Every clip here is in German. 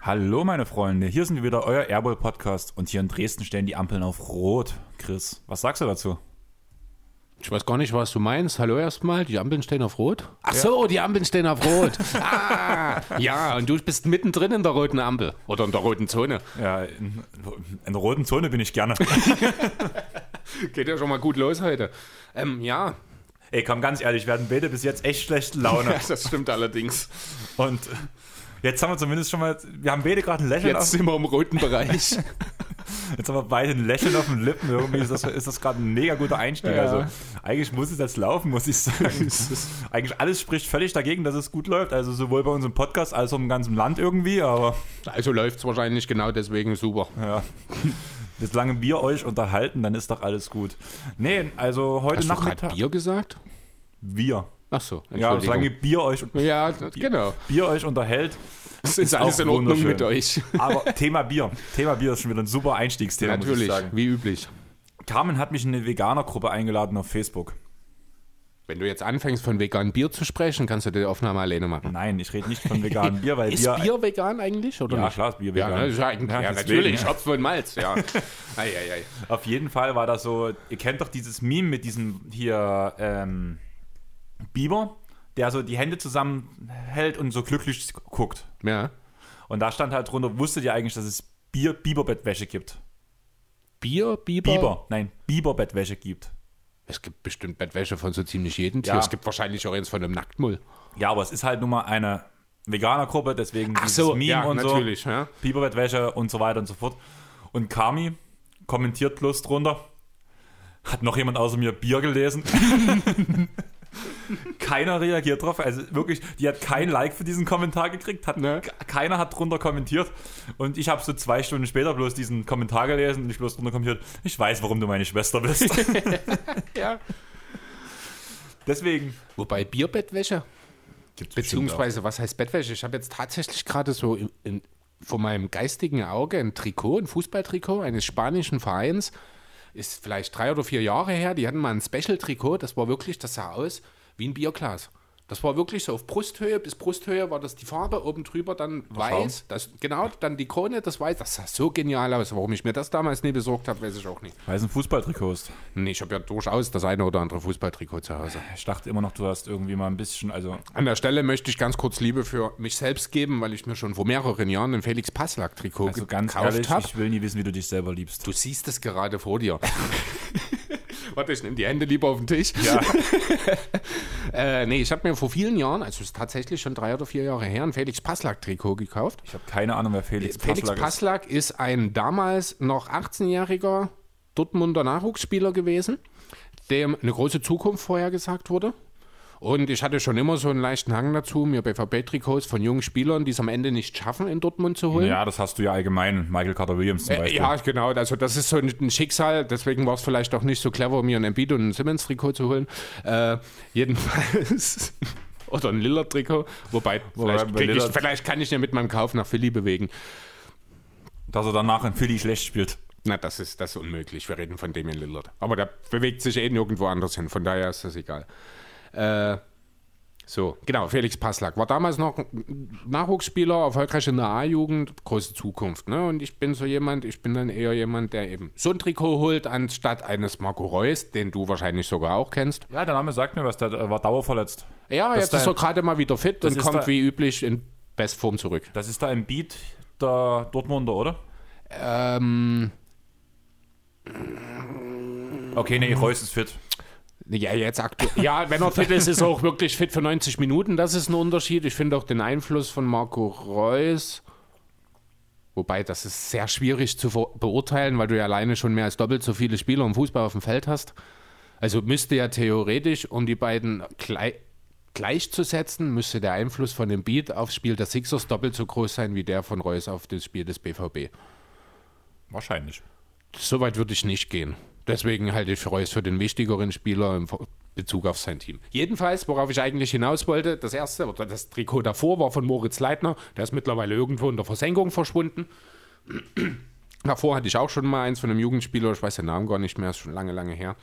Hallo meine Freunde, hier sind wir wieder, euer Airball Podcast und hier in Dresden stellen die Ampeln auf Rot. Chris, was sagst du dazu? Ich weiß gar nicht, was du meinst. Hallo erstmal, die Ampeln stehen auf Rot. Ach so, die Ampeln stehen auf Rot. ah, ja, und du bist mittendrin in der roten Ampel oder in der roten Zone. Ja, in, in der roten Zone bin ich gerne. Geht ja schon mal gut los heute. Ähm, ja. Ey, komm, ganz ehrlich, wir hatten beide bis jetzt echt schlechte Laune. das stimmt allerdings. Und jetzt haben wir zumindest schon mal, wir haben beide gerade ein Lächeln Jetzt sind wir im roten Bereich. Jetzt haben wir beide ein Lächeln auf den Lippen. Irgendwie ist das, ist das gerade ein mega guter Einstieg. Ja. Also eigentlich muss es jetzt laufen, muss ich sagen. eigentlich alles spricht völlig dagegen, dass es gut läuft. Also sowohl bei unserem Podcast als auch im ganzen Land irgendwie. Aber Also läuft es wahrscheinlich genau deswegen super. ja. Solange wir euch unterhalten, dann ist doch alles gut. Nee, also heute Hast du Nachmittag. gerade Bier gesagt? Wir. Ach so, Ja, solange Bier euch, Ja, das- genau. Bier euch unterhält. Es ist Ist alles auch in Ordnung mit euch. Aber Thema Bier. Thema Bier ist schon wieder ein super Einstiegsthema, Natürlich, wie üblich. Carmen hat mich in eine Veganer-Gruppe eingeladen auf Facebook. Wenn du jetzt anfängst von veganem Bier zu sprechen, kannst du die Aufnahme alleine machen. Nein, ich rede nicht von veganem Bier, weil Ist Bier, Bier vegan eigentlich? Oder Ja, nicht? klar ist Bier Ja, vegan. ja, Ja, ja, deswegen, natürlich. ja. Hopfen und Malz, ja. ei, ei, ei. Auf jeden Fall war das so, ihr kennt doch dieses Meme mit diesem hier ähm, Biber, der so die Hände zusammenhält und so glücklich guckt. Ja. Und da stand halt drunter, wusstet ihr eigentlich, dass es Bier Biberbettwäsche gibt? Bier, Biber? Biber, nein, Biberbettwäsche gibt. Es gibt bestimmt Bettwäsche von so ziemlich jedem Tier. Ja. Es gibt wahrscheinlich auch eins von einem Nacktmull. Ja, aber es ist halt nun mal eine Veganer-Gruppe, deswegen Ach so, Meme ja, und natürlich, so. ja. Biberbettwäsche und so weiter und so fort. Und Kami kommentiert bloß drunter. Hat noch jemand außer mir Bier gelesen? Keiner reagiert drauf. Also wirklich, die hat kein Like für diesen Kommentar gekriegt. Hat, Ne. Keiner hat drunter kommentiert. Und ich habe so zwei Stunden später bloß diesen Kommentar gelesen und ich bloß drunter kommentiert. Ich weiß, warum du meine Schwester bist. Ja. Deswegen. Wobei Bierbettwäsche, Gibt's beziehungsweise was heißt Bettwäsche? Ich habe jetzt tatsächlich gerade so in, in, vor meinem geistigen Auge ein Trikot, ein Fußballtrikot eines spanischen Vereins. Ist vielleicht drei oder vier Jahre her. Die hatten mal ein Special-Trikot. Das war wirklich, das sah aus wie ein Bierglas. Das war wirklich so auf Brusthöhe bis Brusthöhe war das die Farbe, oben drüber dann weiß. Das, genau, dann die Krone, das weiß. Das sah so genial aus. Warum ich mir das damals nie besorgt habe, weiß ich auch nicht. Weil es ein Fußballtrikot ist. Nee, ich habe ja durchaus das eine oder andere Fußballtrikot zu Hause. Ich dachte immer noch, du hast irgendwie mal ein bisschen, also An der Stelle möchte ich ganz kurz Liebe für mich selbst geben, weil ich mir schon vor mehreren Jahren ein Felix Passlack-Trikot Also ganz gekauft habe. ich will nie wissen, wie du dich selber liebst. Du siehst es gerade vor dir. Warte, ich nehme die Hände lieber auf den Tisch. Ja. Äh, nee, ich habe mir vor vielen Jahren, also es ist tatsächlich schon drei oder vier Jahre her, ein Felix Passlack-Trikot gekauft. Ich habe keine Ahnung, wer Felix, Felix Passlack ist. Passlack ist ein damals noch 18-jähriger Dortmunder Nachwuchsspieler gewesen, dem eine große Zukunft vorhergesagt wurde. Und ich hatte schon immer so einen leichten Hang dazu, mir BVB-Trikots von jungen Spielern, die es am Ende nicht schaffen, in Dortmund zu holen. Ja, das hast du ja allgemein. Michael Carter Williams zum Äh, Beispiel. Ja, genau. Also das ist so ein Schicksal. Deswegen war es vielleicht auch nicht so clever, mir ein Embiid und ein Simmons-Trikot zu holen. Äh, jedenfalls. Oder ein Lillard-Trikot. Wobei, Wobei vielleicht, krieg ich, Lillard- vielleicht kann ich ja mit meinem Kauf nach Philly bewegen. Dass er danach in Philly schlecht spielt. Na, das ist, das ist unmöglich. Wir reden von Damian Lillard. Aber der bewegt sich eh nirgendwo anders hin. Von daher ist das egal. Äh, so, genau, Felix Passlack war damals noch ein Nachwuchsspieler, erfolgreich in der A-Jugend, große Zukunft. Ne? Und ich bin so jemand, ich bin dann eher jemand, der eben so ein Trikot holt, anstatt eines Marco Reus, den du wahrscheinlich sogar auch kennst. Ja, der Name sagt mir was, der äh, war dauerverletzt. Ja, Das jetzt ist ist er gerade mal wieder fit und kommt wie üblich in Bestform zurück. Das ist da im Beat der Dortmunder, oder? Ähm, Okay, nee, Reus ist fit. Ja, jetzt aktuell. Ja, wenn er fit ist, ist er auch wirklich fit für 90 Minuten. Das ist ein Unterschied. Ich finde auch den Einfluss von Marco Reus. Wobei, das ist sehr schwierig zu beurteilen, weil du ja alleine schon mehr als doppelt so viele Spieler im Fußball auf dem Feld hast. Also müsste ja theoretisch, um die beiden gleich, gleichzusetzen, müsste der Einfluss von dem Beat aufs Spiel der Sixers doppelt so groß sein wie der von Reus auf das Spiel des BVB. Wahrscheinlich. So weit würde ich nicht gehen. Deswegen halte ich Reus für den wichtigeren Spieler im Bezug auf sein Team. Jedenfalls, worauf ich eigentlich hinaus wollte, das erste oder das Trikot davor war von Moritz Leitner. Der ist mittlerweile irgendwo in der Versenkung verschwunden. Davor hatte ich auch schon mal eins von einem Jugendspieler, ich weiß den Namen gar nicht mehr, ist schon lange, lange her.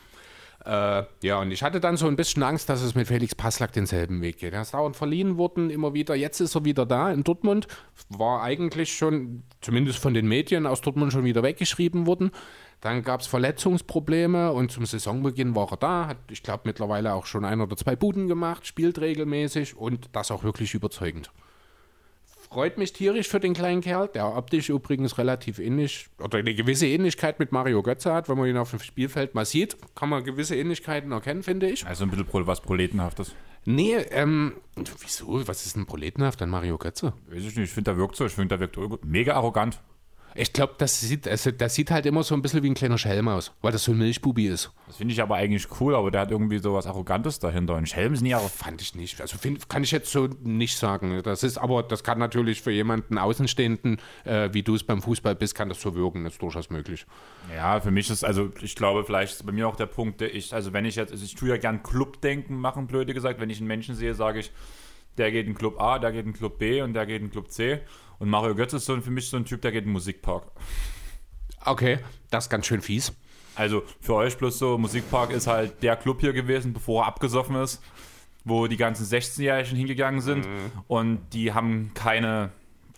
Äh, ja, und ich hatte dann so ein bisschen Angst, dass es mit Felix Passlack denselben Weg geht. Er ist dauernd verliehen worden, immer wieder. Jetzt ist er wieder da in Dortmund. War eigentlich schon, zumindest von den Medien aus Dortmund schon wieder weggeschrieben worden. Dann gab es Verletzungsprobleme und zum Saisonbeginn war er da. Hat, ich glaube, mittlerweile auch schon ein oder zwei Buden gemacht, spielt regelmäßig und das auch wirklich überzeugend freut mich tierisch für den kleinen Kerl, der optisch übrigens relativ ähnlich oder eine gewisse Ähnlichkeit mit Mario Götze hat. Wenn man ihn auf dem Spielfeld mal sieht, kann man gewisse Ähnlichkeiten erkennen, finde ich. Also ein bisschen was Proletenhaftes. Nee, ähm, wieso? Was ist denn proletenhaft an Mario Götze? Weiß ich nicht, ich finde, der wirkt so, ich finde, der wirkt mega arrogant. Ich glaube, das sieht, also, das sieht halt immer so ein bisschen wie ein kleiner Schelm aus, weil das so ein Milchbubi ist. Das finde ich aber eigentlich cool, aber der hat irgendwie so was Arrogantes dahinter. Ein Schelm ist nie arrogant. Fand ich nicht. Also find, kann ich jetzt so nicht sagen. Das ist aber, das kann natürlich für jemanden Außenstehenden, äh, wie du es beim Fußball bist, kann das so wirken. Das ist durchaus möglich. Ja, für mich ist, also ich glaube, vielleicht ist bei mir auch der Punkt, der ich, also wenn ich jetzt, also ich tue ja gern Clubdenken machen, blöde gesagt. Wenn ich einen Menschen sehe, sage ich, der geht in Club A, der geht in Club B und der geht in Club C. Und Mario Götze ist so für mich so ein Typ, der geht in den Musikpark. Okay, das ist ganz schön fies. Also für euch bloß so, Musikpark ist halt der Club hier gewesen, bevor er abgesoffen ist, wo die ganzen 16-Jährigen hingegangen sind Mhm. und die haben keine,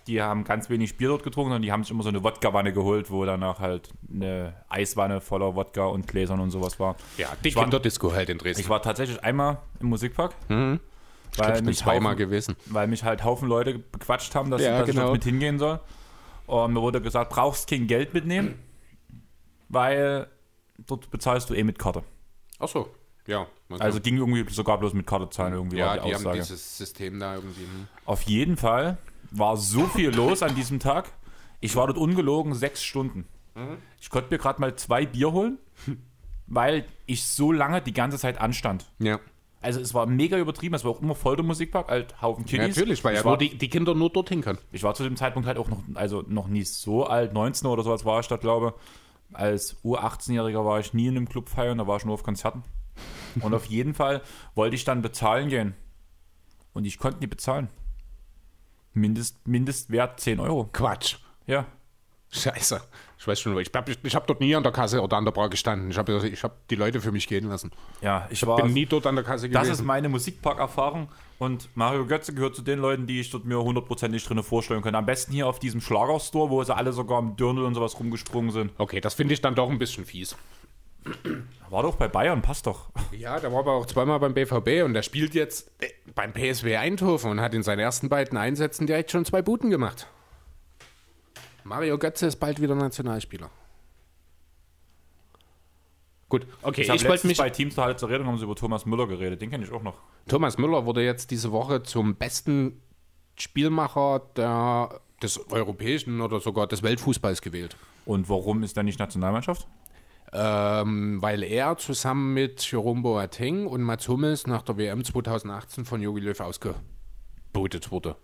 die haben ganz wenig Bier dort getrunken und die haben sich immer so eine Wodka-Wanne geholt, wo danach halt eine Eiswanne voller Wodka und Gläsern und sowas war. Ja, die Ich war- Kinderdisco halt in Dresden. Ich war tatsächlich einmal im Musikpark, Mhm. Ich glaub, weil, ich bin mich zweimal gewesen. weil mich halt Haufen Leute bequatscht haben, dass, Ja, dass ich genau. dort mit hingehen soll. Und mir wurde gesagt, brauchst kein Geld mitnehmen, weil dort bezahlst du eh mit Karte. Ach so, ja. Also ging irgendwie sogar bloß mit Karte zahlen, irgendwie ja, die die haben dieses System da irgendwie. hm. Auf jeden Fall war so viel los an diesem Tag. Ich war dort ungelogen sechs Stunden. Mhm. Ich konnte mir gerade mal zwei Bier holen, weil ich so lange die ganze Zeit anstand. Ja. Also es war mega übertrieben, es war auch immer voll der Musikpark, halt Haufen ja, Kiddies. natürlich, weil ich ja war, nur die, die Kinder nur dorthin können. ich war zu dem Zeitpunkt halt auch noch, also noch nie so alt, 19 oder sowas war ich da, glaube Als U18-Jähriger war ich nie in einem Club feiern, da war ich nur auf Konzerten. Und auf jeden Fall wollte ich dann bezahlen gehen. Und ich konnte nie bezahlen. Mindest, Mindestwert 10 Euro. Quatsch. Ja. Scheiße. Ich weiß schon, ich habe ich hab dort nie an der Kasse oder an der Bar gestanden. Ich habe ich hab die Leute für mich gehen lassen. Ja, ich war. Bin nie dort an der Kasse Das gewesen. ist meine Musikpark-Erfahrung und Mario Götze gehört zu den Leuten, die ich dort mir hundertprozentig drin vorstellen kann. Am besten hier auf diesem Schlagerstore, wo sie alle sogar im Dirndl und sowas rumgesprungen sind. okay, das finde ich dann doch ein bisschen fies. War doch bei Bayern, passt doch. Ja, der war aber auch zweimal beim BVB und der spielt jetzt äh, beim PSW Eindhoven und hat in seinen ersten beiden Einsätzen direkt schon zwei Buten gemacht. Mario Götze ist bald wieder Nationalspieler. Gut, okay, Ich ich, habe wollte mich. bei Teams da halt zur Rede haben sie über Thomas Müller geredet. Den kenne ich auch noch. Thomas Müller wurde jetzt diese Woche zum besten Spielmacher der, des europäischen oder sogar des Weltfußballs gewählt. Und warum ist er nicht Nationalmannschaft? Ähm, weil er zusammen mit Jerome Boateng und Mats Hummels nach der WM 2018 von Jogi Löw ausgebotet wurde.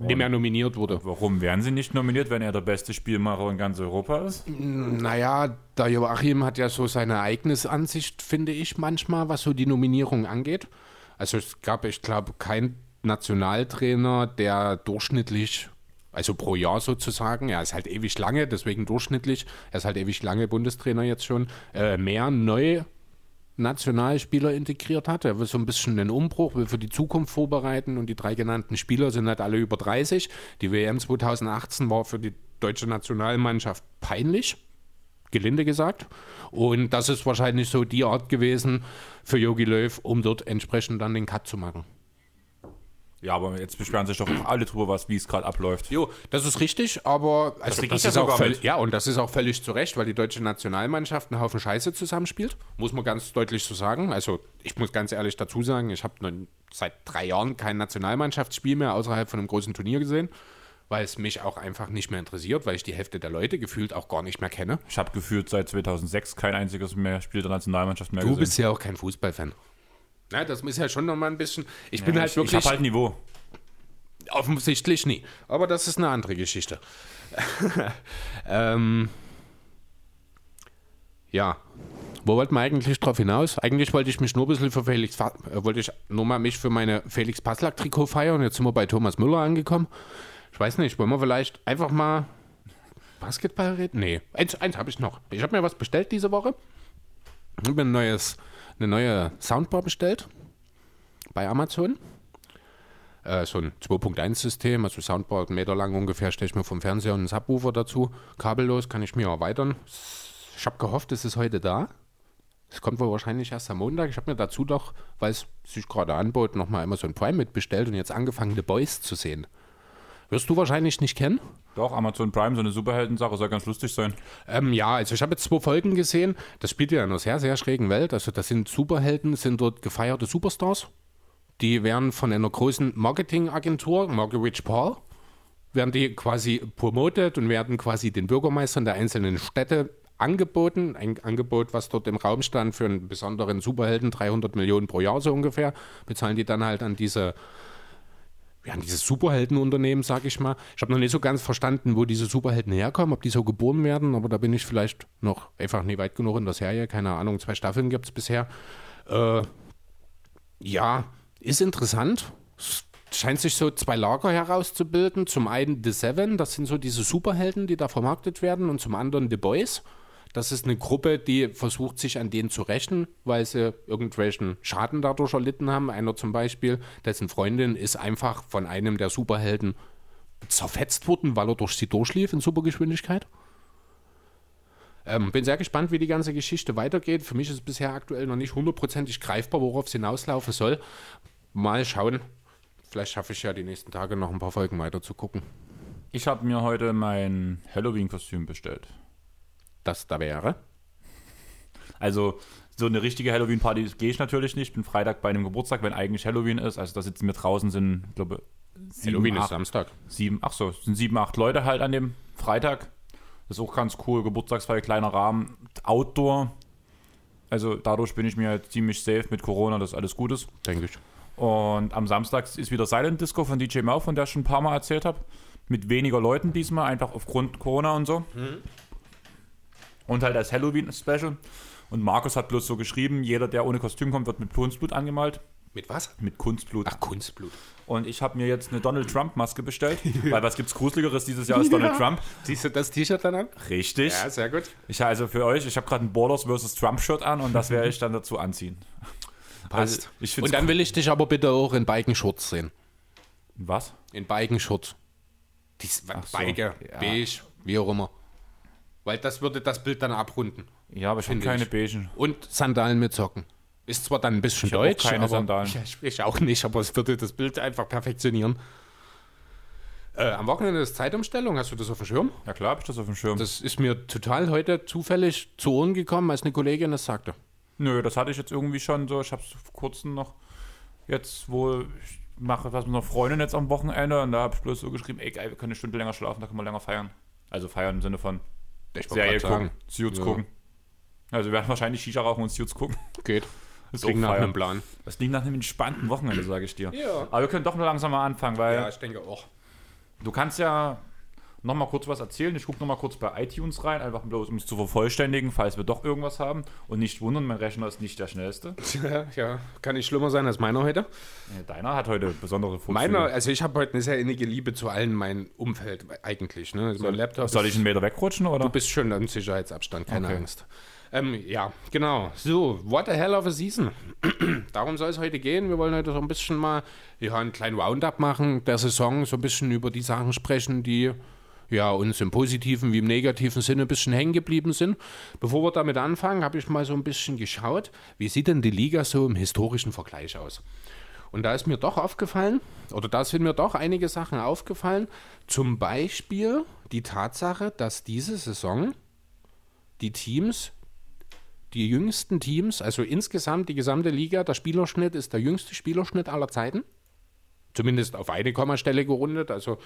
Nicht mehr nominiert wurde. Warum werden sie nicht nominiert, wenn er der beste Spielmacher in ganz Europa ist? Naja, der Joachim hat ja so seine Ereignisansicht, finde ich, manchmal, was so die Nominierung angeht. Also es gab, ich glaube, keinen Nationaltrainer, der durchschnittlich, also pro Jahr sozusagen, er ist halt ewig lange, deswegen durchschnittlich, er ist halt ewig lange Bundestrainer jetzt schon, äh, mehr neue Nationalspieler integriert hat. Er will so ein bisschen einen Umbruch, will für die Zukunft vorbereiten und die drei genannten Spieler sind halt alle über 30. Die WM 2018 war für die deutsche Nationalmannschaft peinlich, gelinde gesagt. Und das ist wahrscheinlich so die Art gewesen für Jogi Löw, um dort entsprechend dann den Cut zu machen. Ja, aber jetzt beschweren sich doch alle drüber, was, wie es gerade abläuft. Jo, das ist richtig, aber also krieg das, ja ist auch völlig, ja und das ist auch völlig zu Recht, weil die deutsche Nationalmannschaft einen Haufen Scheiße zusammenspielt, muss man ganz deutlich so sagen. Also ich muss ganz ehrlich dazu sagen, ich habe seit drei Jahren kein Nationalmannschaftsspiel mehr außerhalb von einem großen Turnier gesehen, weil es mich auch einfach nicht mehr interessiert, weil ich die Hälfte der Leute gefühlt auch gar nicht mehr kenne. Ich habe gefühlt seit 2006 kein einziges mehr Spiel der Nationalmannschaft mehr Du gesehen. bist ja auch kein Fußballfan. Na, das ist ja schon noch mal ein bisschen. Ich bin ja, halt ich, wirklich ich habe halt Niveau. Offensichtlich nie. Aber das ist eine andere Geschichte. ähm, ja. Wo wollten wir eigentlich drauf hinaus? Eigentlich wollte ich mich nur ein bisschen für Felix, äh, wollte ich nur mal mich für meine Felix Passlack Trikot feiern. Jetzt sind wir bei Thomas Müller angekommen. Ich weiß nicht, wollen wir vielleicht einfach mal Basketball reden? Nee, eins, eins habe ich noch. Ich habe mir was bestellt diese Woche. Ich habe mir ein neues, eine neue Soundbar bestellt bei Amazon. Äh, so ein 2.1-System, also Soundbar einen Meter lang ungefähr, stelle ich mir vom Fernseher und einen Subwoofer dazu. Kabellos kann ich mir erweitern. Ich habe gehofft, es ist heute da. Es kommt wohl wahrscheinlich erst am Montag. Ich habe mir dazu doch, weil es sich gerade anbot, nochmal Amazon Prime mitbestellt und jetzt angefangen, The Boys zu sehen. Wirst du wahrscheinlich nicht kennen? Doch, Amazon Prime, so eine Superheldensache, soll ganz lustig sein. Ähm, ja, also ich habe jetzt zwei Folgen gesehen. Das spielt ja in einer sehr, sehr schrägen Welt. Also das sind Superhelden, sind dort gefeierte Superstars. Die werden von einer großen Marketingagentur, Marguerite Paul, werden die quasi promotet und werden quasi den Bürgermeistern der einzelnen Städte angeboten. Ein Angebot, was dort im Raum stand für einen besonderen Superhelden, 300 Millionen pro Jahr so ungefähr, bezahlen die dann halt an diese ja, dieses Superheldenunternehmen, sag ich mal. Ich habe noch nicht so ganz verstanden, wo diese Superhelden herkommen, ob die so geboren werden, aber da bin ich vielleicht noch einfach nie weit genug in der Serie. Keine Ahnung, zwei Staffeln gibt es bisher. Äh, ja, ist interessant. Es scheint sich so zwei Lager herauszubilden. Zum einen The Seven, das sind so diese Superhelden, die da vermarktet werden, und zum anderen The Boys. Das ist eine Gruppe, die versucht, sich an denen zu rächen, weil sie irgendwelchen Schaden dadurch erlitten haben. Einer zum Beispiel, dessen Freundin ist einfach von einem der Superhelden zerfetzt worden, weil er durch sie durchlief in Supergeschwindigkeit. Ähm, bin sehr gespannt, wie die ganze Geschichte weitergeht. Für mich ist es bisher aktuell noch nicht hundertprozentig greifbar, worauf es hinauslaufen soll. Mal schauen. Vielleicht schaffe ich ja die nächsten Tage noch ein paar Folgen weiter zu gucken. Ich habe mir heute mein Halloween-Kostüm bestellt. Das da wäre. Also so eine richtige Halloween-Party gehe ich natürlich nicht. Ich bin Freitag bei einem Geburtstag, wenn eigentlich Halloween ist. Also da sitzen wir draußen, sind, ich glaube, sieben, Halloween acht, ist Samstag. sieben, ach so, es sind sieben, acht Leute halt an dem Freitag. Das ist auch ganz cool. Geburtstagsfeier, kleiner Rahmen, Outdoor. Also dadurch bin ich mir halt ziemlich safe mit Corona, dass alles gut ist. Denke ich. Und am Samstag ist wieder Silent Disco von DJ Mau, von der ich schon ein paar Mal erzählt habe. Mit weniger Leuten diesmal, einfach aufgrund Corona und so. Und halt als Halloween-Special. Und Markus hat bloß so geschrieben, jeder, der ohne Kostüm kommt, wird mit Kunstblut angemalt. Mit was? Mit Kunstblut. Ach, Kunstblut. Und ich habe mir jetzt eine Donald Trump-Maske bestellt. weil was gibt's Gruseligeres dieses Jahr als Donald Trump? Siehst du das T-Shirt dann an? Richtig. Ja, sehr gut. Ich also für euch, ich habe gerade ein Borders vs. Trump-Shirt an und das werde ich dann dazu anziehen. Passt. Also, Und dann cool. will ich dich aber bitte auch in Bikenschutz sehen. Was? In Bikenschutz. Dies so, Bike, ja. beige, wie auch immer. Weil das würde das Bild dann abrunden. Ja, aber ich habe Finde keine ich. beigen. Und Sandalen mit Socken. Ist zwar dann ein bisschen Ich hab auch deutsch, keine aber Sandalen. Ich, ich auch nicht, aber es würde das Bild einfach perfektionieren. Äh, am Wochenende ist Zeitumstellung, hast du das auf dem Schirm? Ja klar, habe ich das auf dem Schirm. Das ist mir total heute zufällig zu Ohren gekommen, als eine Kollegin das sagte. Nö, das hatte ich jetzt irgendwie schon so. Ich habe es vor kurzem noch jetzt wohl. Ich mache was mit einer Freundin jetzt am Wochenende und da habe ich bloß so geschrieben, ey geil, wir können eine Stunde länger schlafen, da können wir länger feiern. Also feiern im Sinne von Ich Serie gucken, Suits Ja. gucken. Also wir werden wahrscheinlich Shisha rauchen und Suits gucken. Geht. Das Klingt nach einem Plan. Das klingt nach einem entspannten Wochenende, sage ich dir. Ja. Aber wir können doch nur langsam mal anfangen, weil ich denke auch. du kannst ja noch mal kurz was erzählen. Ich gucke noch mal kurz bei iTunes rein, einfach bloß um es zu vervollständigen, falls wir doch irgendwas haben. Und nicht wundern, mein Rechner ist nicht der schnellste. Ja, ja, kann nicht schlimmer sein als meiner heute. Deiner hat heute besondere Vorzüge. Meiner, also ich habe heute eine sehr innige Liebe zu allen meinem Umfeld eigentlich. Ne? Also mein Laptop Soll ich einen Meter wegrutschen oder? Du bist schon im Sicherheitsabstand, keine Okay. Angst. Ähm, ja, genau. So, what the hell of a season? Darum soll es heute gehen. Wir wollen heute so ein bisschen mal ja, einen kleinen Roundup machen der Saison, so ein bisschen über die Sachen sprechen, die ja, uns im positiven wie im negativen Sinne ein bisschen hängen geblieben sind. Bevor wir damit anfangen, habe ich mal so ein bisschen geschaut, wie sieht denn die Liga so im historischen Vergleich aus? Und da ist mir doch aufgefallen, oder da sind mir doch einige Sachen aufgefallen. Zum Beispiel die Tatsache, dass diese Saison die Teams, die jüngsten Teams, also insgesamt die gesamte Liga, der Spielerschnitt ist der jüngste Spielerschnitt aller Zeiten. Zumindest auf eine Kommastelle gerundet. Also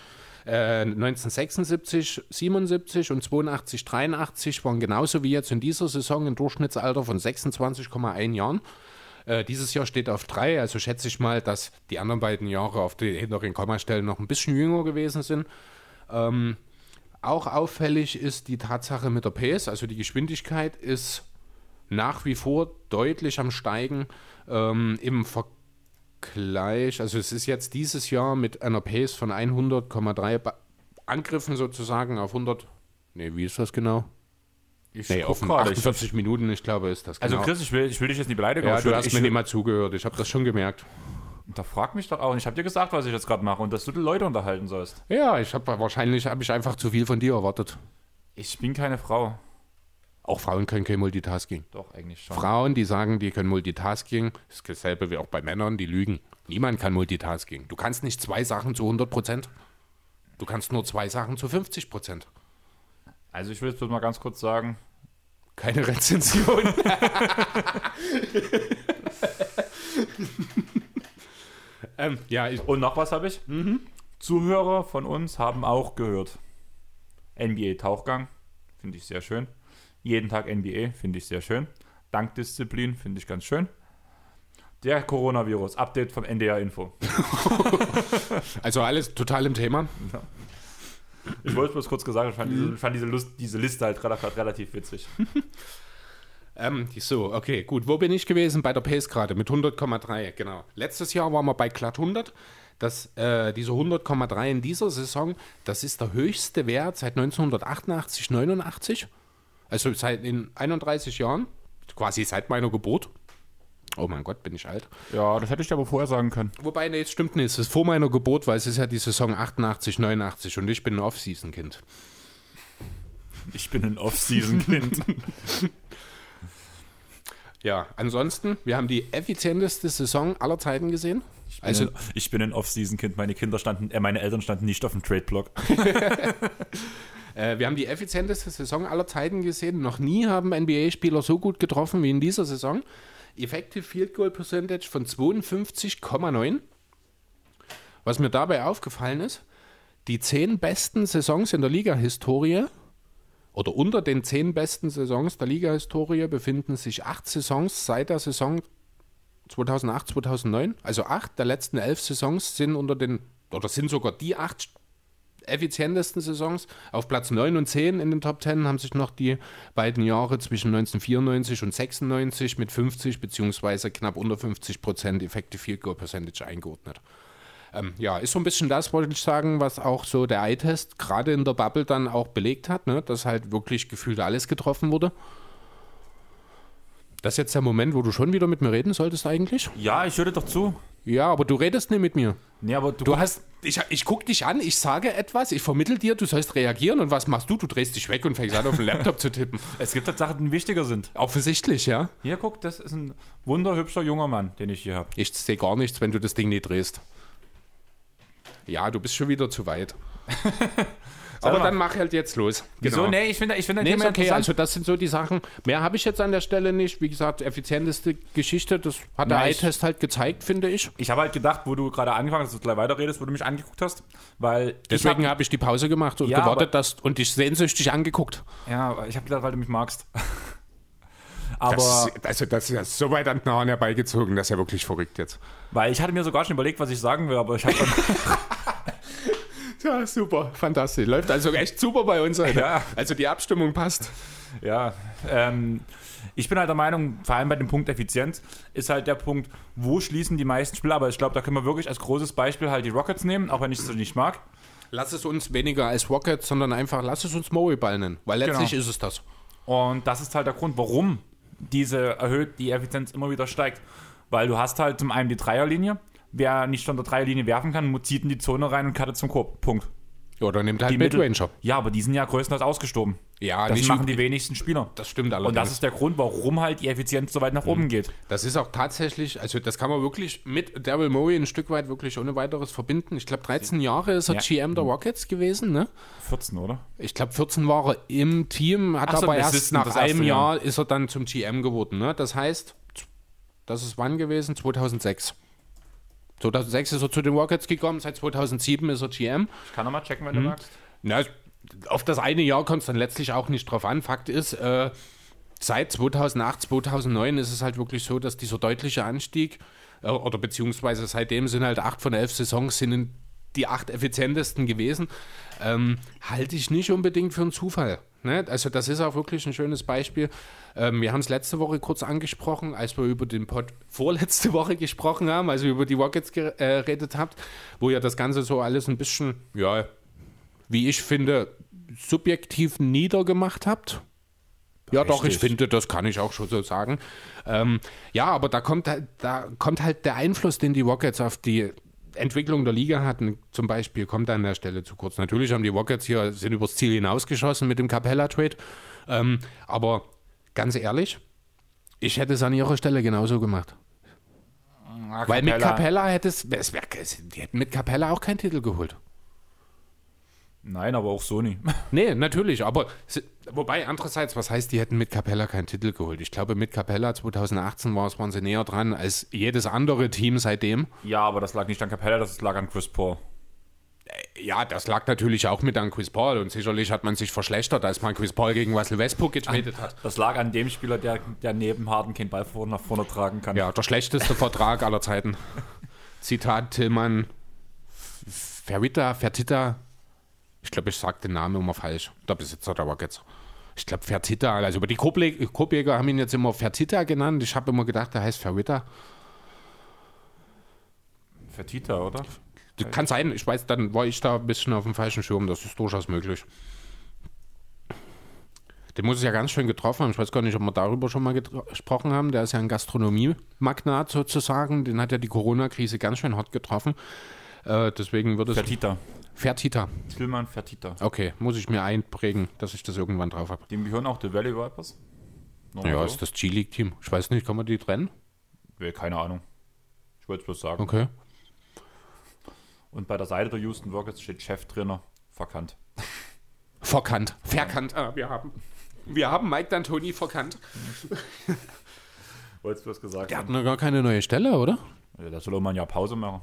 äh, 1976, 77 und 82, 83 waren genauso wie jetzt in dieser Saison ein Durchschnittsalter von 26,1 Jahren. Äh, dieses Jahr steht auf drei, also schätze ich mal, dass die anderen beiden Jahre auf den hinteren Kommastellen noch ein bisschen jünger gewesen sind. Ähm, auch auffällig ist die Tatsache mit der Pace, also die Geschwindigkeit ist nach wie vor deutlich am Steigen ähm, im Vergleich. Also es ist jetzt dieses Jahr mit einer Pace von 100,3 Ba- Angriffen sozusagen auf 100 Nee, wie ist das genau? Ich Nee, auf gerade, ich- 48 Minuten, ich glaube, ist das Also genau. Chris, ich will, ich will dich jetzt nicht beleidigen, ja, du hast mir nicht mal zugehört, ich habe das schon gemerkt. Da frag mich doch auch. Und ich habe dir gesagt, was ich jetzt gerade mache und dass du die Leute unterhalten sollst. Ja, ich habe wahrscheinlich habe ich einfach zu viel von dir erwartet. Ich bin keine Frau. Auch Frauen können kein Multitasking. Doch, eigentlich schon. Frauen, die sagen, die können Multitasking, ist dasselbe wie auch bei Männern, die lügen. Niemand kann Multitasking. Du kannst nicht zwei Sachen zu 100 Prozent. Du kannst nur zwei Sachen zu 50 Prozent. Also ich will jetzt bloß mal ganz kurz sagen, Keine Rezension. ähm, ja, ich, Und noch was habe ich. Zuhörer von uns haben auch gehört. NBA Tauchgang, finde ich sehr schön. Jeden Tag NBA, finde ich sehr schön. Dankdisziplin, finde ich ganz schön. Der Coronavirus, Update vom NDR Info. also alles total im Thema. Ich wollte es bloß kurz gesagt, ich fand, diese, ich fand diese, Lust, diese Liste halt relativ, relativ witzig. Ähm, so, okay, gut. Wo bin ich gewesen? Bei der Pace gerade mit 100,3, genau. Letztes Jahr waren wir bei glatt 100. Das, äh, diese 100,3 in dieser Saison, das ist der höchste Wert seit 1988, 89. Also seit in 31 Jahren, quasi seit meiner Geburt. Oh mein Gott, bin ich alt. Ja, das hätte ich dir aber vorher sagen können. Wobei, nee, es stimmt nicht. Es ist vor meiner Geburt, weil es ist ja die Saison 88, 89 und ich bin ein Off-Season-Kind. Ich bin ein Off-Season-Kind. Ja, ansonsten, wir haben die effizienteste Saison aller Zeiten gesehen. Also, Also, ich bin ein Off-Season-Kind. Meine Kinder standen, äh, meine Eltern standen nicht auf dem Trade-Block. Äh, wir haben die effizienteste Saison aller Zeiten gesehen. Noch nie haben NBA-Spieler so gut getroffen wie in dieser Saison. Effective Field Goal Percentage von 52,9. Was mir dabei aufgefallen ist, die zehn besten Saisons in der Liga-Historie oder unter den zehn besten Saisons der Liga-Historie befinden sich acht Saisons seit der Saison 2008, 2009. Also acht der letzten elf Saisons sind unter den, oder sind sogar die acht effizientesten Saisons. Auf Platz 9 und 10 in den Top 10 haben sich noch die beiden Jahre zwischen 1994 und 96 mit 50 beziehungsweise knapp unter 50 Prozent Effective Field Goal Percentage eingeordnet. Ähm, ja, ist so ein bisschen das, wollte ich sagen, was auch so der Eye-Test gerade in der Bubble dann auch belegt hat, ne? dass halt wirklich gefühlt alles getroffen wurde. Das ist jetzt der Moment, wo du schon wieder mit mir reden solltest eigentlich? Ja, ich höre doch zu. Ja, aber du redest nicht mit mir. Nee, aber du, Du hast, ich, ich guck dich an, ich sage etwas, ich vermittel dir, du sollst reagieren und was machst du? Du drehst dich weg und fängst an, auf den Laptop zu tippen. es gibt halt Sachen, die wichtiger sind. Offensichtlich, ja. Hier, guck, das ist ein wunderhübscher junger Mann, den ich hier habe. Ich sehe gar nichts, wenn du das Ding nicht drehst. Ja, du bist schon wieder zu weit. Aber dann mach halt jetzt los. Wieso? Genau. Nee, ich finde ich find Nee, Thema okay, also das sind so die Sachen. Mehr habe ich jetzt an der Stelle nicht. Wie gesagt, effizienteste Geschichte, das hat der Eye-Test halt gezeigt, finde ich. ich habe halt gedacht, wo du gerade angefangen hast, dass du gleich weiterredest, wo du mich angeguckt hast, weil Deswegen hab, habe ich die Pause gemacht und Ja, gewartet dass, und dich sehnsüchtig angeguckt. ja, ich habe gedacht, weil du mich magst. Aber Das, also das ist ja so weit an den Haaren herbeigezogen, das ist ja wirklich verrückt jetzt. weil ich hatte mir sogar schon überlegt, was ich sagen will, aber ich habe dann Ja, super, fantastisch. Läuft also echt super bei uns heute. Ja. Also die Abstimmung passt. Ja, ähm, ich bin halt der Meinung, vor allem bei dem Punkt Effizienz, ist halt der Punkt, wo schließen die meisten Spieler. Aber ich glaube, da können wir wirklich als großes Beispiel halt die Rockets nehmen, auch wenn ich es so nicht mag. Lass es uns weniger als Rockets, sondern einfach lass es uns Mowball nennen, weil letztlich Genau. ist es das. Und das ist halt der Grund, warum diese erhöht die Effizienz immer wieder steigt. Weil du hast halt zum einen die Dreierlinie. Wer nicht von der Dreierlinie werfen kann, zieht in die Zone rein und cuttet zum Korb. Punkt. Oder nimmt halt Die Midranger. Ja, aber die sind ja größtenteils ausgestorben. Ja, Das machen die wenigsten Spieler. Das stimmt allerdings. Und das ist der Grund, warum halt die Effizienz so weit nach oben geht. Das ist auch tatsächlich, also das kann man wirklich mit Daryl Morey ein Stück weit wirklich ohne weiteres verbinden. Ich glaube, 13 Jahre ist er Ja. GM der Rockets gewesen, ne? 14, oder? Ich glaube, 14 war er im Team, hat Ach so, aber ein erst nach einem Jahr. Jahr ist er dann zum GM geworden, ne? Das heißt, das ist wann gewesen? 2006. 2006 ist er zu den Rockets gekommen, seit 2007 ist er GM. Ich kann nochmal checken, wenn Mhm. du magst. Na, auf das eine Jahr kommt es dann letztlich auch nicht drauf an. Fakt ist, äh, seit 2008, 2009 ist es halt wirklich so, dass dieser deutliche Anstieg, äh, oder beziehungsweise seitdem sind halt acht von elf Saisons sind in die acht effizientesten gewesen, ähm, halte ich nicht unbedingt für einen Zufall. Ne? Also das ist auch wirklich ein schönes Beispiel. Ähm, wir haben es letzte Woche kurz angesprochen, als wir über den Pod vorletzte Woche gesprochen haben, also über die Rockets geredet habt, wo ja das Ganze so alles ein bisschen, ja, wie ich finde, subjektiv niedergemacht habt. Ja, doch, ich Richtig. finde, das kann ich auch schon so sagen. Ähm, ja, aber da kommt, halt- da kommt halt der Einfluss, den die Rockets auf die Entwicklung der Liga hatten, zum Beispiel, kommt an der Stelle zu kurz. Natürlich haben die Rockets hier, sind übers Ziel hinausgeschossen mit dem Capella-Trade. Ähm, aber ganz ehrlich, ich hätte es an ihrer Stelle genauso gemacht. Weil mit Capella hätte es, es wär, die hätten mit Capella auch keinen Titel geholt. Nein, aber auch Sony. Nee, natürlich, aber wobei andererseits, was heißt, die hätten mit Capella keinen Titel geholt? Ich glaube, mit Capella 2018 war es, waren sie näher dran als jedes andere Team seitdem. Ja, aber das lag nicht an Capella, das lag an Chris Paul. Ja, das lag natürlich auch mit an Chris Paul und sicherlich hat man sich verschlechtert, als man Chris Paul gegen Russell Westbrook getradet hat. Das lag an dem Spieler, der, der neben Harden keinen Ball vor, nach vorne tragen kann. Ja, der schlechteste Vertrag aller Zeiten. Zitat Tillmann Ferrita, Fertitta. Ich glaube, ich sage den Namen immer falsch. Der Besitzer der Rockets. Ich glaube Fertitta, also aber die Kopjäger haben ihn jetzt immer Fertitta genannt. Ich habe immer gedacht, der heißt Ferrita. Fertita, oder? Das kann sein, ich weiß, dann war ich da ein bisschen auf dem falschen Schirm, das ist durchaus möglich. Den muss es ja ganz schön getroffen haben. Ich weiß gar nicht, ob wir darüber schon mal gesprochen haben. Der ist ja ein Gastronomie-Magnat sozusagen. Den hat ja die Corona-Krise ganz schön hart getroffen. Äh, deswegen wird es. Fertita. Fertita. Tillmann Fertita. Okay, muss ich mir einprägen, dass ich das irgendwann drauf habe. Dem gehören auch die Valley Vipers. Nochmal Ja, so. ist das G-League-Team. Ich weiß nicht, kann man die trennen? Nee, Keine Ahnung. Ich wollte es bloß sagen. Okay. Und bei der Seite der Houston Rockets steht Cheftrainer verkannt. Verkannt. Verkannt. Ah, wir haben. Wir haben Mike D'Antoni verkannt. Wolltest du das gesagt Der hat haben? noch gar keine neue Stelle, oder? Ja, da soll ein Jahr Pause machen.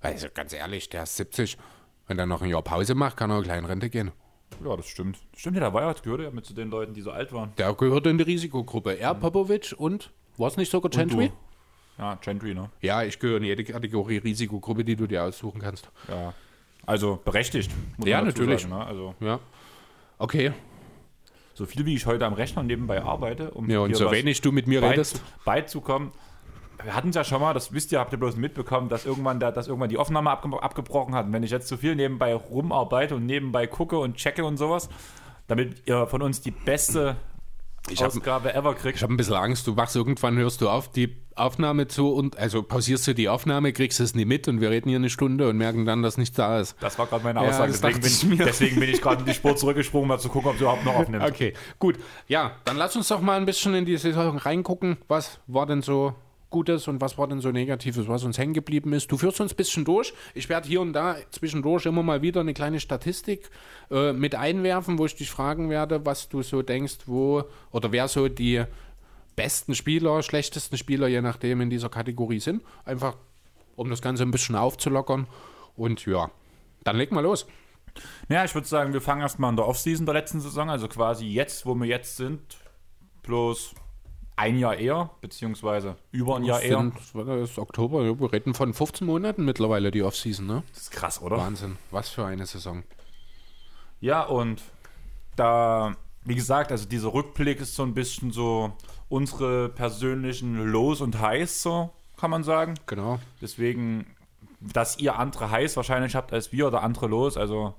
Also ganz ehrlich, der ist 70. Wenn er noch ein Jahr Pause macht, kann er gleich in Rente gehen. Ja, das stimmt. Stimmt, ja, der war ja, gehörte ja mit zu den Leuten, die so alt waren. Der gehört in die Risikogruppe. Er, Popovic und, war es nicht sogar Gentry? Ja, Gentry, ne? Ja, ich gehöre in jede Kategorie Risikogruppe, die du dir aussuchen kannst. Ja. Also berechtigt. muss Ja, natürlich. Sagen, ne? Also Ja. Okay. so viel wie ich heute am Rechner nebenbei arbeite, um Ja, und so wenig du mit mir redest. beizukommen. Wir hatten es ja schon mal, das wisst ihr, habt ihr bloß mitbekommen, dass irgendwann, da, dass irgendwann die Aufnahme abge abgebrochen hat. Und wenn ich jetzt zu viel nebenbei rumarbeite und nebenbei gucke und checke und sowas, damit ihr von uns die beste Ich hab- Ausgabe ever kriegt. Ich habe ein bisschen Angst, du wachst irgendwann, hörst du auf, die Aufnahme zu und also pausierst du die Aufnahme, kriegst es nie mit und wir reden hier eine Stunde und merken dann, dass nichts da ist. Das war gerade meine Ja, Aussage. das deswegen, ich bin, mir. deswegen bin ich gerade in die Spur zurückgesprungen, mal zu gucken, ob sie überhaupt noch aufnimmt. Okay, gut. Ja, dann lass uns doch mal ein bisschen in die Saison reingucken. Was war denn so Gutes und was war denn so Negatives, was uns hängen geblieben ist? Du führst uns ein bisschen durch. Ich werde hier und da zwischendurch immer mal wieder eine kleine Statistik äh, mit einwerfen, wo ich dich fragen werde, was du so denkst, wo oder wer so die besten Spieler, schlechtesten Spieler, je nachdem, in dieser Kategorie sind. Einfach, um das Ganze ein bisschen aufzulockern. Und ja, dann leg mal los. Ja, ich würde sagen, wir fangen erstmal in der Offseason der letzten Saison, also quasi jetzt, wo wir jetzt sind, bloß ein Jahr eher, beziehungsweise über ein Jahr eher. Sind, war das, Oktober, wir reden von 15 Monaten mittlerweile, die Offseason, ne? Das ist krass, oder? Wahnsinn, was für eine Saison. Ja, und da, wie gesagt, also dieser Rückblick ist so ein bisschen so unsere persönlichen Lows und Highs, so kann man sagen. Genau. Deswegen, dass ihr andere Highs wahrscheinlich habt als wir oder andere Lows, also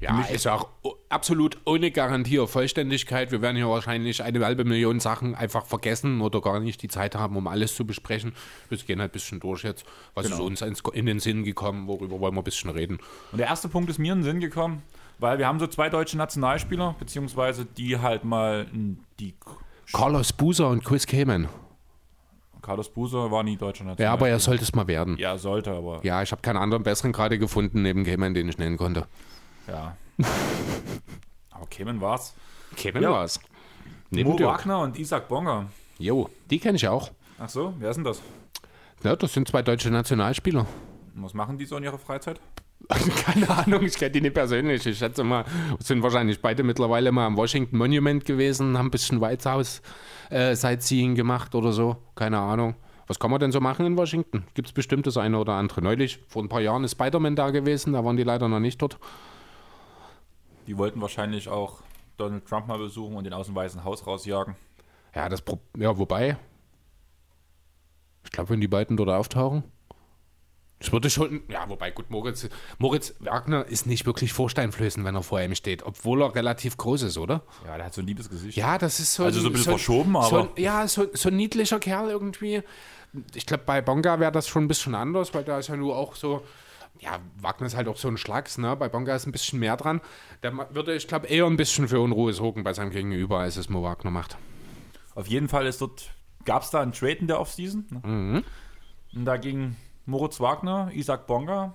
Ja, ist auch absolut ohne Garantie auf Vollständigkeit. Wir werden hier wahrscheinlich eine halbe Million Sachen einfach vergessen oder gar nicht die Zeit haben, um alles zu besprechen. Wir gehen halt ein bisschen durch jetzt. Was ist uns in den Sinn gekommen? Worüber wollen wir ein bisschen reden? Und der erste Punkt ist mir in den Sinn gekommen, weil wir haben so zwei deutsche Nationalspieler, beziehungsweise die halt mal die Carlos Buser und Chris Kamen. Carlos Buser war nie deutscher Nationalspieler. Ja, aber er sollte es mal werden. Ja, sollte, aber Ja, ich habe keinen anderen besseren gerade gefunden neben Kamen, den ich nennen konnte. Ja. aber Kemen war's. Kamen Ja. war's. Neben Mo Dirk. Wagner und Isaac Bonger. Jo, die kenne ich auch. Ach so, wer ist denn das? Ja, das sind zwei deutsche Nationalspieler. Und Was machen die so in ihrer Freizeit? Keine Ahnung, ich kenne die nicht persönlich. Ich schätze mal, sind wahrscheinlich beide mittlerweile mal am Washington Monument gewesen, haben ein bisschen White House äh, Sightseeing gemacht oder so. Keine Ahnung. Was kann man denn so machen in Washington? Gibt es bestimmt das eine oder andere. Neulich, vor ein paar Jahren, ist Spider-Man da gewesen, da waren die leider noch nicht dort. Die wollten wahrscheinlich auch Donald Trump mal besuchen und den aus dem Weißen Haus rausjagen. Ja, das Pro ja, wobei. Ich glaube, wenn die beiden dort auftauchen. Ich würde schon, ja, wobei gut, Moritz, Moritz Wagner ist nicht wirklich vorsteinflößend, wenn er vor ihm steht, obwohl er relativ groß ist, oder? Ja, der hat so ein liebes Gesicht. Ja, das ist so. Also so ein bisschen verschoben, so, aber- ja, so, so ein niedlicher Kerl irgendwie. Ich glaube, bei Bonga wäre das schon ein bisschen anders, weil da ist ja nur auch so. Ja, Wagner ist halt auch so ein Schlags, ne? Bei Bonga ist ein bisschen mehr dran. Der ma- würde, ich glaube, eher ein bisschen für Unruhe sorgen bei seinem Gegenüber, als es Mo Wagner macht. Auf jeden Fall ist dort, gab es da einen Trade in der Offseason. Ne? Und da ging Moritz Wagner, Isaac Bonga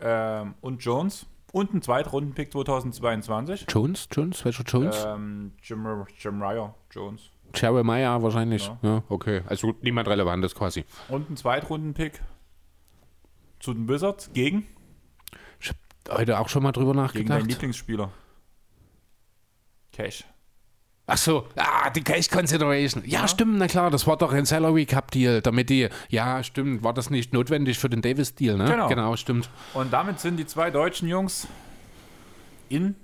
ähm, und Jones und ein Zweitrunden-Pick 2022. Jones? Jones? Welcher Jones? Ähm, Jim, Ryer Jones. Jeremiah wahrscheinlich. Ja. Ja. okay. Also niemand Relevantes quasi. Und ein Zweitrunden-Pick zu den Wizards gegen, Ich habe heute auch schon mal drüber gegen deinen nachgedacht. Lieblingsspieler. Cash. Ach so, ah, die Cash Consideration. Ja, stimmt, na klar, das war doch ein Salary Cup Deal, damit die, ja, stimmt, war das nicht notwendig für den Davis Deal, ne? Genau. Genau, stimmt. Und damit sind die zwei deutschen Jungs in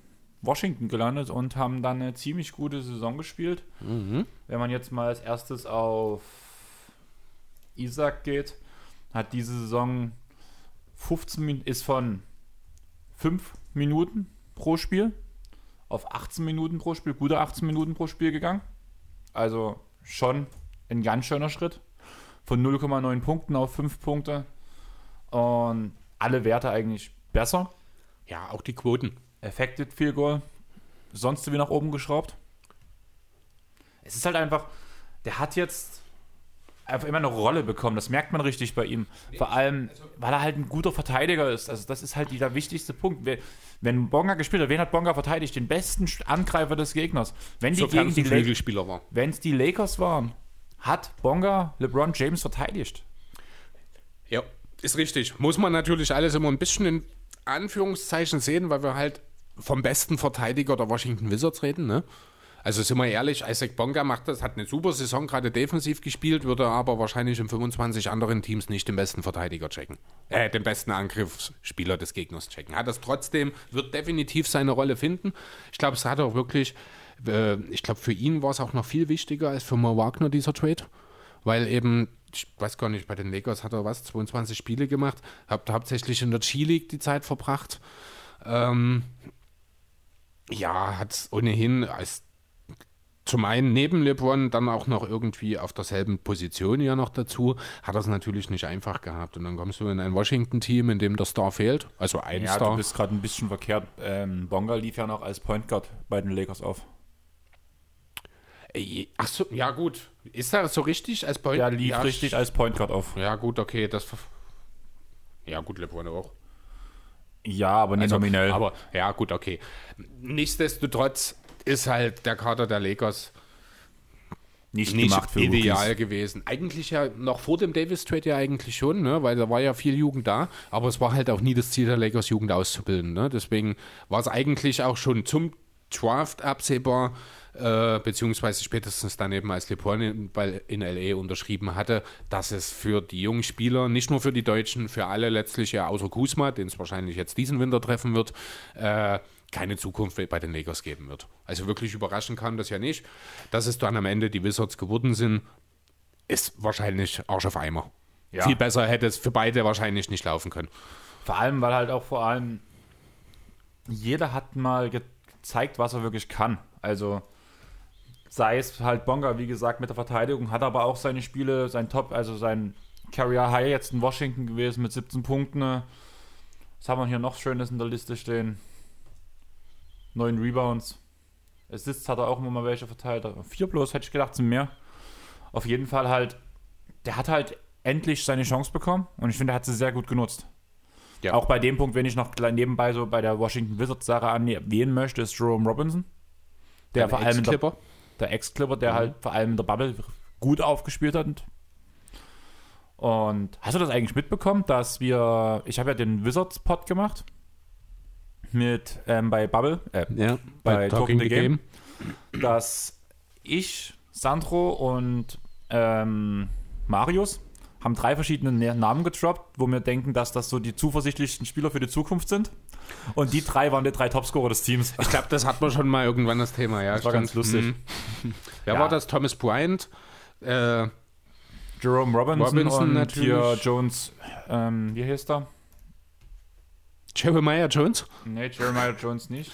Washington gelandet und haben dann eine ziemlich gute Saison gespielt. Wenn man jetzt mal als erstes auf Isaac geht, hat diese Saison 15 Min ist von 5 Minuten pro Spiel auf 18 Minuten pro Spiel, gute 18 Minuten pro Spiel gegangen. Also schon ein ganz schöner Schritt. Von 0,9 Punkten auf 5 Punkte. Und alle Werte eigentlich besser. Ja, auch die Quoten. Affected Field Goal. Sonst wie nach oben geschraubt. Es ist halt einfach, der hat jetzt einfach immer eine Rolle bekommen. Das merkt man richtig bei ihm. Vor allem, weil er halt ein guter Verteidiger ist. Also das ist halt der wichtigste Punkt. Wenn Bonga gespielt hat, wen hat Bonga verteidigt? Den besten Angreifer des Gegners. Wenn die Sofern gegen die Flügelspieler war. wenn es die Lakers waren, hat Bonga LeBron James verteidigt. Ja, ist richtig. Muss man natürlich alles immer ein bisschen in Anführungszeichen sehen, weil wir halt vom besten Verteidiger der Washington Wizards reden, ne? Also sind wir ehrlich, Isaac Bonga macht das, hat eine super Saison gerade defensiv gespielt, würde aber wahrscheinlich in 25 anderen Teams nicht den besten Verteidiger checken. Äh, den besten Angriffsspieler des Gegners checken. Hat das trotzdem, wird definitiv seine Rolle finden. Ich glaube, es hat auch wirklich, äh, ich glaube, für ihn war es auch noch viel wichtiger als für Mo Wagner, dieser Trade. Weil eben, ich weiß gar nicht, bei den Lakers hat er was, 22 Spiele gemacht, hat hauptsächlich in der G-League die Zeit verbracht. Ähm, ja, hat es ohnehin als zum einen neben LeBron, dann auch noch irgendwie auf derselben Position ja noch dazu, hat es natürlich nicht einfach gehabt. Und dann kommst du in ein Washington-Team, in dem der Star fehlt, also ein Ja, Star. du bist gerade ein bisschen verkehrt. Ähm, Bonga lief ja noch als Point Guard bei den Lakers auf. Ey, Ach so, ja gut. Ist er so richtig als Point? Der lief ja, richtig als Point Guard auf. Ja gut, okay, das... Ja gut, LeBron auch. Ja, aber nicht nominell. Aber ja, gut, okay. Nichtsdestotrotz ist halt der Kader der Lakers nicht, nicht gemacht für ideal Rookies. gewesen. Eigentlich ja noch vor dem Davis Trade ja eigentlich schon, ne? weil da war ja viel Jugend da, aber es war halt auch nie das Ziel der Lakers Jugend auszubilden. Ne? Deswegen war es eigentlich auch schon zum Draft absehbar, äh, beziehungsweise spätestens dann eben als LeBron in, in LA unterschrieben hatte, dass es für die jungen Spieler, nicht nur für die Deutschen, für alle letztlich ja außer Kuzma, den es wahrscheinlich jetzt diesen Winter treffen wird, äh, keine Zukunft bei den Lakers geben wird. Also wirklich überraschen kann das ja nicht. Dass es dann am Ende die Wizards geworden sind, ist wahrscheinlich Arsch auf Eimer. Ja. Viel besser hätte es für beide wahrscheinlich nicht laufen können. Vor allem, weil halt auch vor allem jeder hat mal ge gezeigt, was er wirklich kann. Also sei es halt Bonga, wie gesagt, mit der Verteidigung, hat aber auch seine Spiele, sein Top, also sein Career High jetzt in Washington gewesen mit 17 Punkten. Was haben wir hier noch Schönes in der Liste stehen? Neun Rebounds. Assists hat er auch immer mal welche verteilt. Vier bloß, hätte ich gedacht, sind mehr. Auf jeden Fall halt, der hat halt endlich seine Chance bekommen und ich finde, er hat sie sehr gut genutzt. Ja. Auch bei dem Punkt, wenn ich noch gleich nebenbei so bei der Washington Wizards Sache erwähnen möchte, ist Jerome Robinson. Der vor allem in der, Ex-Clipper. der Ex-Clipper, der halt vor allem in der Bubble gut aufgespielt hat. Und hast du das eigentlich mitbekommen, dass wir, ich habe ja den Wizards-Pod gemacht mit ähm, bei Bubble, äh, ja, bei Talking the Game. dass ich, Sandro und ähm, Marius haben drei verschiedene Na- Namen getroppt, wo wir denken, dass das so die zuversichtlichsten Spieler für die Zukunft sind. Und die drei waren die drei Topscorer des Teams. Ich glaube, das hatten wir schon mal irgendwann das Thema, ja. Das war ganz lustig. Wer Ja. war das? Thomas Bryant, äh, Jerome Robinson, Robinson und natürlich. hier Jones, ähm, wie heißt er? Jeremiah Jones? Nee, Jeremiah Jones nicht.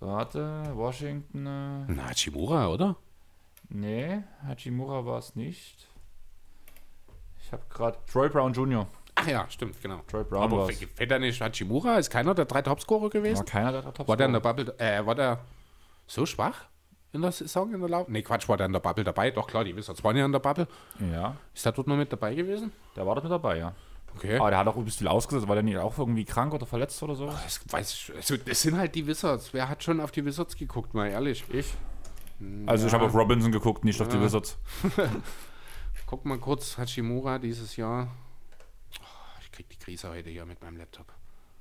Warte, Washington. Äh, Na, Hachimura, oder? nee, Hachimura war es nicht. Ich habe gerade Troy Brown Jr. Ach ja, stimmt, genau. Troy Brown Aber fällt da nicht Hachimura? Ist keiner der drei Topscorer War gewesen? keiner der Top War der in der Bubble, äh, war der so schwach in der Saison, in der Lauf? Nee, Quatsch, war der in der Bubble dabei? Doch, klar, die Wizards waren ja in der Bubble. Ja, Ist der dort noch mit dabei gewesen? der war dort mit dabei, ja. Okay. Aber der hat auch übelst viel ausgesetzt. War der nicht auch irgendwie krank oder verletzt oder so? Das weiß ich, also das sind halt die Wizards. Wer hat schon auf die Wizards geguckt, mal ehrlich? Ich? Also ich habe auf Robinson geguckt, nicht auf die Ja. Wizards. Guck mal kurz, Hachimura dieses Jahr. Oh, ich krieg die Krise heute hier mit meinem Laptop.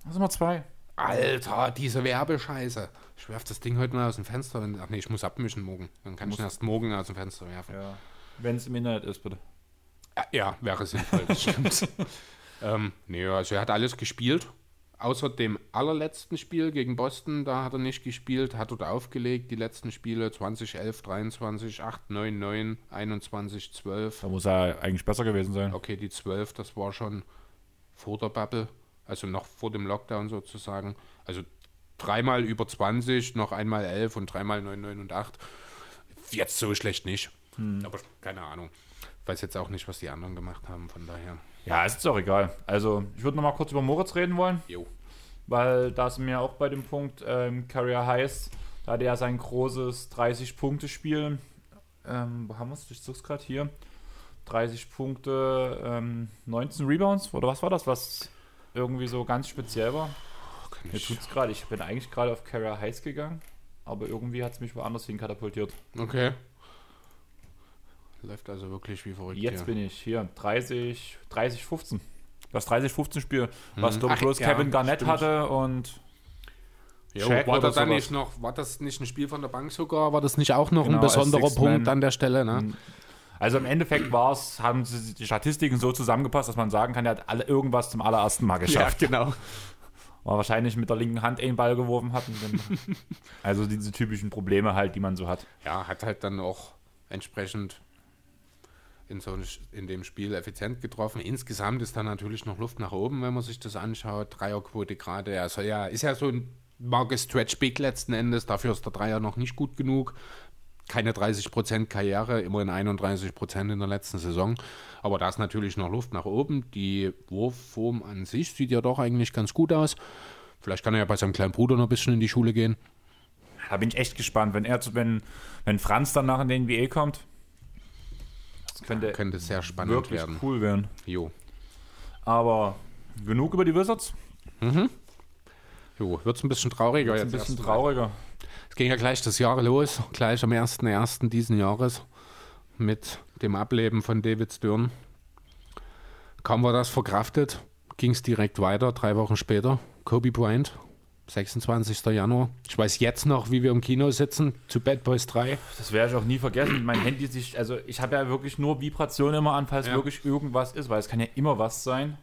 Das sind mal zwei. Alter, diese Werbescheiße. Ich werf das Ding heute mal aus dem Fenster. Und, ach nee, ich muss abmischen morgen. Dann kann ich ihn erst morgen aus dem Fenster werfen. Ja. Wenn es im Internet ist, bitte. Ja, ja wäre sinnvoll, das stimmt. ähm, nee, also er hat alles gespielt. Außer dem allerletzten Spiel gegen Boston, da hat er nicht gespielt, hat dort aufgelegt. Die letzten Spiele 2011, 23, 8, 9, 9, 21, 12. Da muss er eigentlich besser gewesen sein. Okay, die 12, das war schon vor der Bubble, also noch vor dem Lockdown sozusagen. Also dreimal über 20, noch einmal 11 und dreimal 9, 9 und 8. Jetzt so schlecht nicht. Aber keine Ahnung. Weiß jetzt auch nicht, was die anderen gemacht haben, von daher. Ja, es ist auch egal. Also, ich würde noch mal kurz über Moritz reden wollen, Jo. weil da sind wir auch bei dem Punkt ähm, Career Highs. Da hat er sein großes 30-Punkte-Spiel. Ähm, wo haben wir es? Ich such's gerade hier. 30 Punkte, ähm, 19 Rebounds, oder was war das, was irgendwie so ganz speziell war? Kann Mir tut's gerade. Ich bin eigentlich gerade auf Career Highs gegangen, aber irgendwie hat es mich woanders hin katapultiert. Okay. Läuft also wirklich wie verrückt. Jetzt hier. bin ich hier. 30, 30, 15. Das 30-15-Spiel, was Mhm. glaube ich bloß ja, Kevin Garnett stimmt. hatte und Jo, war, das dann nicht noch, war das nicht ein Spiel von der Bank sogar? War das nicht auch noch Genau, ein besonderer Punkt an der Stelle? Ne? Also im Endeffekt war es, haben sie die Statistiken so zusammengepasst, dass man sagen kann, er hat alle irgendwas zum allerersten Mal geschafft. genau. War wahrscheinlich mit der linken Hand einen Ball geworfen hat. also diese typischen Probleme halt, die man so hat. Ja, hat halt dann auch entsprechend in, so in dem Spiel effizient getroffen. Insgesamt ist da natürlich noch Luft nach oben, wenn man sich das anschaut. Dreierquote gerade. Er soll ja, ist ja so ein Marcus Stretch Big letzten Endes. Dafür ist der Dreier noch nicht gut genug. Keine 30% Karriere, immerhin 31% in der letzten Saison. Aber da ist natürlich noch Luft nach oben. Die Wurfform an sich sieht ja doch eigentlich ganz gut aus. Vielleicht kann er ja bei seinem kleinen Bruder noch ein bisschen in die Schule gehen. Da bin ich echt gespannt, wenn er wenn, wenn Franz danach in den NBA kommt. Könnte Könnte sehr spannend wirklich werden. cool werden. Jo. Aber genug über die Wizards. Jo, wird es ein bisschen trauriger Jetzt jetzt. ein bisschen trauriger. Es ging ja gleich das Jahr los, gleich am 1.1. diesen Jahres mit dem Ableben von David Stern. Kaum war das verkraftet, ging es direkt weiter, drei Wochen später. Kobe Bryant, 26. Januar. Ich weiß jetzt noch, wie wir im Kino sitzen, zu Bad Boys 3. Das werde ich auch nie vergessen. Mein Handy sich, also ich habe ja wirklich nur Vibrationen immer an, falls Ja. wirklich irgendwas ist, weil es kann ja immer was sein.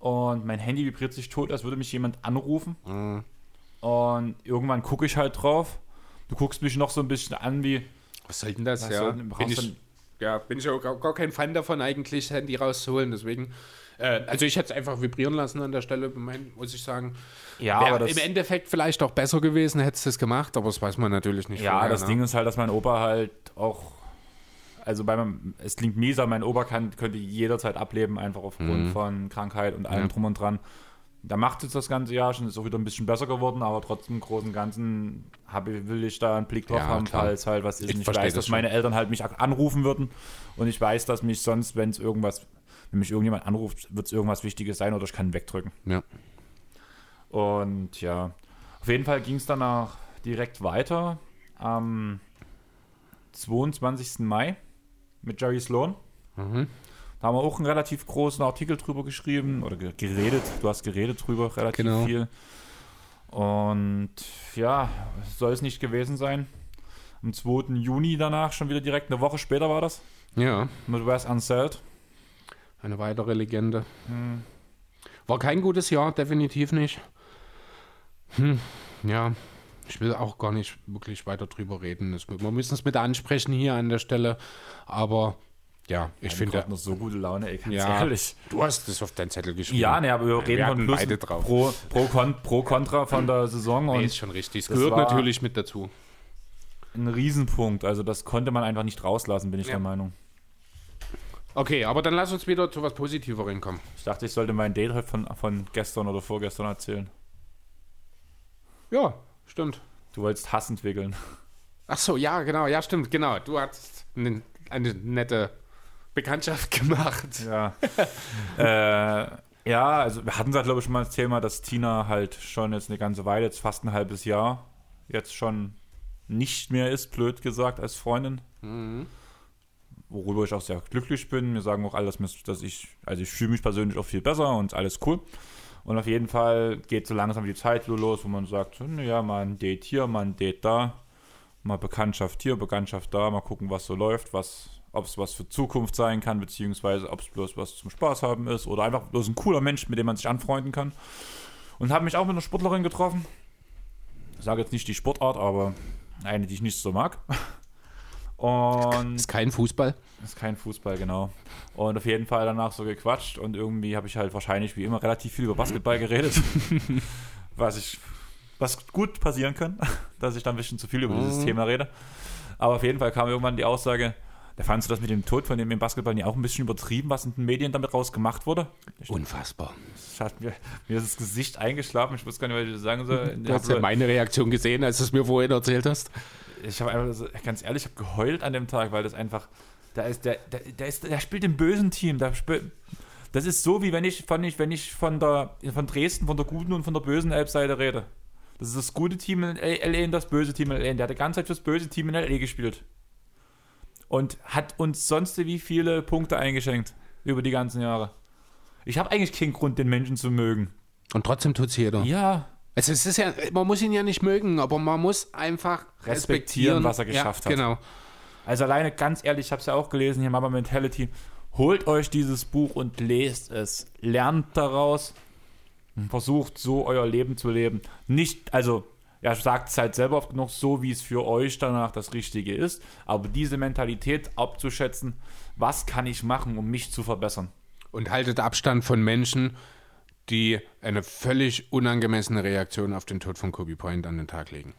Und mein Handy vibriert sich tot, als würde mich jemand anrufen. Mhm. Und irgendwann gucke ich halt drauf. Du guckst mich noch so ein bisschen an wie. Was soll denn das? Ja, soll bin ich, ja, bin ich auch gar, kein Fan davon, eigentlich Handy rauszuholen. Deswegen, äh, also ich hätte es einfach vibrieren lassen an der Stelle, muss ich sagen. Ja, Wäre aber im Endeffekt vielleicht auch besser gewesen, hättest du es gemacht, aber das weiß man natürlich nicht. ja, vorher, das ne? Ding ist halt, dass mein Opa halt auch. Also bei meinem, es klingt mies, aber mein Opa kann, könnte jederzeit ableben, einfach aufgrund Mhm. von Krankheit und allem Ja. drum und dran. Da macht es das ganze Jahr schon, ist auch wieder ein bisschen besser geworden, aber trotzdem im Großen und Ganzen hab, ich- will ich da einen Blick drauf Ja, haben, klar. falls halt was ist. Ich ich weiß, das dass schon. meine Eltern halt mich anrufen würden und ich weiß, dass mich sonst, wenn es irgendwas, wenn mich irgendjemand anruft, wird es irgendwas Wichtiges sein oder ich kann wegdrücken. Ja. Und ja, auf jeden Fall ging es danach direkt weiter am 22. Mai mit Jerry Sloan. Mhm. Da haben wir auch einen relativ großen Artikel drüber geschrieben oder ge- geredet. Du hast geredet drüber relativ Genau. viel. Und ja, soll es nicht gewesen sein. Am 2. Juni danach, schon wieder direkt eine Woche später war das, ja, mit Wes Unseld. Eine weitere Legende. Hm. War kein gutes Jahr, definitiv nicht. Hm, ja, ich will auch gar nicht wirklich weiter drüber reden. Das, wir müssen es mit ansprechen hier an der Stelle, aber Ja, ich Ich finde, finde noch so gute Laune, ey, ganz ja, ehrlich. du hast das auf deinen Zettel geschrieben. Ja, ne, aber wir reden wir von Plus beide drauf. pro, pro, Kon pro Contra von der Saison Nee, und ist schon richtig. Es das gehört natürlich mit dazu. ein Riesenpunkt. Also das konnte man einfach nicht rauslassen, bin ich Ja. der Meinung. Okay, aber dann lass uns wieder zu was Positiveren kommen. Ich dachte, ich sollte mein Date von, von gestern oder vorgestern erzählen. Ja, stimmt. Du wolltest Hass entwickeln. Ach so, ja, genau, ja, stimmt, genau. Du hattest eine, eine nette Bekanntschaft gemacht. Ja. äh, ja, also wir hatten da glaube ich schon mal das Thema, dass Tina halt schon jetzt eine ganze Weile, jetzt fast ein halbes Jahr, jetzt schon nicht mehr ist, blöd gesagt, als Freundin. Worüber ich auch sehr glücklich bin. Mir sagen auch alle, dass, ich, also ich fühle mich persönlich auch viel besser und alles cool. Und auf jeden Fall geht so langsam die Zeit wieder los, wo man sagt, so, na ja, mal ein Date hier, mal ein Date da, mal Bekanntschaft hier, Bekanntschaft da, mal gucken, was so läuft, was, ob es was für Zukunft sein kann, beziehungsweise ob es bloß was zum Spaß haben ist oder einfach bloß ein cooler Mensch, mit dem man sich anfreunden kann. Und habe mich auch mit einer Sportlerin getroffen. Ich sage jetzt nicht die Sportart, aber eine, die ich nicht so mag. Und Ist kein Fußball. ist kein Fußball, genau. Und auf jeden Fall danach so gequatscht und irgendwie habe ich halt wahrscheinlich wie immer relativ viel über Basketball geredet. was ich, was gut passieren kann, dass ich dann ein bisschen zu viel über dieses Thema rede. Aber auf jeden Fall kam irgendwann die Aussage, da fandst du das mit dem Tod von dem im Basketball nicht auch ein bisschen übertrieben, was in den Medien damit raus gemacht wurde? Unfassbar. Ich hat mir, mir ist das Gesicht eingeschlafen, ich wusste gar nicht, was ich sagen soll. Du hast ja meine Reaktion gesehen, als du es mir vorhin erzählt hast. Ich habe einfach, so, ganz ehrlich, ich habe geheult an dem Tag, weil das einfach, da ist der, der, der, ist, der spielt im bösen Team. Der spielt, das ist so, wie wenn ich von, ich, wenn ich von, der, von Dresden, von der guten und von der bösen Elbseite rede. Das ist das gute Team in LA und das böse Team in LA. Der hat die ganze Zeit fürs böse Team in LA gespielt. Und hat uns sonst wie viele Punkte eingeschenkt über die ganzen Jahre. Ich habe eigentlich keinen Grund, den Menschen zu mögen. Und trotzdem tut es jeder. Ja, Also es ist ja, man muss ihn ja nicht mögen, aber man muss einfach Respektieren, respektieren, was er geschafft ja, hat. Genau. Also alleine, ganz ehrlich, ich habe es ja auch gelesen, hier Mama Mentality. Holt euch dieses Buch und lest es. Lernt daraus und versucht so euer Leben zu leben. Nicht, also, er sagt es halt selber oft genug, so wie es für euch danach das Richtige ist. Aber diese Mentalität abzuschätzen, was kann ich machen, um mich zu verbessern? Und haltet Abstand von Menschen, die eine völlig unangemessene Reaktion auf den Tod von Kobe Bryant an den Tag legen.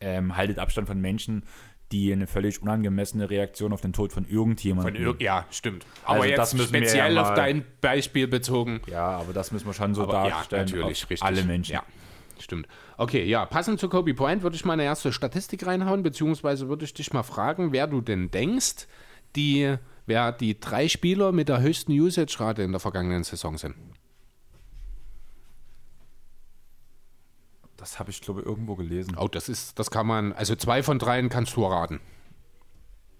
Ähm, haltet Abstand von Menschen, die eine völlig unangemessene Reaktion auf den Tod von irgendjemandem. ja, stimmt. Also Aber das jetzt müssen wir speziell ja auf dein Beispiel bezogen. ja, aber das müssen wir schon so Aber ja, darstellen. natürlich, auf richtig. Alle Menschen. Ja, stimmt. Okay, ja, passend zu Kobe Bryant würde ich mal eine erste Statistik reinhauen, beziehungsweise würde ich dich mal fragen, wer du denn denkst, die, wer die drei Spieler mit der höchsten Usage-Rate in der vergangenen Saison sind. Das habe ich, glaube ich, irgendwo gelesen. Oh, das ist, das kann man, also zwei von dreien kannst du erraten.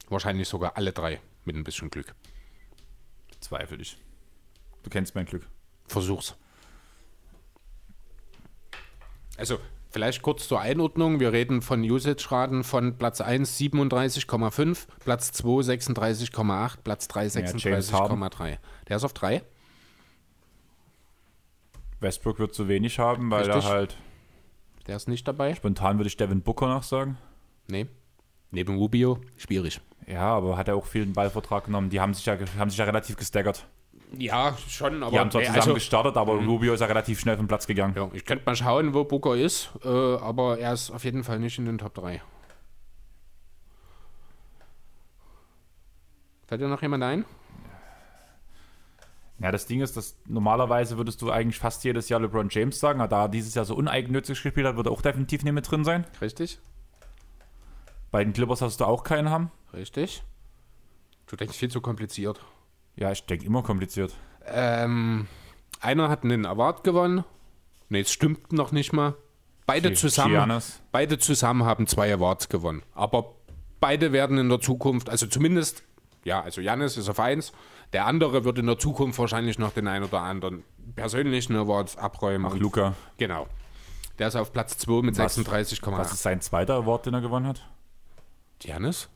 Wahrscheinlich sogar alle drei, mit ein bisschen Glück. Zweifel ich. Du kennst mein Glück. Versuch's. Also, vielleicht kurz zur Einordnung. Wir reden von Usage-Raten von Platz 1 37,5, Platz 2 36,8, Platz 3 James Harden. 36,3. Der ist auf 3. Westbrook wird zu wenig haben, weil Richtig. er halt, Der ist nicht dabei. spontan würde ich Devin Booker noch sagen. Nee. Neben Rubio, schwierig. Ja, aber hat er auch viel den Ballvertrag genommen. Die haben sich ja, haben sich ja relativ gestaggert. Ja, schon, aber Die haben zwar zusammen also, gestartet, aber Rubio ist ja relativ schnell vom Platz gegangen. ja, ich könnte mal schauen, wo Booker ist, äh, aber er ist auf jeden Fall nicht in den Top 3. Fällt dir noch jemand ein? Ja, das Ding ist, dass normalerweise würdest du eigentlich fast jedes Jahr LeBron James sagen, aber da er dieses Jahr so uneigennützig gespielt hat, wird er auch definitiv nicht mit drin sein. Richtig? Bei den Clippers hast du auch keinen haben. Richtig. Du denkst viel zu kompliziert. Ja, ich denke immer kompliziert. Ähm, einer hat einen Award gewonnen. Ne, es stimmt noch nicht mal. Beide zusammen, Giannis. beide zusammen haben zwei Awards gewonnen. Aber beide werden in der Zukunft, also zumindest, ja, also Janis ist auf 1. Der andere wird in der Zukunft wahrscheinlich noch den einen oder anderen persönlichen Award abräumen. Ach, Luca. Genau. Der ist auf Platz 2 mit Was- 36,8. Was ist sein zweiter Award, den er gewonnen hat? Janis?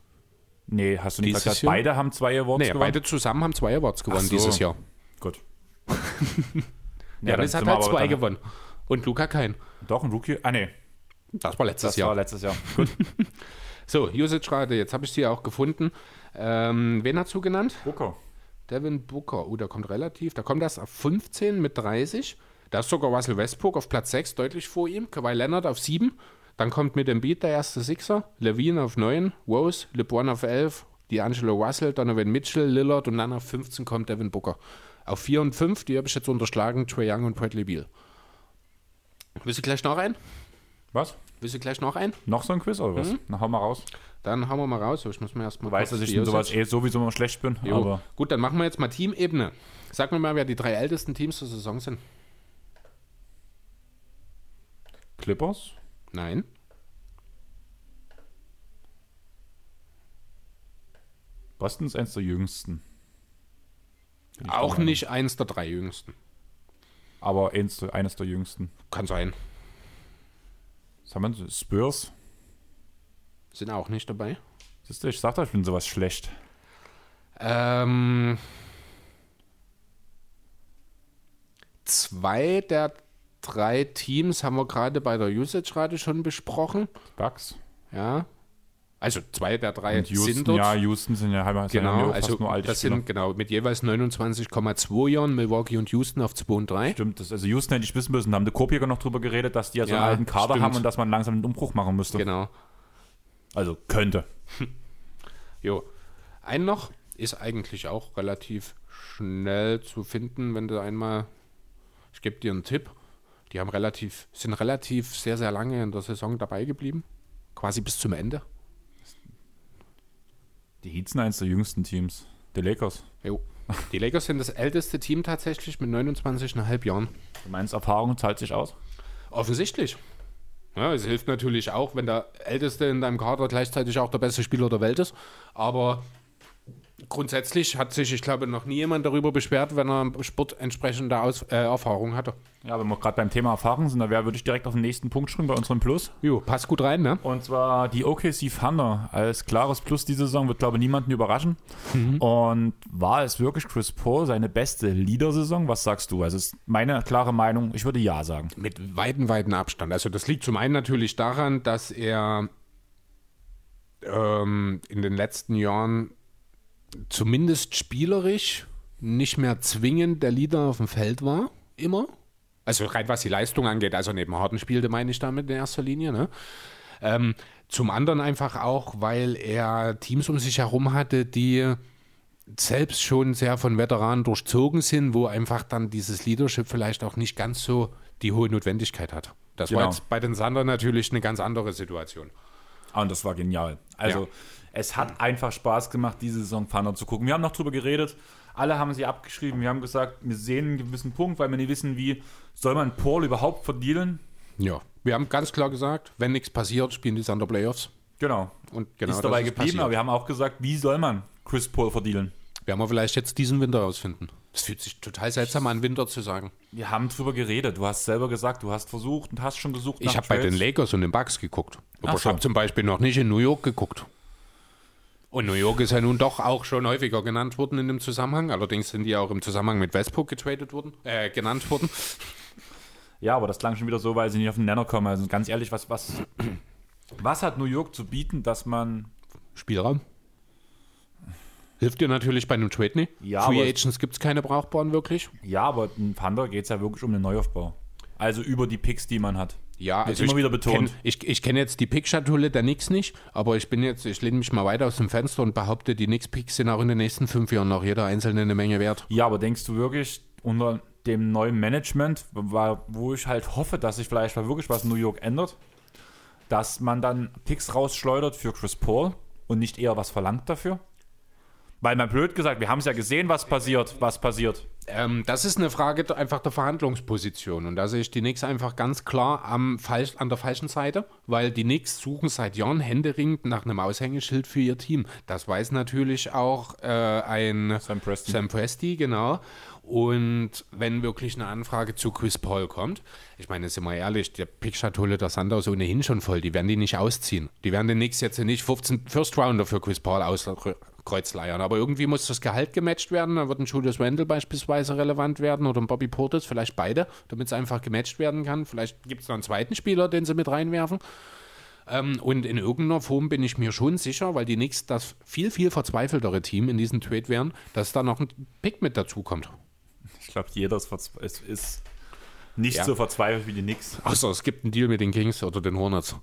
Nee, hast du nicht Dieses gesagt, Jahr? beide haben zwei Awards Nee, gewonnen? beide zusammen haben zwei Awards gewonnen so. dieses Jahr. Gut. Ja, Janis hat halt zwei dann- gewonnen. Und Luca keinen. Doch, ein Rookie. Ah, nee, Das war letztes das Jahr. war letztes Jahr. Gut. So, Usage-Rate, jetzt habe ich sie auch gefunden. Ähm, wen hast du genannt? Booker. Devin Booker. Oh, der kommt relativ. Da kommt das auf 15 mit 30. Da ist sogar Russell Westbrook auf Platz 6 deutlich vor ihm. Kawhi Leonard auf 7. Dann kommt mit dem Beat der erste Sixer. Levine auf 9. Rose, LeBron auf 11. D'Angelo Russell, Donovan Mitchell, Lillard und dann auf 15 kommt Devin Booker. Auf 4 und 5, die habe ich jetzt unterschlagen, Trey Young und Bradley Beal. Willst du gleich noch ein? Was? Willst du gleich noch ein? Noch so ein Quiz oder was? Na, hau mal raus. Dann hauen wir mal raus. Ich muss mir erstmal. Du weißt, dass ich in sowas eh sowieso immer schlecht bin, Jo. aber Gut, dann machen wir jetzt mal Teamebene. Sag mir mal, wer die drei ältesten Teams der Saison sind. Clippers? Nein. Boston ist eins der jüngsten. Bin Auch Meinung. nicht eins der drei jüngsten. Aber eins, der- eines der jüngsten. Kann sein. Was haben wir? Spurs? Sind auch nicht dabei. Siehst du, ich sag doch, ich bin sowas schlecht. Ähm, zwei der drei Teams haben wir gerade bei der Usage-Rate schon besprochen. Bucks? Ja. Also zwei der drei Und sind Houston, dort. ja, Houston sind ja halber sind genau, also nur alte das Spieler. sind genau mit jeweils 29,2 Jahren Milwaukee und Houston auf 2 und 3. Stimmt, das, also Houston hätte ich wissen müssen, da haben die Kopiker noch drüber geredet, dass die ja so einen alten Kader stimmt. haben und dass man langsam einen Umbruch machen müsste. Genau. Also könnte. Jo. Ein noch ist eigentlich auch relativ schnell zu finden, wenn du einmal. Ich gebe dir einen Tipp. Die haben relativ, sind relativ sehr, sehr lange in der Saison dabei geblieben. Quasi bis zum Ende. Die Heats sind eins der jüngsten Teams. Die Lakers. Jo. Die Lakers sind das älteste Team tatsächlich mit 29,5 Jahren. Du meinst, Erfahrung zahlt sich aus? Offensichtlich. Ja, es hilft natürlich auch, wenn der Älteste in deinem Kader gleichzeitig auch der beste Spieler der Welt ist. Aber grundsätzlich hat sich, ich glaube, noch nie jemand darüber beschwert, wenn er im Sport entsprechende Aus äh, Erfahrung hatte. Ja, wenn wir gerade beim Thema Erfahrung sind, da wär- würde ich direkt auf den nächsten Punkt springen bei unserem Plus. Jo, passt gut rein, ne? Und zwar die OKC Thunder als klares Plus diese Saison wird, glaube ich, niemanden überraschen. Und war es wirklich Chris Paul seine beste Leader-Saison? Was sagst du? Also ist meine klare Meinung, ich würde ja sagen. Mit weiten, weiten Abstand. Also das liegt zum einen natürlich daran, dass er ähm, in den letzten Jahren zumindest spielerisch nicht mehr zwingend der Leader auf dem Feld war. Immer. Also rein was die Leistung angeht, also neben Harden spielte, meine ich damit in erster Linie. Ne? Ähm, zum anderen einfach auch, weil er Teams um sich herum hatte, die selbst schon sehr von Veteranen durchzogen sind, wo einfach dann dieses Leadership vielleicht auch nicht ganz so die hohe Notwendigkeit hat. Das war Genau. jetzt bei den Sander natürlich eine ganz andere Situation. Ah, Und das war genial. Also, Ja. Es hat einfach Spaß gemacht, diese Saison Thunder zu gucken. Wir haben noch drüber geredet. Alle haben sie abgeschrieben. Wir haben gesagt, wir sehen einen gewissen Punkt, weil wir nicht wissen, wie soll man Paul überhaupt verdienen. Ja, wir haben ganz klar gesagt, wenn nichts passiert, spielen die Sander Playoffs. Genau. Und genau ist dabei das geblieben, passiert. aber wir haben auch gesagt, wie soll man Chris Paul verdienen? Werden wir vielleicht jetzt diesen Winter ausfinden. Es fühlt sich total seltsam an, Winter zu sagen. Wir haben drüber geredet. Du hast selber gesagt, du hast versucht und hast schon gesucht. Ich habe bei den. Lakers und den Bucks geguckt. Aber Ach ich so. habe zum Beispiel noch nicht in New York geguckt. Und New York ist ja nun doch auch schon häufiger genannt worden in dem Zusammenhang. Allerdings sind die auch im Zusammenhang mit Westbrook getradet worden, äh, genannt worden. Ja, aber das klang schon wieder so, weil sie nicht auf den Nenner kommen. Also ganz ehrlich, was, was, was hat New York zu bieten, dass man. Spielraum. Hilft dir natürlich bei einem Trade nicht. Ja, Free Agents gibt es keine brauchbaren wirklich. Ja, aber in Thunder geht es ja wirklich um den Neuaufbau. Also über die Picks, die man hat. Ja, also immer ich wieder betont. Kenn, ich ich kenne jetzt die Pick-Schatulle der Knicks nicht, aber ich bin jetzt, ich lehne mich mal weiter aus dem Fenster und behaupte, die Knicks-Picks sind auch in den nächsten fünf Jahren noch jeder einzelne eine Menge wert. Ja, aber denkst du wirklich, unter dem neuen Management, wo ich halt hoffe, dass sich vielleicht mal wirklich was in New York ändert, dass man dann Picks rausschleudert für Chris Paul und nicht eher was verlangt dafür? Weil man blöd gesagt, wir haben es ja gesehen, was passiert, was passiert. Ähm, das ist eine Frage der- einfach der Verhandlungsposition. Und da sehe ich die Knicks einfach ganz klar am falsch, an der falschen Seite, weil die Knicks suchen seit Jahren händeringend nach einem Aushängeschild für ihr Team. Das weiß natürlich auch äh, ein Sam Presti. Sam Presti, genau. Und wenn wirklich eine Anfrage zu Chris Paul kommt, ich meine, sind wir ehrlich, der Pickschatulle der Sander ist ohnehin schon voll, die werden die nicht ausziehen. Die werden den Knicks jetzt nicht 15 First Rounder für Chris Paul auskreuzleiern. Aber irgendwie muss das Gehalt gematcht werden. Da wird ein Julius Randle beispielsweise relevant werden oder ein Bobby Portis, vielleicht beide, damit es einfach gematcht werden kann. Vielleicht gibt es noch einen zweiten Spieler, den sie mit reinwerfen. Ähm, und in irgendeiner Form bin ich mir schon sicher, weil die Knicks das viel, viel verzweifeltere Team in diesem Trade wären, dass da noch ein Pick mit dazukommt. Ich glaube, jeder ist, ist, ist nicht Ja. so verzweifelt wie die Knicks. Außer es gibt einen Deal mit den Kings oder den Hornets.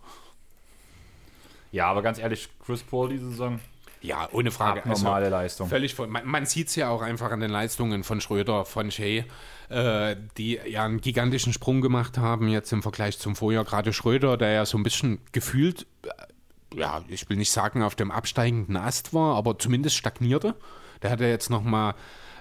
Ja, aber ganz ehrlich, Chris Paul diese Saison, Ja, ohne Frage. Also, abnormale Leistung. Völlig voll. Man, man sieht es ja auch einfach an den Leistungen von Schröder, von Shea, äh, die ja einen gigantischen Sprung gemacht haben jetzt im Vergleich zum Vorjahr. Gerade Schröder, der ja so ein bisschen gefühlt, äh, ja, ich will nicht sagen auf dem absteigenden Ast war, aber zumindest stagnierte. Der hat ja jetzt nochmal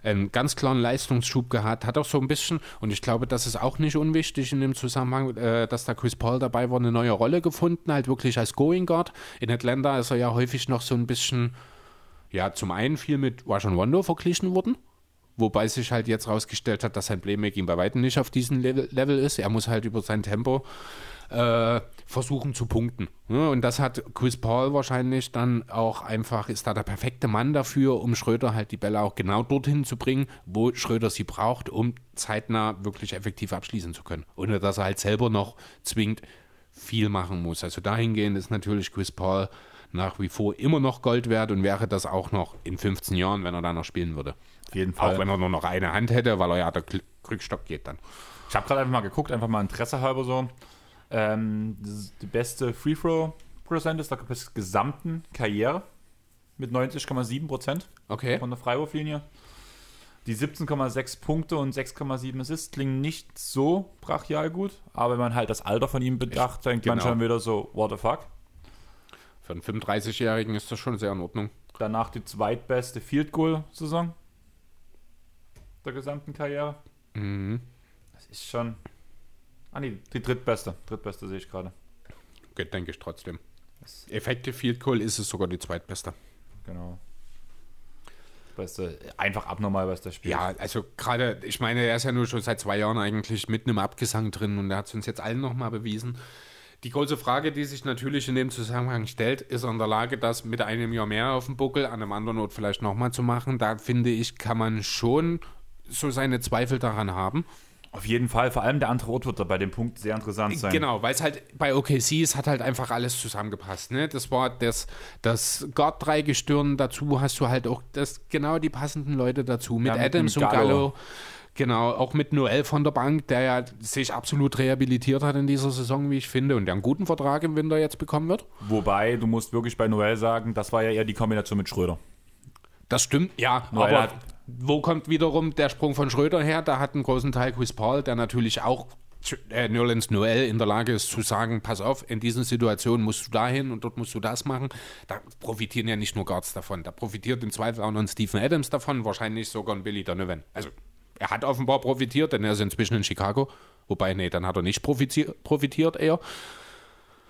einen ganz klaren Leistungsschub gehabt, hat auch so ein bisschen, und ich glaube, das ist auch nicht unwichtig in dem Zusammenhang, äh, dass da Chris Paul dabei war, eine neue Rolle gefunden, halt wirklich als Going Guard. In Atlanta ist er ja häufig noch so ein bisschen ja, zum einen viel mit Rajon Rondo verglichen worden, wobei sich halt jetzt rausgestellt hat, dass sein Playmaking bei weitem nicht auf diesem Level ist. Er muss halt über sein Tempo äh, versuchen zu punkten. Und das hat Chris Paul wahrscheinlich dann auch einfach, ist da der perfekte Mann dafür, um Schröder halt die Bälle auch genau dorthin zu bringen, wo Schröder sie braucht, um zeitnah wirklich effektiv abschließen zu können. Ohne dass er halt selber noch zwingend viel machen muss. Also dahingehend ist natürlich Chris Paul nach wie vor immer noch Gold wert und wäre das auch noch in 15 Jahren, wenn er da noch spielen würde. Auf jeden Auch Fall. wenn er nur noch eine Hand hätte, weil er ja der Krückstock geht dann. Ich habe gerade einfach mal geguckt, einfach mal Interesse halber so. Ähm, die beste Free Throw Percent ist der gesamten Karriere mit 90,7 Prozent Okay. von der Freiwurflinie. Die 17,6 Punkte und 6,7 Assists klingen nicht so brachial gut, aber wenn man halt das Alter von ihm bedacht, denkt man Genau. schon wieder so, what the fuck. Für einen 35-Jährigen ist das schon sehr in Ordnung. Danach die zweitbeste Field Goal Saison der gesamten Karriere. Mhm. Das ist schon. Ah nee, die drittbeste. Drittbeste sehe ich gerade. Geht, denke ich trotzdem. Effective Field Goal ist es sogar die zweitbeste. Genau. Beste, einfach abnormal, was das Spiel. Ja, also gerade, ich meine, er ist ja nur schon seit zwei Jahren eigentlich mitten im Abgesang drin und er hat es uns jetzt allen nochmal bewiesen. Die große Frage, die sich natürlich in dem Zusammenhang stellt, ist er in der Lage, das mit einem Jahr mehr auf dem Buckel, an einem anderen Ort vielleicht nochmal zu machen. Da finde ich, kann man schon so seine Zweifel daran haben. Auf jeden Fall, vor allem der andere Ort wird da bei dem Punkt sehr interessant sein. Genau, weil es halt bei OKC, es hat halt einfach alles zusammengepasst. Ne? Das war das, das Guard-Dreigestirn, dazu hast du halt auch das, genau die passenden Leute dazu. Mit Ja, mit Adams dem und Gallo. Gallo. Genau, auch mit Noel von der Bank, der ja sich absolut rehabilitiert hat in dieser Saison, wie ich finde, und der einen guten Vertrag im Winter jetzt bekommen wird. Wobei, du musst wirklich bei Noel sagen, das war ja eher die Kombination mit Schröder. Das stimmt, ja. Noel aber hat- wo kommt wiederum der Sprung von Schröder her? Da hat einen großen Teil Chris Paul, der natürlich auch äh, Nerlens Noel in der Lage ist zu sagen, pass auf, in diesen Situationen musst du dahin und dort musst du das machen. Da profitieren ja nicht nur Guards davon. Da profitiert im Zweifel auch noch ein Stephen Adams davon, wahrscheinlich sogar ein Billy Donovan. Also er hat offenbar profitiert, denn er ist inzwischen in Chicago. Wobei, nee, dann hat er nicht profitiert, eher.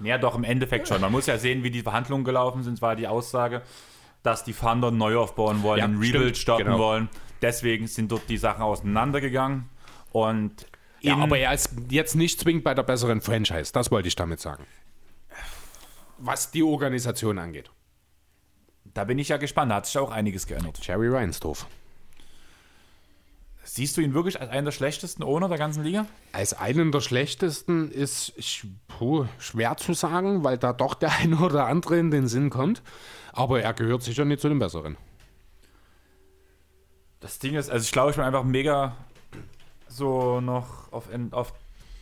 Ja, doch, im Endeffekt schon. Man muss ja sehen, wie die Verhandlungen gelaufen sind. War die Aussage, dass die Thunder neu aufbauen wollen, Ja, einen Rebuild stimmt, starten genau. wollen. Deswegen sind dort die Sachen auseinandergegangen. Und Ja, aber er ist jetzt nicht zwingend bei der besseren Franchise. Das wollte ich damit sagen. Was die Organisation angeht. da bin ich ja gespannt. Da hat sich auch einiges geändert. Jerry Reinsdorf. Siehst du ihn wirklich als einen der schlechtesten Owner der ganzen Liga? Als einen der schlechtesten ist puh, schwer zu sagen, weil da doch der eine oder andere in den Sinn kommt. Aber er gehört sicher nicht zu den besseren. Das Ding ist, also ich glaube, ich bin einfach mega so noch auf, auf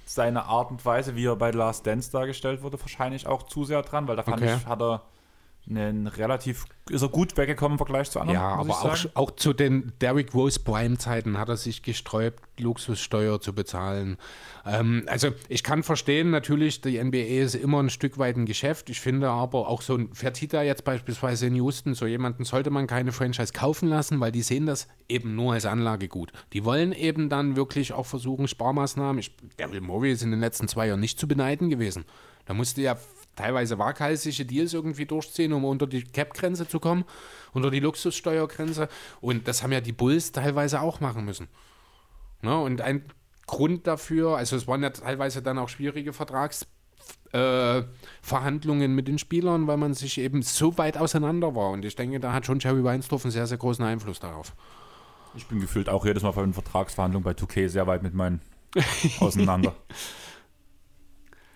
seine Art und Weise, wie er bei Last Dance dargestellt wurde, wahrscheinlich auch zu sehr dran, weil da fand Okay. ich, hat er einen relativ, ist er gut weggekommen im Vergleich zu anderen. Ja, aber auch, auch zu den Derrick Rose Prime-Zeiten hat er sich gesträubt, Luxussteuer zu bezahlen. Ähm, also ich kann verstehen, natürlich, die NBA ist immer ein Stück weit ein Geschäft. Ich finde aber auch so ein Fertitta jetzt beispielsweise in Houston, so jemanden sollte man keine Franchise kaufen lassen, weil die sehen das eben nur als Anlage gut. Die wollen eben dann wirklich auch versuchen, Sparmaßnahmen. Ich, Daryl Morey ist in den letzten zwei Jahren nicht zu beneiden gewesen. Da musste ja teilweise waghalsige Deals irgendwie durchziehen, um unter die Cap-Grenze zu kommen, unter die Luxussteuergrenze. Und das haben ja die Bulls teilweise auch machen müssen. Ne? Und ein Grund dafür, also es waren ja teilweise dann auch schwierige Vertragsverhandlungen äh, mit den Spielern, weil man sich eben so weit auseinander war. Und ich denke, da hat schon Jerry Weinsdorf einen sehr, sehr großen Einfluss darauf. Ich bin gefühlt auch jedes Mal bei den Vertragsverhandlungen bei 2K sehr weit mit meinen auseinander.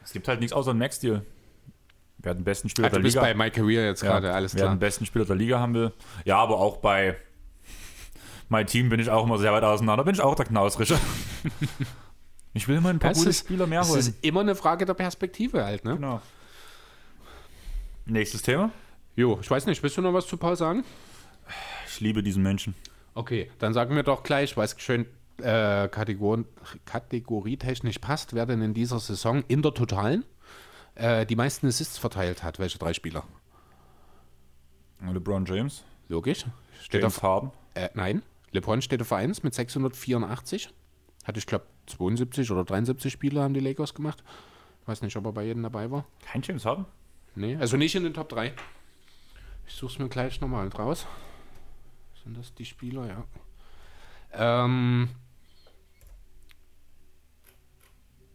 es gibt halt nichts außer einen Max-Deal. Wer den besten Spieler Ah, du der bist Liga bei My Career jetzt ja, gerade, alles wer den klar. besten Spieler der Liga haben will. Ja, aber auch bei mein Team bin ich auch immer sehr weit auseinander. Bin ich auch der Knausrische. ich will immer ein paar Das gute ist- Spieler mehr Es holen. ist immer eine Frage der Perspektive halt, ne? Genau. Nächstes Thema. Jo, ich weiß nicht, willst du noch was zu Paul sagen? Ich liebe diesen Menschen. Okay, dann sagen wir doch gleich, weil es schön äh, Kategor kategorietechnisch passt, wer denn in dieser Saison in der Totalen äh, die meisten Assists verteilt hat. Welche drei Spieler? LeBron James, Logisch. Steht James auf, Harden. äh, nein, LeBron steht auf 1 mit 684. Hatte ich glaube 72 oder 73 Spiele haben die Lakers gemacht. Ich weiß nicht, ob er bei jedem dabei war. Kein James Harden? Nee, also nicht in den Top 3. Ich suche es mir gleich nochmal raus. Sind das die Spieler, ja. Ähm,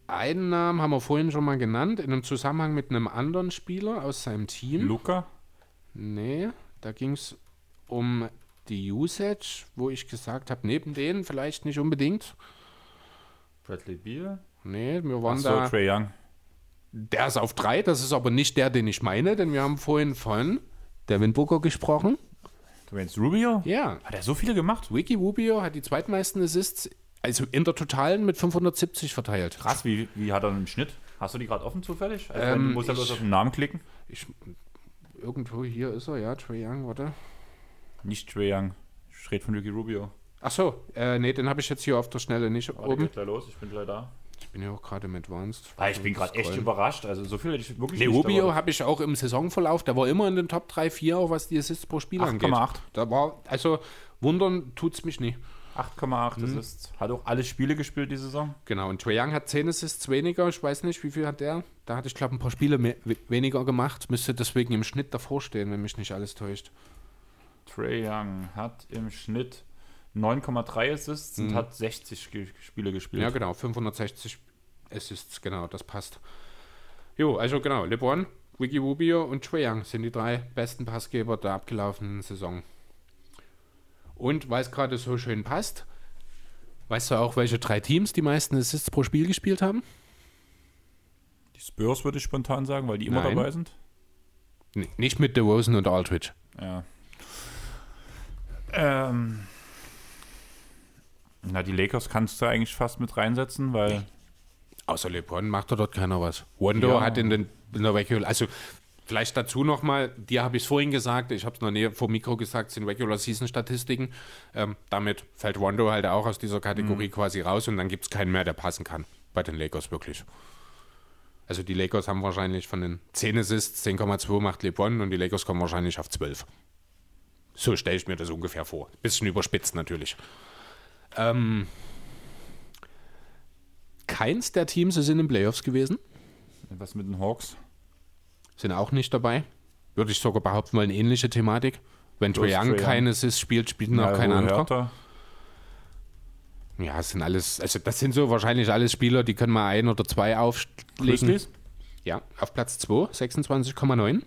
einen Namen haben wir vorhin schon mal genannt, in einem Zusammenhang mit einem anderen Spieler aus seinem Team. Luca? Nee, da ging es um die Usage, wo ich gesagt habe, neben denen vielleicht nicht unbedingt. Bradley Beal? Nee, wir waren Achso, da. Trey Young. Der ist auf drei, das ist aber nicht der, den ich meine, denn wir haben vorhin von Devin Booker gesprochen. Du meinst Rubio? Ja, Hat er so viele gemacht? Wiki Rubio hat die zweitmeisten Assists, also in der Totalen mit 570 verteilt. Krass, wie, wie hat er einen Schnitt? Hast du die gerade offen zufällig? Also, Ähm, du musst ja bloß auf den Namen klicken. Ich, irgendwo hier ist er, ja, Trae Young, warte. Nicht Trey Young. Ich rede von Ricky Rubio. Ach so, äh, nee, den habe ich jetzt hier auf der Schnelle nicht Warte, oben. geht gleich los, ich bin gleich da. Ich bin ja auch gerade mit Advanced. Ah, ich bin gerade echt überrascht. Also so viel hätte ich wirklich Nee, nicht Rubio habe ich auch im Saisonverlauf, der war immer in den Top 3, 4, auch was die Assists pro Spiel angeht. 8,8. Da war, also wundern tut's mich nicht. 8,8 Mhm. Assists. Hat auch alle Spiele gespielt diese Saison. Genau, und Trae Young hat 10 Assists weniger, ich weiß nicht, wie viel hat der? Da hatte ich, glaube ein paar Spiele mehr, we- weniger gemacht, müsste deswegen im Schnitt davor stehen, wenn mich nicht alles täuscht. Trey Young hat im Schnitt 9,3 Assists und hat 60 Ge Spiele gespielt. Mhm. Ja, genau, 560 Assists, genau, das passt. Jo, also genau, LeBron, Wiki Rubio und Trae Young sind die drei besten Passgeber der abgelaufenen Saison. Und weil es gerade so schön passt, weißt du auch, welche drei Teams die meisten Assists pro Spiel gespielt haben? Die Spurs würde ich spontan sagen, weil die immer Nein. dabei sind. N nicht mit DeRozan und Aldridge. Ja. Ähm. Na, die Lakers kannst du eigentlich fast mit reinsetzen, weil Außer LeBron macht da dort keiner was. Wando Ja. hat in, den, in der Regular, also vielleicht dazu nochmal, dir habe ich es vorhin gesagt, ich habe es noch näher vor Mikro gesagt, sind Regular Season Statistiken. Ähm, damit fällt Wando halt auch aus dieser Kategorie quasi raus und dann gibt es keinen mehr, der passen kann. Bei den Lakers wirklich. Also die Lakers haben wahrscheinlich von den 10 Assists 10,2 macht LeBron und die Lakers kommen wahrscheinlich auf 12. So stelle ich mir das ungefähr vor. Bisschen überspitzt natürlich. Ähm, keins der Teams ist in den Playoffs gewesen. was mit den Hawks? Sind auch nicht dabei. Würde ich sogar behaupten, weil eine ähnliche Thematik. Wenn Trae Young keines ist, spielt, spielt noch Ja, kein anderer. Ja, es sind alles, also das sind so wahrscheinlich alles Spieler, die können mal ein oder zwei auflegen. Grizzlies? Ja, auf Platz 2, 26,9.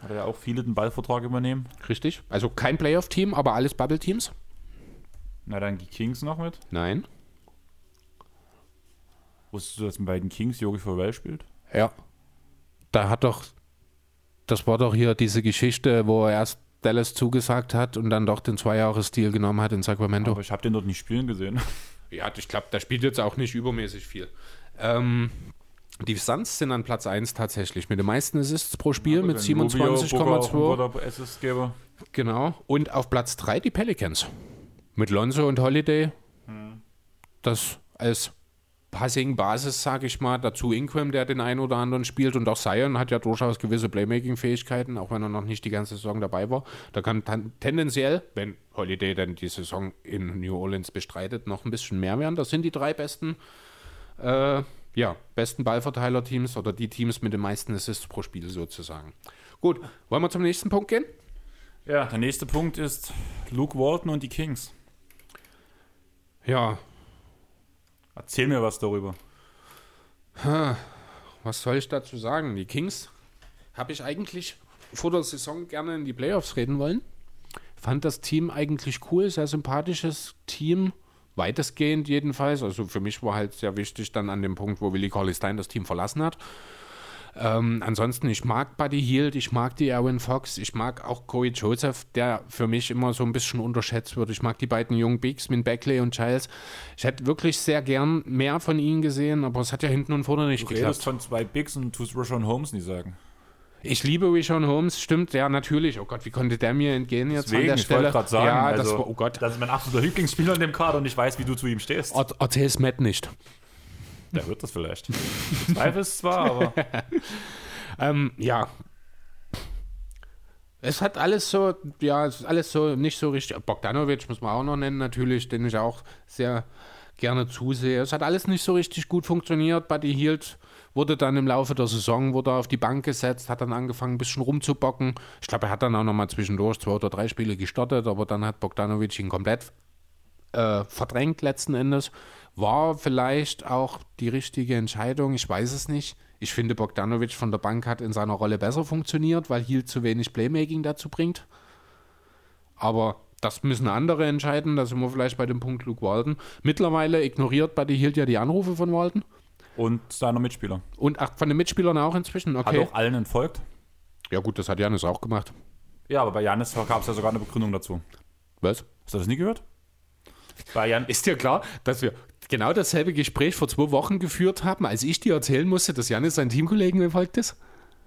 Hat er ja auch viele den Ballvertrag übernehmen. Richtig. Also kein Playoff-Team, aber alles Bubble-Teams. Na, dann die Kings noch mit. Nein. Wusstest du, dass bei den Kings Yogi Farrell spielt? Ja. Da hat doch, das war doch hier diese Geschichte, wo er erst Dallas zugesagt hat und dann doch den Zwei-Jahres-Deal genommen hat in Sacramento. Aber ich habe den dort nicht spielen gesehen. Ja, ich glaube, der spielt jetzt auch nicht übermäßig viel. Ähm, die Suns sind an Platz 1 tatsächlich mit den meisten Assists pro Spiel mit 27,2. Assistgeber. Genau. Und auf Platz 3 die Pelicans. Mit Lonzo und Holiday. Das als Passing-Basis, sage ich mal. Dazu Ingram, der den einen oder anderen spielt. Und auch Zion hat ja durchaus gewisse Playmaking-Fähigkeiten, auch wenn er noch nicht die ganze Saison dabei war. Da kann tendenziell, wenn Holiday dann die Saison in New Orleans bestreitet, noch ein bisschen mehr werden. Das sind die drei besten, äh, ja, besten Ballverteiler-Teams oder die Teams mit den meisten Assists pro Spiel sozusagen. Gut, wollen wir zum nächsten Punkt gehen? Ja, der nächste Punkt ist Luke Walton und die Kings. Ja, Erzähl mir was darüber. Was soll ich dazu sagen? Die Kings habe ich eigentlich vor der Saison gerne in die Playoffs reden wollen. Fand das Team eigentlich cool, sehr sympathisches Team, weitestgehend jedenfalls. Also für mich war halt sehr wichtig dann an dem Punkt, wo Willi Cauley Stein das Team verlassen hat. Ähm, ansonsten, ich mag Buddy Hield, ich mag die Aaron Fox, ich mag auch Corey Joseph, der für mich immer so ein bisschen unterschätzt wird. Ich mag die beiden jungen Bigs mit Beckley und Giles. Ich hätte wirklich sehr gern mehr von ihnen gesehen, aber es hat ja hinten und vorne nicht Du geklappt. redest von zwei Bigs und tust Rashon Holmes nie sagen. Ich liebe Rishon Holmes, stimmt, ja, natürlich. Oh Gott, wie konnte der mir entgehen jetzt Deswegen, an der ich Stelle? wollte gerade sagen, ja, also, das war, oh Gott. das ist mein absoluter Lieblingsspieler in dem Kader und ich weiß, wie du zu ihm stehst. Er- Erzähl's Matt nicht. Der wird das vielleicht. Ich zweifle zwar, aber Ähm, ja. Es hat alles so, ja, es ist alles so nicht so richtig. Bogdanovic muss man auch noch nennen, natürlich, den ich auch sehr gerne zusehe. Es hat alles nicht so richtig gut funktioniert. Buddy Hield wurde dann im Laufe der Saison wurde auf die Bank gesetzt, hat dann angefangen, ein bisschen rumzubocken. Ich glaube, er hat dann auch noch mal zwischendurch zwei oder drei Spiele gestartet, aber dann hat Bogdanovic ihn komplett äh, verdrängt letzten Endes. War vielleicht auch die richtige Entscheidung, ich weiß es nicht. Ich finde, Bogdanovic von der Bank hat in seiner Rolle besser funktioniert, weil Hield zu wenig Playmaking dazu bringt. Aber das müssen andere entscheiden, da sind wir vielleicht bei dem Punkt Luke Walton. Mittlerweile ignoriert Buddy Hield ja die Anrufe von Walton und seiner Mitspieler. und ach, von den Mitspielern auch inzwischen. Hat Okay. auch allen entfolgt. Ja gut, das hat Janis auch gemacht. Ja, aber bei Janis gab es ja sogar eine Begründung dazu. Was? Hast du das nie gehört? Bei Jan Ist dir klar, dass wir genau dasselbe Gespräch vor zwei Wochen geführt haben, als ich dir erzählen musste, dass Janis seinen Teamkollegen befolgt ist?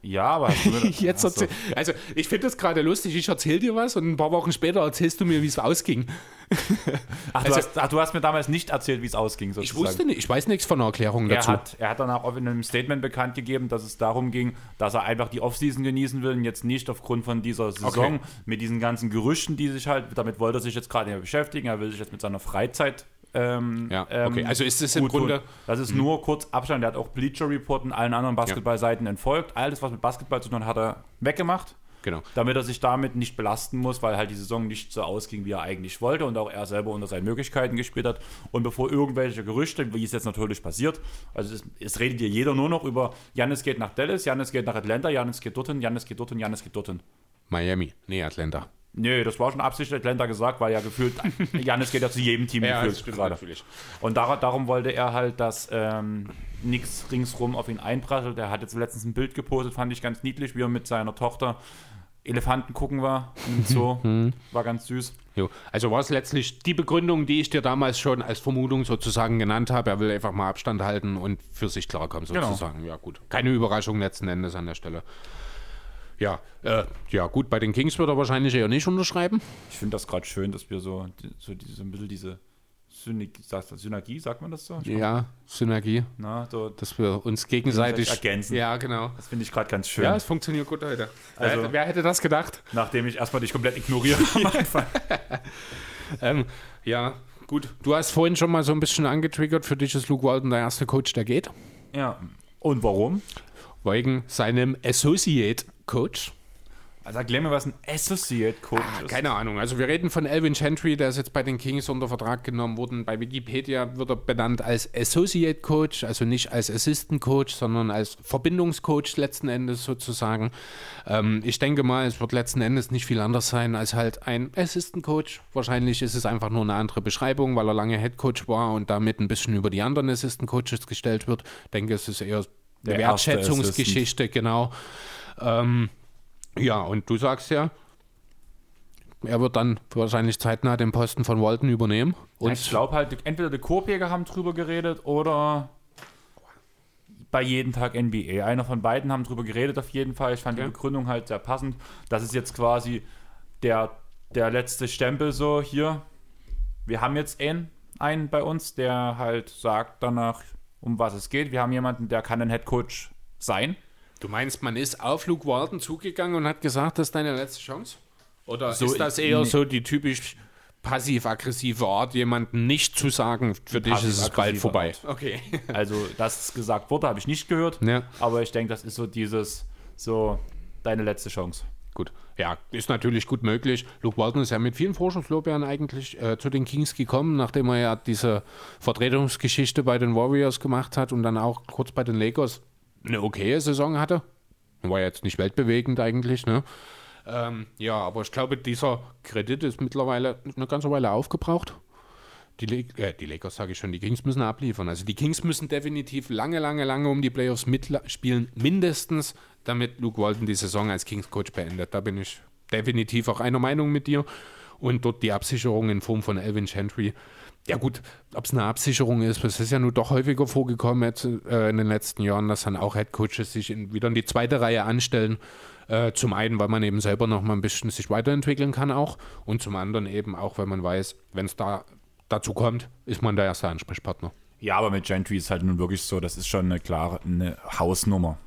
ja, aber Jetzt erzähl, also ich finde das gerade lustig, ich erzähle dir was und ein paar Wochen später erzählst du mir, wie es ausging. Ach, du hast, ach, du hast mir damals nicht erzählt, wie es ausging. Ich Sozusagen. wusste nicht, ich weiß nichts von der Erklärung Er dazu. hat, er hat danach auch in einem Statement bekannt gegeben, dass es darum ging, dass er einfach die Offseason genießen will und jetzt nicht aufgrund von dieser Saison Okay. mit diesen ganzen Gerüchten, die sich halt, damit wollte er sich jetzt gerade nicht mehr beschäftigen, er will sich jetzt mit seiner Freizeit. Ähm, Ja, ähm, okay. Also ist es im. Grunde- Das ist nur kurz Abstand. Der hat auch Bleacher Report und allen anderen Basketballseiten entfolgt. Alles, was mit Basketball zu tun hat, hat er weggemacht Genau. damit er sich damit nicht belasten muss, weil halt die Saison nicht so ausging, wie er eigentlich wollte und auch er selber unter seinen Möglichkeiten gespielt hat. Und bevor irgendwelche Gerüchte, wie es jetzt natürlich passiert, also es, es redet hier jeder nur noch über Janis geht nach Dallas, Janis geht nach Atlanta, Janis geht dorthin, Janis geht dorthin, Janis geht dorthin. Miami, nee, Atlanta. Nö, das war schon absichtlich Atlanta gesagt, weil ja gefühlt, Janis geht ja zu jedem Team gefühlt gerade. natürlich. Und dar darum wollte er halt, dass ähm, nichts ringsrum auf ihn einprasselt. Er hat jetzt letztens ein Bild gepostet, fand ich ganz niedlich, wie er mit seiner Tochter Elefanten gucken war und so. war ganz süß. Jo. Also war es letztlich die Begründung, die ich dir damals schon als Vermutung sozusagen genannt habe. Er will einfach mal Abstand halten und für sich klarkommen Genau. sozusagen. Ja gut, keine Überraschung letzten Endes an der Stelle. Ja, äh, ja gut, bei den Kings wird er wahrscheinlich eher nicht unterschreiben. Ich finde das gerade schön, dass wir so, so, diese, ein bisschen diese Synergie, sagt, Synergie, sagt man das so? Ja, Synergie, Na, so, dass wir uns gegenseitig Gegenseitig ergänzen. Ja, genau. das finde ich gerade ganz schön. Ja, es funktioniert gut heute. Also- wer, wer hätte das gedacht? Nachdem ich erstmal dich komplett ignoriere am Anfang. Ähm, ja, gut. Du hast vorhin schon mal so ein bisschen angetriggert. Für dich ist Luke Walton der erste Coach, der geht. ja. Und warum? Wegen seinem Associate Coach. Also erklär mir, was ein Associate Coach ist. Keine Ahnung. Also wir reden von Elvin Gentry, der ist jetzt bei den Kings unter Vertrag genommen worden. Bei Wikipedia wird er benannt als Associate Coach, also nicht als Assistant Coach, sondern als Verbindungscoach letzten Endes sozusagen. Ähm, ich denke mal, es wird letzten Endes nicht viel anders sein als halt ein Assistant Coach. Wahrscheinlich ist es einfach nur eine andere Beschreibung, weil er lange Head Coach war und damit ein bisschen über die anderen Assistant Coaches gestellt wird. Ich denke, es ist eher eine Wertschätzungsgeschichte, genau. Ähm, ja, und du sagst ja, er wird dann wahrscheinlich zeitnah den Posten von Walton übernehmen. Und ich glaube halt, entweder die Korbjäger haben drüber geredet oder bei jeden Tag NBA. Einer von beiden haben drüber geredet auf jeden Fall. Ich fand Ja. die Begründung halt sehr passend. Das ist jetzt quasi der, der letzte Stempel so hier. Wir haben jetzt einen, einen bei uns, der halt sagt danach, um was es geht. Wir haben jemanden, der kann ein Headcoach sein. Du meinst, man ist auf Luke Walton zugegangen und hat gesagt, das ist deine letzte Chance? Oder So, ist das eher nee. so die typisch passiv-aggressive Art, jemandem nicht zu sagen, für dich ist es bald vorbei? Art. Okay. Also, dass es gesagt wurde, habe ich nicht gehört. Ja. Aber ich denke, das ist so dieses, so deine letzte Chance. Gut, ja, ist natürlich gut möglich. Luke Walton ist ja mit vielen Vorschusslorbeeren eigentlich äh, zu den Kings gekommen, nachdem er ja diese Vertretungsgeschichte bei den Warriors gemacht hat und dann auch kurz bei den Lakers eine okaye Saison hatte. War jetzt nicht weltbewegend eigentlich, ne? Ähm, ja, aber ich glaube, dieser Kredit ist mittlerweile eine ganze Weile aufgebraucht. Die, Le äh, die Lakers sage ich schon, die Kings müssen abliefern. Also die Kings müssen definitiv lange, lange, lange um die Playoffs mitspielen, mindestens, damit Luke Walton die Saison als Kings-Coach beendet. Da bin ich definitiv auch einer Meinung mit dir. Und dort die Absicherung in Form von Elvin Gentry. Ja gut, ob es eine Absicherung ist, das ist ja nur doch häufiger vorgekommen jetzt, äh, in den letzten Jahren, dass dann auch Headcoaches sich in, wieder in die zweite Reihe anstellen. Äh, zum einen, weil man eben selber noch mal ein bisschen sich weiterentwickeln kann auch und zum anderen eben auch, weil man weiß, wenn es da dazu kommt, ist man der erste Ansprechpartner. Ja, aber mit Gentry ist halt nun wirklich so, das ist schon eine klare eine Hausnummer.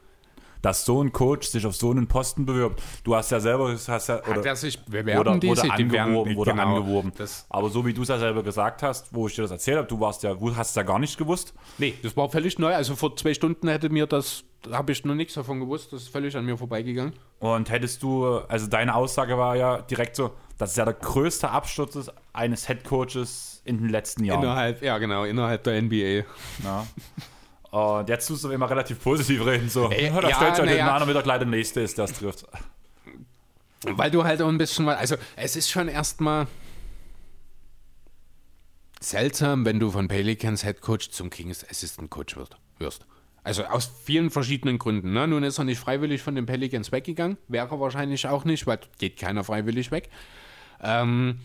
Dass so ein Coach sich auf so einen Posten bewirbt. Du hast ja selber, hast ja, oder, oder, er sich bewerben oder, die oder sich, die angeworben, werden- wurde genau, angeworben. Aber so wie du es ja selber gesagt hast, wo ich dir das erzählt habe, du warst ja, hast es ja gar nicht gewusst. Nee, das war völlig neu. Also vor zwei Stunden hätte mir das, da habe ich noch nichts davon gewusst, das ist völlig an mir vorbeigegangen. Und hättest du, also deine Aussage war ja direkt so, das ist ja der größte Absturz eines Headcoaches in den letzten Jahren. Innerhalb, ja genau, innerhalb der NBA. Ja. Und jetzt tust du immer relativ positiv reden, so. Äh, da ja, stellt sich halt na den ja. anderen wieder gleich der Nächste ist, der es trifft. Weil du halt auch ein bisschen, also es ist schon erstmal seltsam, wenn du von Pelicans Head Coach zum Kings Assistant Coach wirst. wirst. Also aus vielen verschiedenen Gründen. Ne? Nun ist er nicht freiwillig von den Pelicans weggegangen, wäre er wahrscheinlich auch nicht, weil geht keiner freiwillig weg. Ähm,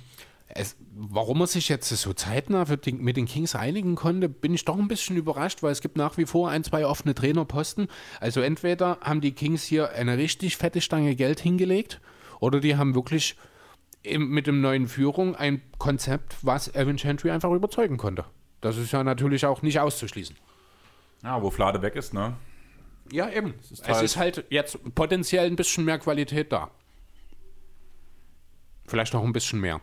es, warum er sich jetzt so zeitnah den, mit den Kings einigen konnte, bin ich doch ein bisschen überrascht, weil es gibt nach wie vor ein, zwei offene Trainerposten. Also entweder haben die Kings hier eine richtig fette Stange Geld hingelegt oder die haben wirklich im, mit dem neuen Führung ein Konzept, was Evan Gentry einfach überzeugen konnte. Das ist ja natürlich auch nicht auszuschließen. Ja, wo Flade weg ist, ne? Ja, eben. ist es halt- ist halt jetzt potenziell ein bisschen mehr Qualität da. Vielleicht noch ein bisschen mehr.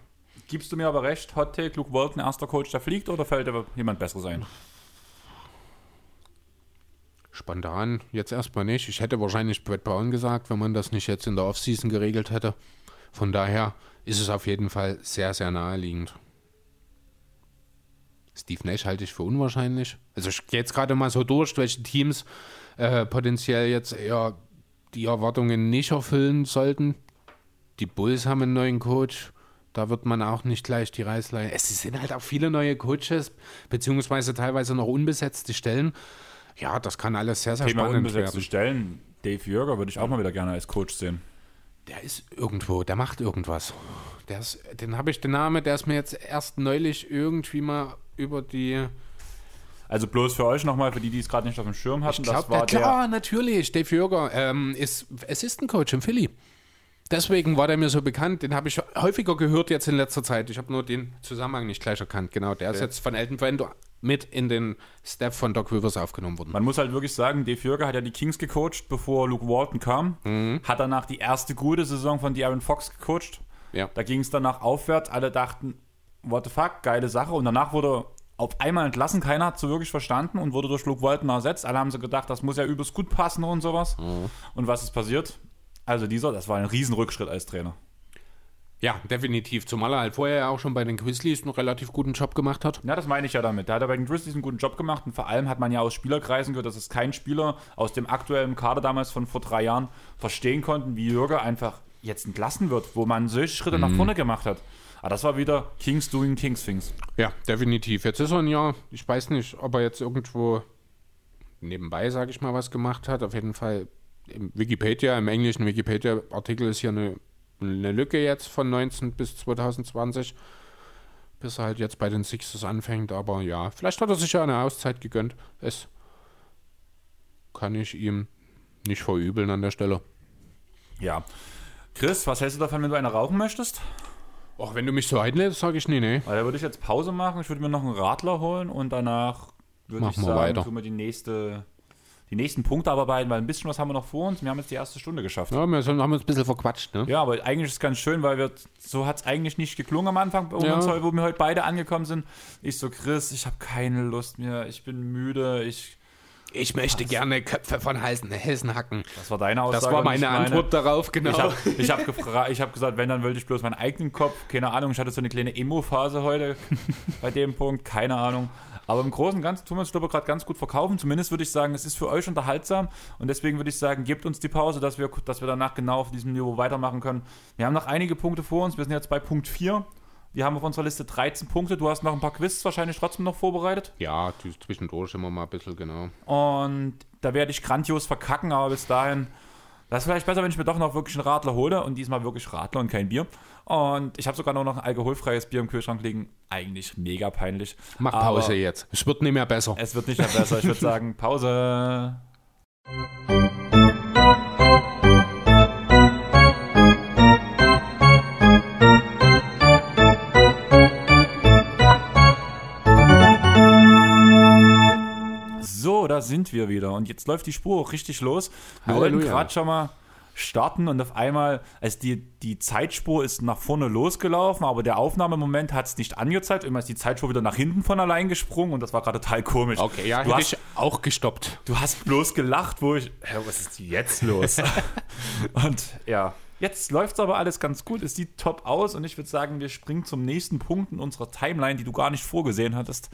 Gibst du mir aber recht, Hot Luke Walton, erster Coach, der fliegt, oder fällt dir jemand Besseres ein? Spontan jetzt erstmal nicht. Ich hätte wahrscheinlich Brett Brown gesagt, wenn man das nicht jetzt in der Offseason geregelt hätte. Von daher ist es auf jeden Fall sehr, sehr naheliegend. Steve Nash halte ich für unwahrscheinlich. Also ich gehe jetzt gerade mal so durch, welche Teams äh, potenziell jetzt eher die Erwartungen nicht erfüllen sollten. Die Bulls haben einen neuen Coach. Da wird man auch nicht gleich die Reißleine. Es sind halt auch viele neue Coaches, beziehungsweise teilweise noch unbesetzte Stellen. Ja, das kann alles sehr, sehr Thema spannend unbesetzte werden. Stellen. Dave Jürger würde ich auch mal wieder gerne als Coach sehen. Der ist irgendwo, der macht irgendwas. Der ist, den habe ich den Namen, der ist mir jetzt erst neulich irgendwie mal über die. Also bloß für euch nochmal, für die, die es gerade nicht auf dem Schirm hatten, Ich das war der, klar, natürlich, Dave Jürger ähm, ist Assistant Coach im Philly. Deswegen war der mir so bekannt. Den habe ich häufiger gehört jetzt in letzter Zeit. Ich habe nur den Zusammenhang nicht gleich erkannt. Genau, der ist jetzt von Elton Brand mit in den Step von Doc Rivers aufgenommen worden. Man muss halt wirklich sagen, Dave Jürger hat ja die Kings gecoacht, bevor Luke Walton kam. Mhm. Hat danach die erste gute Saison von De'Aaron Fox gecoacht. Ja. Da ging es danach aufwärts. Alle dachten, what the fuck, geile Sache. Und danach wurde auf einmal entlassen. Keiner hat so wirklich verstanden und wurde durch Luke Walton ersetzt. Alle haben so gedacht, das muss ja übelst gut passen und sowas. Mhm. Und was ist passiert? Also dieser, das war ein Riesenrückschritt als Trainer. Ja, definitiv. Zumal er halt vorher ja auch schon bei den Grizzlies einen relativ guten Job gemacht hat. Ja, das meine ich ja damit. Da hat er bei den Grizzlies einen guten Job gemacht und vor allem hat man ja aus Spielerkreisen gehört, dass es kein Spieler aus dem aktuellen Kader damals von vor drei Jahren verstehen konnten, wie Jürger einfach jetzt entlassen wird, wo man solche Schritte nach vorne gemacht hat. Aber das war wieder Kings doing Kings things. Ja, definitiv. Jetzt ist er ein Jahr, ich weiß nicht, ob er jetzt irgendwo nebenbei, sage ich mal, was gemacht hat. Auf jeden Fall im Wikipedia, im englischen Wikipedia-Artikel ist hier eine, eine Lücke jetzt von 19 bis 2020, bis er halt jetzt bei den Sixers anfängt. Aber ja, vielleicht hat er sich ja eine Auszeit gegönnt. Es kann ich ihm nicht verübeln an der Stelle. Ja. Chris, was hältst du davon, wenn du eine rauchen möchtest? Auch wenn du mich so einlädst, sage ich nee, nee. Weil da würde ich jetzt Pause machen. Ich würde mir noch einen Radler holen und danach würde ich sagen, weiter. tun wir die nächste, die nächsten Punkte abarbeiten, weil ein bisschen was haben wir noch vor uns. Wir haben jetzt die erste Stunde geschafft. Ja, wir haben uns ein bisschen verquatscht, ne? Ja, aber eigentlich ist es ganz schön, weil wir so hat es eigentlich nicht geklungen am Anfang, bei Ja. uns, wo wir heute beide angekommen sind. Ich so, Chris, ich habe keine Lust mehr, ich bin müde, ich. Ich möchte gerne Köpfe von Hessen, Hessen hacken. Das war deine Aussage. Das war meine nicht Antwort darauf, genau. Ich habe hab hab gesagt, wenn, dann wollte ich bloß meinen eigenen Kopf. Keine Ahnung, ich hatte so eine kleine Emo-Phase heute bei dem Punkt, keine Ahnung. Aber im Großen und Ganzen tun wir uns, glaube ich, gerade ganz gut verkaufen. Zumindest würde ich sagen, es ist für euch unterhaltsam. Und deswegen würde ich sagen, gebt uns die Pause, dass wir, dass wir danach genau auf diesem Niveau weitermachen können. Wir haben noch einige Punkte vor uns. Wir sind jetzt bei Punkt 4. Wir haben auf unserer Liste 13 Punkte. Du hast noch ein paar Quiz wahrscheinlich trotzdem noch vorbereitet. Ja, zwischendurch immer mal ein bisschen, genau. Und da werde ich grandios verkacken, aber bis dahin, das ist vielleicht besser, wenn ich mir doch noch wirklich einen Radler hole und diesmal wirklich Radler und kein Bier. Und ich habe sogar nur noch ein alkoholfreies Bier im Kühlschrank liegen. Eigentlich mega peinlich. Mach Pause aber jetzt. Es wird nicht mehr besser. Es wird nicht mehr besser. Ich würde sagen, Pause. So, da sind wir wieder. Und jetzt läuft die Spur auch richtig los. Wir Halleluja. wollten gerade schon mal starten und auf einmal, also die, die Zeitspur ist nach vorne losgelaufen, aber der Aufnahmemoment hat es nicht angezeigt. Immer ist die Zeitspur wieder nach hinten von allein gesprungen und das war gerade total komisch. Okay, ja, du hast, ich auch gestoppt. du hast bloß gelacht, wo ich, hä, was ist jetzt los? und ja, jetzt läuft es aber alles ganz gut, es sieht top aus und ich würde sagen, wir springen zum nächsten Punkt in unserer Timeline, die du gar nicht vorgesehen hattest,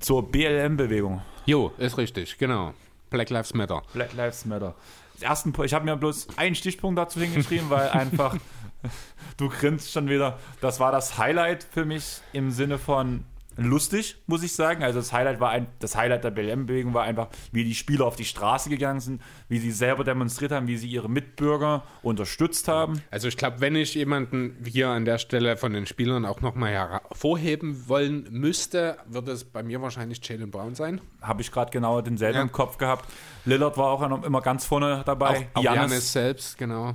zur BLM-Bewegung. Jo, ist richtig, genau. Black Lives Matter. Black Lives Matter. Ersten, ich habe mir bloß einen Stichpunkt dazu hingeschrieben, weil einfach, du grinst schon wieder. Das war das Highlight für mich im Sinne von lustig, muss ich sagen. Also das Highlight war ein, das Highlight der BLM-Bewegung war einfach, wie die Spieler auf die Straße gegangen sind, wie sie selber demonstriert haben, wie sie ihre Mitbürger unterstützt haben. Also ich glaube, wenn ich jemanden hier an der Stelle von den Spielern auch nochmal hervorheben wollen müsste, würde es bei mir wahrscheinlich Jalen Brown sein. Habe ich gerade genau denselben Ja. im Kopf gehabt. Lillard war auch immer ganz vorne dabei. auch Giannis- Janis selbst, genau.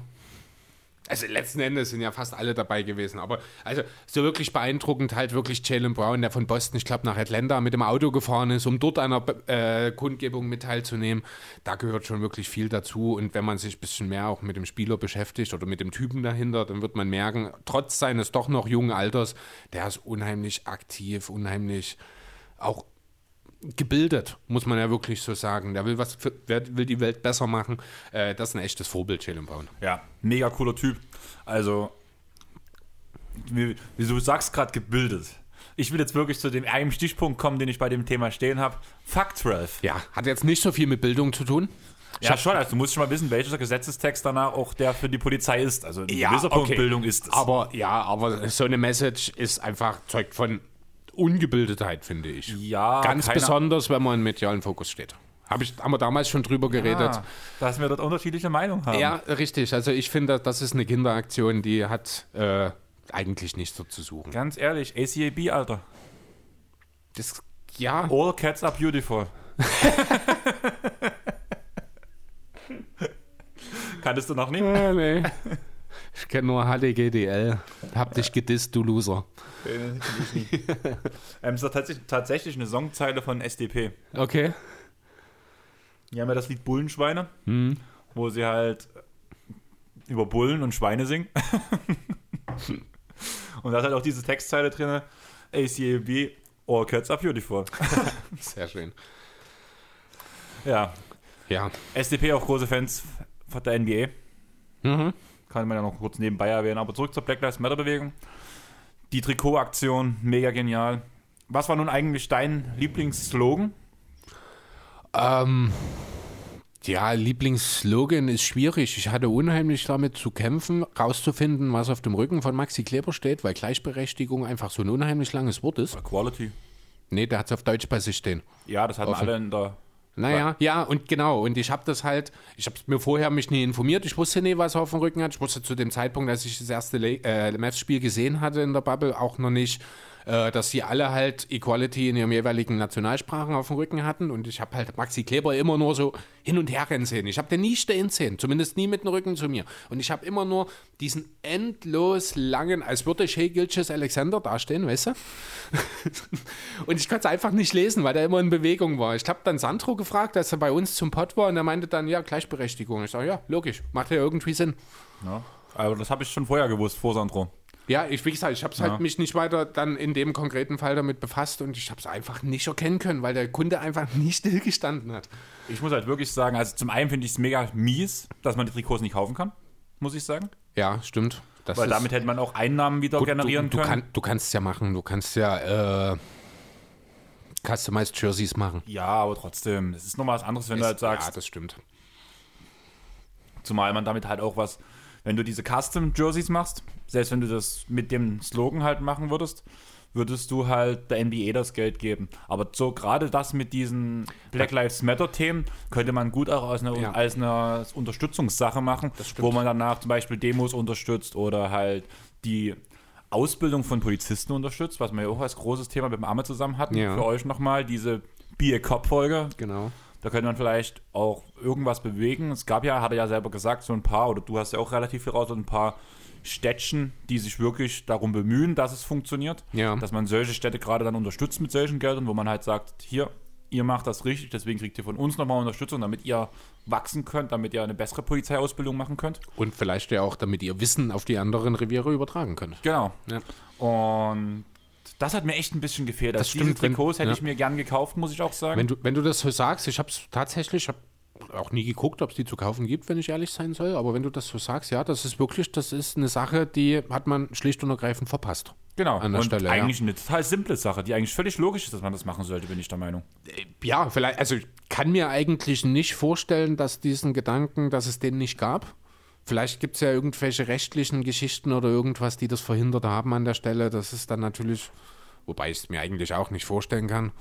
Also letzten Endes sind ja fast alle dabei gewesen. Aber also so wirklich beeindruckend halt wirklich Jalen Brown, der von Boston, ich glaube, nach Atlanta mit dem Auto gefahren ist, um dort einer äh, Kundgebung mit teilzunehmen. Da gehört schon wirklich viel dazu. Und wenn man sich ein bisschen mehr auch mit dem Spieler beschäftigt oder mit dem Typen dahinter, dann wird man merken, trotz seines doch noch jungen Alters, der ist unheimlich aktiv, unheimlich auch gebildet, muss man ja wirklich so sagen. Der will was, für, wer will die Welt besser machen. Äh, das ist ein echtes Vorbild, Jalen Brown. Ja, mega cooler Typ. Also, wie, wie du sagst gerade gebildet. Ich will jetzt wirklich zu dem einen Stichpunkt kommen, den ich bei dem Thema stehen habe. Fakt 12. Ja, hat jetzt nicht so viel mit Bildung zu tun. Ja, schon. Also, du musst schon mal wissen, welcher Gesetzestext danach auch der für die Polizei ist. Also, ein gewisser Punkt okay. Bildung ist es. Aber ja, aber so eine Message ist einfach zeugt von Ungebildetheit, finde ich. ja, Ganz besonders, wenn man im medialen Fokus steht. Hab ich, haben wir damals schon drüber geredet. Ah, dass wir dort unterschiedliche Meinungen haben. Ja, richtig. Also ich finde, das ist eine Kinderaktion, die hat äh, eigentlich nichts dort zu suchen. Ganz ehrlich, ACAB, Alter. Das, ja, All cats are beautiful. Kanntest du noch nicht? Ah, nee. Ich kenne nur HDGDL. Hab dich gedisst, du Loser. Ähm, es ist tatsächlich, tatsächlich eine Songzeile von SDP. Okay. Die haben ja das Lied Bullenschweine, Hm. wo sie halt über Bullen und Schweine singen. und da ist halt auch diese Textzeile drin: ACAB, all cats are beautiful. Sehr schön. ja, Ja. SDP auch große Fans von der NBA. Mhm. Kann man ja noch kurz nebenbei erwähnen. Aber zurück zur Black Lives Matter Bewegung. Die Trikotaktion, mega genial. Was war nun eigentlich dein Lieblingsslogan? Ähm, ja, Lieblingsslogan ist schwierig. Ich hatte unheimlich damit zu kämpfen, rauszufinden, was auf dem Rücken von Maxi Kleber steht, weil Gleichberechtigung einfach so ein unheimlich langes Wort ist. Quality. Nee, der hat es auf Deutsch bei sich stehen. Ja, das hatten Offen. alle in der. Naja, ja, und genau. Und ich habe das halt, ich habe mir vorher mich nie informiert. Ich wusste nie, was er auf dem Rücken hat. Ich wusste zu dem Zeitpunkt, als ich das erste Le äh, Mavs-Spiel gesehen hatte in der Bubble, auch noch nicht, äh, dass sie alle halt Equality in ihren jeweiligen Nationalsprachen auf dem Rücken hatten. Und ich habe halt Maxi Kleber immer nur so hin und her rennen sehen. Ich habe den nie stehen sehen, zumindest nie mit dem Rücken zu mir. Und ich habe immer nur diesen endlos langen, als würde Shea Gilches Alexander dastehen, weißt du? Und ich konnte es einfach nicht lesen, weil der immer in Bewegung war. Ich habe dann Sandro gefragt, als er bei uns zum Pott war, und er meinte dann, ja, Gleichberechtigung. Ich sage, ja, logisch, macht ja irgendwie Sinn. Ja. Aber das habe ich schon vorher gewusst, vor Sandro. Ja, ich, wie gesagt, ich habe Ja. halt mich nicht weiter dann in dem konkreten Fall damit befasst und ich habe es einfach nicht erkennen können, weil der Kunde einfach nicht stillgestanden hat. Ich muss halt wirklich sagen, also zum einen finde ich es mega mies, dass man die Trikots nicht kaufen kann, muss ich sagen. Ja, stimmt. Das Weil damit hätte man auch Einnahmen wieder Gut, generieren du, du, können. kann, du kannst es ja machen, du kannst ja äh, Customized Jerseys machen. ja, aber trotzdem, es ist nochmal was anderes, wenn du halt ja, sagst, das stimmt. zumal man damit halt auch was wenn du diese Custom-Jerseys machst, selbst wenn du das mit dem Slogan halt machen würdest, würdest du halt der NBA das Geld geben. Aber so gerade das mit diesen Black Lives Matter-Themen könnte man gut auch als eine, Ja. als eine Unterstützungssache machen, wo man danach zum Beispiel Demos unterstützt oder halt die Ausbildung von Polizisten unterstützt, was wir ja auch als großes Thema mit dem Arme zusammen hatten. Ja. Für euch nochmal diese Be a Cop-Folge. Genau. Da könnte man vielleicht auch irgendwas bewegen. Es gab ja, hat er ja selber gesagt, so ein paar, oder du hast ja auch relativ viel raus, so ein paar Städtchen, die sich wirklich darum bemühen, dass es funktioniert. Ja. Dass man solche Städte gerade dann unterstützt mit solchen Geldern, wo man halt sagt, hier, ihr macht das richtig, deswegen kriegt ihr von uns nochmal Unterstützung, damit ihr wachsen könnt, damit ihr eine bessere Polizeiausbildung machen könnt. Und vielleicht ja auch, damit ihr Wissen auf die anderen Reviere übertragen könnt. Genau. Ja. Und das hat mir echt ein bisschen gefehlt. Also diese stimmt, wenn- Trikots hätte ja. ich mir gern gekauft, muss ich auch sagen. Wenn du, wenn du das so sagst, ich habe es tatsächlich, ich habe auch nie geguckt, ob es die zu kaufen gibt, wenn ich ehrlich sein soll, aber wenn du das so sagst, ja, das ist wirklich, das ist eine Sache, die hat man schlicht und ergreifend verpasst. genau. an der und Stelle, ja. eigentlich eine total simple Sache, die eigentlich völlig logisch ist, dass man das machen sollte, bin ich der Meinung. Ja, vielleicht, also ich kann mir eigentlich nicht vorstellen, dass diesen Gedanken, dass es den nicht gab. Vielleicht gibt es ja irgendwelche rechtlichen Geschichten oder irgendwas, die das verhindert haben an der Stelle. Das ist dann natürlich, wobei ich es mir eigentlich auch nicht vorstellen kann.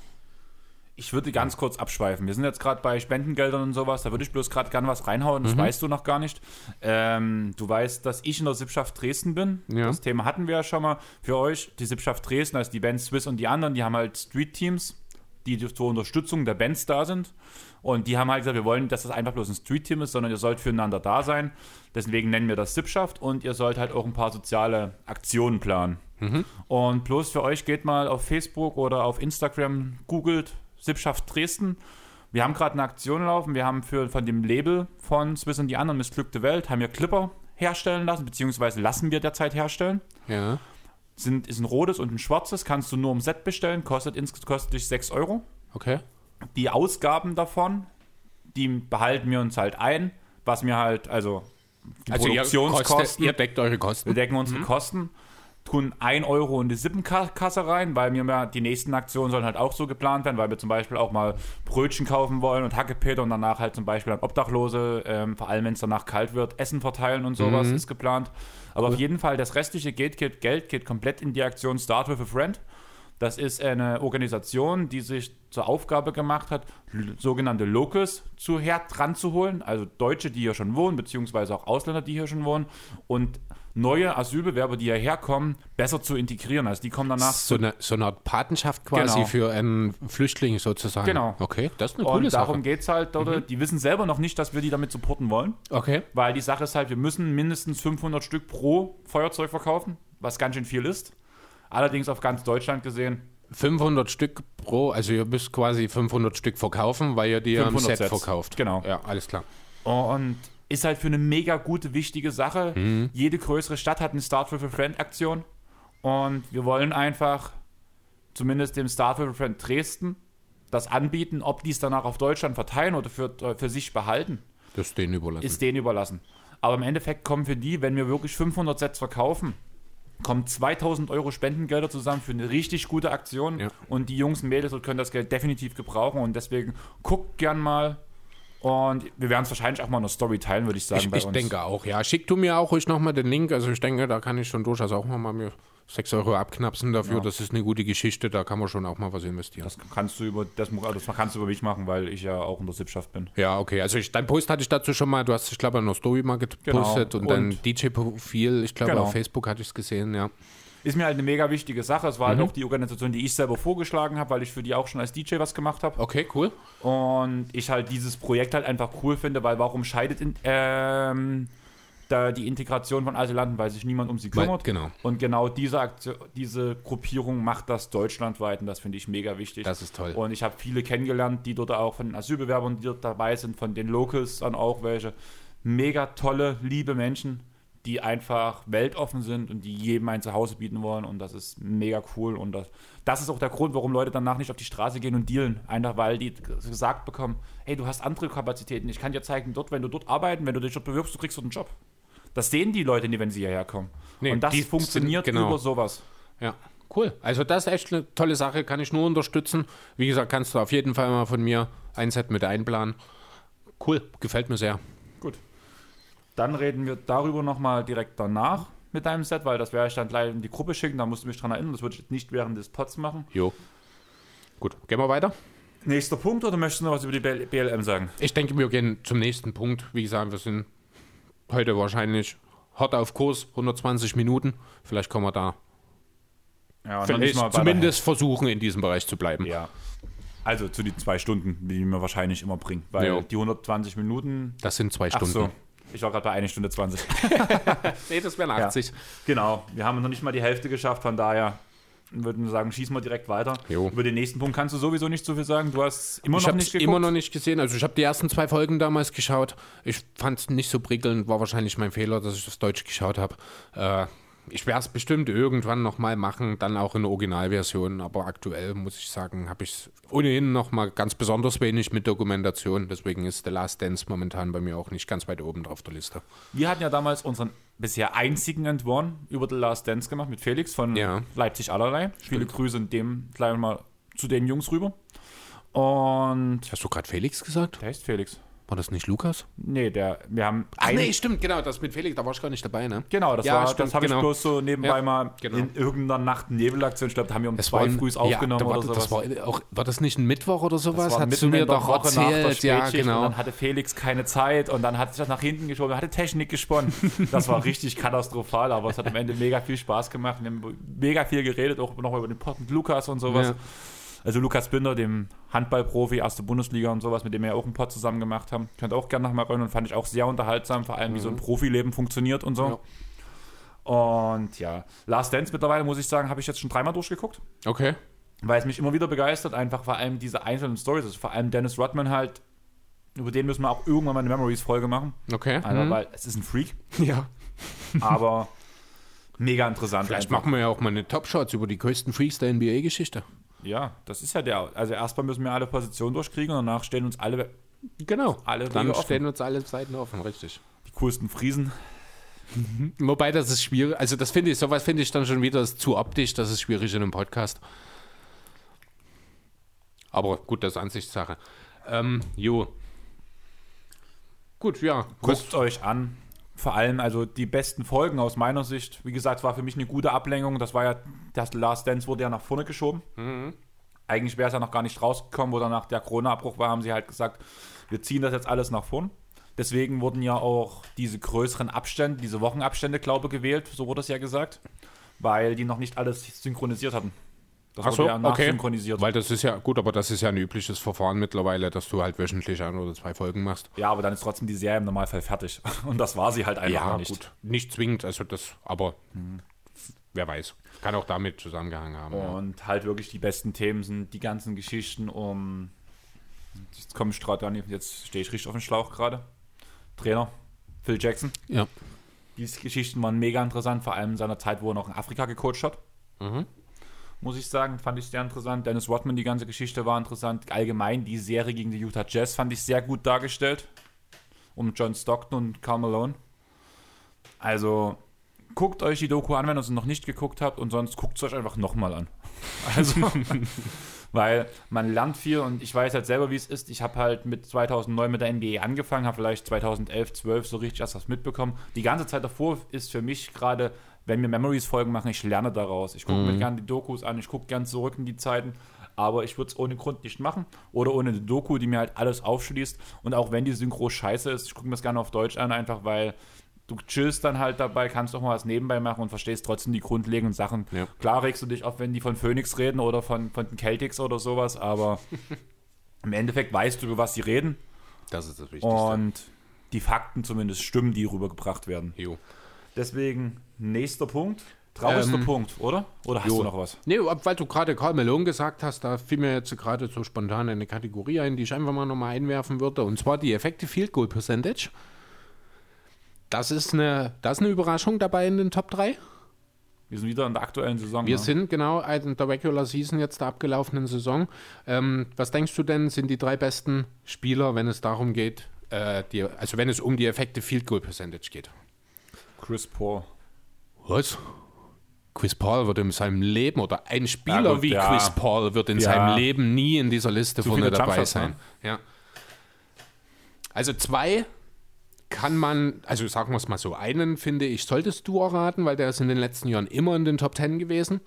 Ich würde ganz kurz abschweifen. Wir sind jetzt gerade bei Spendengeldern und sowas. Da würde ich bloß gerade gern was reinhauen. Das weißt du noch gar nicht. Ähm, du weißt, dass ich in der Sippschaft Dresden bin. Ja. Das Thema hatten wir ja schon mal für euch. Die Sippschaft Dresden, also die Bands Swiss und die anderen, die haben halt Street-Teams, die zur Unterstützung der Bands da sind. Und die haben halt gesagt, wir wollen, dass das einfach bloß ein Street-Team ist, sondern ihr sollt füreinander da sein. Deswegen nennen wir das Sippschaft und ihr sollt halt auch ein paar soziale Aktionen planen. Und bloß für euch geht mal auf Facebook oder auf Instagram, googelt Sippschaft Dresden. Wir haben gerade eine Aktion laufen. Wir haben für, von dem Label von Swiss und die anderen Missglückte Welt, haben wir Clipper herstellen lassen, beziehungsweise lassen wir derzeit herstellen. Ja. Sind, ist ein rotes und ein schwarzes, kannst du nur im Set bestellen, kostet insgesamt kostet dich 6 Euro. Okay. Die Ausgaben davon, die behalten wir uns halt ein, was mir halt, also die Also ihr, Produktionskosten. kostet, ihr deckt eure Wir Kosten. decken unsere Kosten, tun 1 Euro in die Sippenkasse rein, weil wir mal die nächsten Aktionen sollen halt auch so geplant werden, weil wir zum Beispiel auch mal Brötchen kaufen wollen und Hackepeter und danach halt zum Beispiel an Obdachlose, ähm, vor allem wenn es danach kalt wird, Essen verteilen und sowas ist geplant. Aber auf jeden Fall, das restliche Geld geht, Geld geht komplett in die Aktion Start with a Friend. Das ist eine Organisation, die sich zur Aufgabe gemacht hat, sogenannte Locals zu her dran zu holen, also Deutsche, die hier schon wohnen, beziehungsweise auch Ausländer, die hier schon wohnen, und neue Asylbewerber, die hierher kommen, besser zu integrieren. Also die kommen danach So eine, so eine Art Patenschaft quasi Genau. für einen Flüchtling sozusagen. Genau. Okay, das ist eine coole und darum Sache. geht es halt, dort, die wissen selber noch nicht, dass wir die damit supporten wollen, Okay. weil die Sache ist halt, wir müssen mindestens 500 Stück pro Feuerzeug verkaufen, was ganz schön viel ist. Allerdings auf ganz Deutschland gesehen 500 Stück pro, also ihr müsst quasi 500 Stück verkaufen, weil ihr die am 500 Set Sets. verkauft. Genau. Ja, alles klar. Und ist halt für eine mega gute, wichtige Sache. Mhm. Jede größere Stadt hat eine Start with a Friend Aktion. Und wir wollen einfach, zumindest dem Start with a Friend Dresden, das anbieten. Ob die es danach auf Deutschland verteilen oder für, für sich behalten, Das ist denen überlassen. ist denen überlassen. Aber im Endeffekt kommen für die, wenn wir wirklich 500 Sets verkaufen, kommen 2000 Euro Spendengelder zusammen für eine richtig gute Aktion. Ja. Und die Jungs und Mädels können das Geld definitiv gebrauchen. Und deswegen guckt gern mal. Und wir werden es wahrscheinlich auch mal in der Story teilen, würde ich sagen. ich ich denke auch, ja. Schick du mir auch ruhig nochmal den Link. Also ich denke, da kann ich schon durchaus auch mal mir 6 Euro abknapsen dafür. Das ist eine gute Geschichte, da kann man schon auch mal was investieren. Das kannst du über das, das kannst du über mich machen, weil ich ja auch in der Sippschaft bin. ja, okay. Also ich, dein Post hatte ich dazu schon mal, du hast, ich glaube, in der Story mal gepostet Genau. und, dein Und- DJ-Profil, ich glaube, Genau. auf Facebook hatte ich es gesehen, ja. Ist mir halt eine mega wichtige Sache. Es war Mhm. halt auch die Organisation, die ich selber vorgeschlagen habe, weil ich für die auch schon als DJ was gemacht habe. Okay, cool. Und ich halt dieses Projekt halt einfach cool finde, weil warum scheidet in, ähm, da die Integration von Asylanten, weil sich niemand um sie Weil- kümmert. genau. Und genau diese, Aktion, diese Gruppierung macht das deutschlandweit und das finde ich mega wichtig. Das ist toll. Und ich habe viele kennengelernt, die dort auch von den Asylbewerbern, die dort dabei sind, von den Locals dann auch welche. Mega tolle, liebe Menschen, die einfach weltoffen sind und die jedem ein Zuhause bieten wollen. Und das ist mega cool. Und das, das ist auch der Grund, warum Leute danach nicht auf die Straße gehen und dealen. Einfach weil die gesagt bekommen, hey, du hast andere Kapazitäten. Ich kann dir zeigen, dort, wenn du dort arbeiten, wenn du dich dort bewirbst, du kriegst dort einen Job. Das sehen die Leute nie, wenn sie hierher kommen. Nee, und das die funktioniert sind- genau. über sowas. Ja, cool. Also das ist echt eine tolle Sache, kann ich nur unterstützen. Wie gesagt, kannst du auf jeden Fall mal von mir ein Set mit einplanen. Cool, gefällt mir sehr. Gut. Dann reden wir darüber nochmal direkt danach mit deinem Set, weil das werde ich dann gleich in die Gruppe schicken, da musst du mich dran erinnern. Das würde ich jetzt nicht während des Pods machen. Jo. Gut, gehen wir weiter. Nächster Punkt oder möchtest du noch was über die BL BLM sagen? Ich denke, wir gehen zum nächsten Punkt. Wie gesagt, wir sind heute wahrscheinlich hart auf Kurs, 120 Minuten. Vielleicht kommen wir da Ja, zumindest versuchen, in diesem Bereich zu bleiben. Ja. Also zu den zwei Stunden, die wir wahrscheinlich immer bringen. Weil Ja. die 120 Minuten. Das sind zwei Stunden. so. Ich war gerade bei 1 Stunde 20. Nee, das wären 80. genau. Wir haben noch nicht mal die Hälfte geschafft, von daher würden wir sagen, schießen wir direkt weiter. Jo. Über den nächsten Punkt kannst du sowieso nicht so viel sagen. Du hast immer Ich noch nicht es geguckt. immer noch nicht gesehen. Also ich habe die ersten zwei Folgen damals geschaut. Ich fand es nicht so prickelnd. War wahrscheinlich mein Fehler, dass ich das Deutsch geschaut habe. Äh, ich werde es bestimmt irgendwann nochmal machen, dann auch in der Originalversion. Aber aktuell muss ich sagen, habe ich es ohnehin nochmal ganz besonders wenig mit Dokumentation. Deswegen ist The Last Dance momentan bei mir auch nicht ganz weit oben drauf der Liste. Wir hatten ja damals unseren bisher einzigen Entwurf über The Last Dance gemacht mit Felix von Ja. Leipzig allerlei. Viele Grüße in dem gleich mal zu den Jungs rüber. Und Hast du gerade Felix gesagt? der heißt Felix. War das nicht Lukas? Nee, der, wir haben Ach nee, stimmt, genau. Das mit Felix, da war ich gar nicht dabei, ne? Genau, das, Ja, war, stimmt, das habe genau. ich bloß so nebenbei Ja, mal genau. in irgendeiner Nacht Nebelaktion, ich glaube, da haben wir um Es zwei früh aufgenommen ja, war, oder das sowas. war, auch, war das nicht ein Mittwoch oder sowas? Das mitten du mir doch Woche erzählt? Ja, genau. Und dann hatte Felix keine Zeit und dann hat sich das nach hinten geschoben, hatte Technik gesponnen. Das war richtig katastrophal, aber es hat am Ende mega viel Spaß gemacht. Wir haben mega viel geredet, auch nochmal über den Pod mit Lukas und sowas. Ja. Also Lukas Binder, dem Handballprofi, erste Bundesliga und sowas, mit dem wir ja auch einen Pod zusammen gemacht haben. Könnt auch gerne nochmal rein und fand ich auch sehr unterhaltsam, vor allem wie so ein Profileben funktioniert und so. Und ja, Last Dance mittlerweile, muss ich sagen, habe ich jetzt schon dreimal durchgeguckt Okay. weil es mich immer wieder begeistert, einfach vor allem diese einzelnen Stories. Also vor allem Dennis Rodman halt, über den müssen wir auch irgendwann mal eine Memories-Folge machen. Okay. Einfach, mhm. weil es ist ein Freak, Ja. aber mega interessant. Vielleicht einfach. machen wir ja auch mal eine Top-Shots über die größten Freaks der NBA-Geschichte. Ja, das ist ja der. Also erstmal müssen wir alle Positionen durchkriegen und danach stehen uns alle Genau. Alle Dann Wege offen. stehen uns alle Seiten offen, richtig. die coolsten Friesen. Wobei das ist schwierig. Also das finde ich, sowas finde ich dann schon wieder zu optisch, das ist schwierig in einem Podcast. Aber gut, das ist Ansichtssache. Ähm, jo. Gut, ja. Guckt euch an. Vor allem also die besten Folgen aus meiner Sicht. Wie gesagt, war für mich eine gute Ablenkung. Das war ja, das Last Dance wurde ja nach vorne geschoben. Eigentlich wäre es ja noch gar nicht rausgekommen, wo danach der Corona-Abbruch war, haben sie halt gesagt, wir ziehen das jetzt alles nach vorn. Deswegen wurden ja auch diese größeren Abstände, diese Wochenabstände, glaube ich, gewählt, so wurde es ja gesagt, weil die noch nicht alles synchronisiert hatten. Das Ach so, ja okay. Weil das ist ja, gut, aber das ist ja ein übliches Verfahren mittlerweile, dass du halt wöchentlich ein oder zwei Folgen machst. Ja, aber dann ist trotzdem die Serie im Normalfall fertig. Und das war sie halt einfach noch nicht. gut. Nicht zwingend, also das, aber wer weiß. Kann auch damit zusammengehangen haben. ja. Und halt wirklich die besten Themen sind die ganzen Geschichten um. Jetzt komme ich gerade an, jetzt stehe ich richtig auf dem Schlauch gerade. Trainer Phil Jackson. Ja. Diese Geschichten waren mega interessant, vor allem in seiner Zeit, wo er noch in Afrika gecoacht hat. Mhm. Muss ich sagen, fand ich sehr interessant. Dennis Rodman, die ganze Geschichte war interessant. Allgemein die Serie gegen die Utah Jazz fand ich sehr gut dargestellt. Um John Stockton und Karl Malone. Also guckt euch die Doku an, wenn ihr sie noch nicht geguckt habt und sonst guckt es euch einfach nochmal an. Also, weil man lernt viel und ich weiß halt selber, wie es ist. Ich habe halt mit 2009 mit der NBA angefangen, habe vielleicht 2011, 12 so richtig erst was mitbekommen. Die ganze Zeit davor ist für mich gerade, wenn wir Memories-Folgen machen, ich lerne daraus. Ich gucke mir gerne die Dokus an, ich gucke gern zurück in die Zeiten, aber ich würde es ohne Grund nicht machen oder ohne eine Doku, die mir halt alles aufschließt. Und auch wenn die Synchro scheiße ist, ich gucke mir das gerne auf Deutsch an, einfach weil du chillst dann halt dabei, kannst auch mal was nebenbei machen und verstehst trotzdem die grundlegenden Sachen. Ja. Klar regst du dich auf, wenn die von Phoenix reden oder von, von den Celtics oder sowas, aber im Endeffekt weißt du, über was sie reden Das ist das Wichtigste. und die Fakten zumindest stimmen, die rübergebracht werden. jo. Deswegen nächster Punkt. Traurigster Ähm, Punkt, oder? Oder hast jo. du noch was? Nee, weil du gerade Karl Malone gesagt hast, da fiel mir jetzt gerade so spontan eine Kategorie ein, die ich einfach mal nochmal einwerfen würde. Und zwar die Effective Field Goal Percentage. Das ist eine, das ist eine Überraschung dabei in den Top 3. Wir sind wieder in der aktuellen Saison. Wir ne? sind genau in der Regular Season jetzt der abgelaufenen Saison. Ähm, was denkst du denn, sind die drei besten Spieler, wenn es darum geht, äh, die, also wenn es um die Effective Field Goal Percentage geht? Chris Paul. Was? Chris Paul wird in seinem Leben oder ein Spieler Ja, gut, wie ja. Chris Paul wird in Ja. seinem Leben nie in dieser Liste Zu vorne dabei Jumpshots, sein. ne? Ja. Also zwei kann man, also sagen wir es mal so, einen finde ich, solltest du erraten, weil der ist in den letzten Jahren immer in den Top Ten gewesen.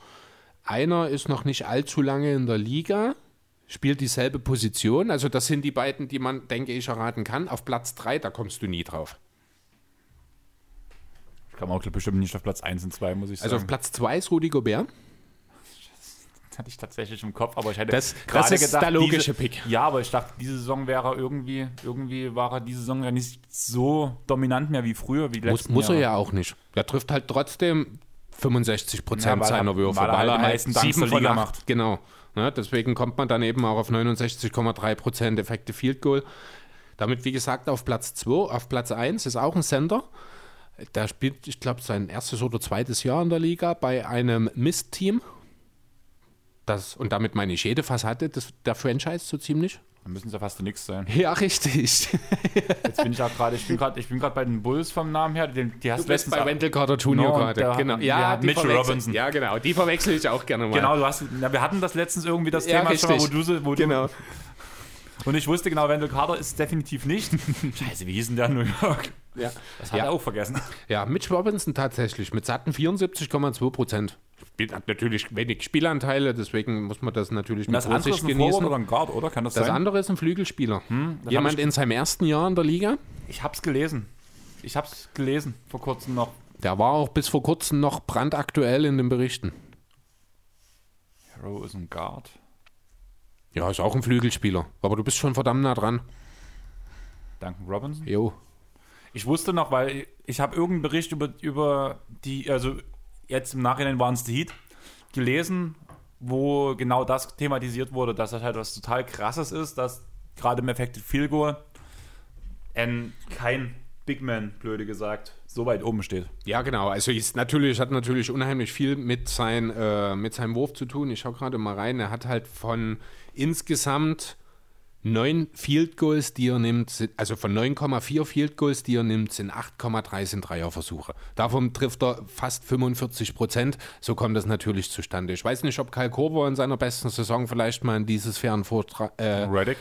Einer ist noch nicht allzu lange in der Liga, spielt dieselbe Position. Also das sind die beiden, die man, denke ich, erraten kann. Auf Platz 3, da kommst du nie drauf. Kann man auch bestimmt nicht auf Platz 1 und 2, muss ich sagen. Also auf Platz 2 ist Rudi Gobert. Das hatte ich tatsächlich im Kopf, aber ich hätte Das- gerade das ist gedacht, der logische diese, Pick. Ja, aber ich dachte, diese Saison wäre er irgendwie, irgendwie war er diese Saison ja nicht so dominant mehr wie früher, wie Muss, muss er ja auch nicht. Er trifft halt trotzdem 65 Ja, Prozent weil er- seiner Würfe, weil er halt die halt sieben von acht- macht. Genau. Ne, deswegen kommt man dann eben auch auf 69,3 Prozent Effective Field Goal. Damit, wie gesagt, auf Platz 2, auf Platz 1 ist auch ein Center. Der spielt, ich glaube, sein erstes oder zweites Jahr in der Liga bei einem Mist-Team. Das, und damit meine ich jede Facette des, der Franchise so ziemlich. Dann müssen es ja fast nichts sein. Ja, richtig. Jetzt bin ich auch gerade, ich bin gerade, ich bin gerade bei den Bulls vom Namen her, den, die hast Du bist bei Wendell Carter Jr. Gerade. Genau. Ja, die Mitchell Robinson. Ja, genau. Die verwechsel ich auch gerne mal. Genau, du hast, na, wir hatten das letztens irgendwie das Ja, Thema schon mal, wo richtig. du, so- wo Genau. du, und ich wusste genau, Wendell Carter ist definitiv nicht. Scheiße, wie hieß denn der in New York? Ja. Das hat Ja. er auch vergessen. Ja, Mitch Robinson tatsächlich mit satten 74,2 Prozent. Hat natürlich wenig Spielanteile, deswegen muss man das natürlich mit das andere Vorsicht ist ein Forward genießen. oder ein Guard, oder? Kann das, Das sein? andere ist ein Flügelspieler. das Jemand in seinem ersten Jahr in der Liga. Ich hab's gelesen. Ich hab's gelesen vor kurzem noch. Der war auch bis vor kurzem noch brandaktuell in den Berichten. Hero ist ein Guard. Ja, ist auch ein Flügelspieler. Aber du bist schon verdammt nah dran. Duncan Robinson. Jo. Ich wusste noch, weil ich habe irgendeinen Bericht über, über die, also jetzt im Nachhinein waren es die Heat, gelesen, wo genau das thematisiert wurde, dass das halt was total krasses ist, dass gerade im Effective Field Goal ein, kein Big Man, blöde gesagt, so weit oben steht. Ja, genau. Also ist natürlich, hat natürlich unheimlich viel mit, sein, äh, mit seinem Wurf zu tun. Ich schaue gerade mal rein. Er hat halt von insgesamt neun Field Goals, die er nimmt, sind- also von 9,4 Field Goals, die er nimmt, sind 8,3 sind Dreierversuche. Davon trifft er fast 45 Prozent. So kommt das natürlich zustande. Ich weiß nicht, ob Kyle Korver in seiner besten Saison vielleicht mal in dieses fairen Vortrag, äh, Reddick?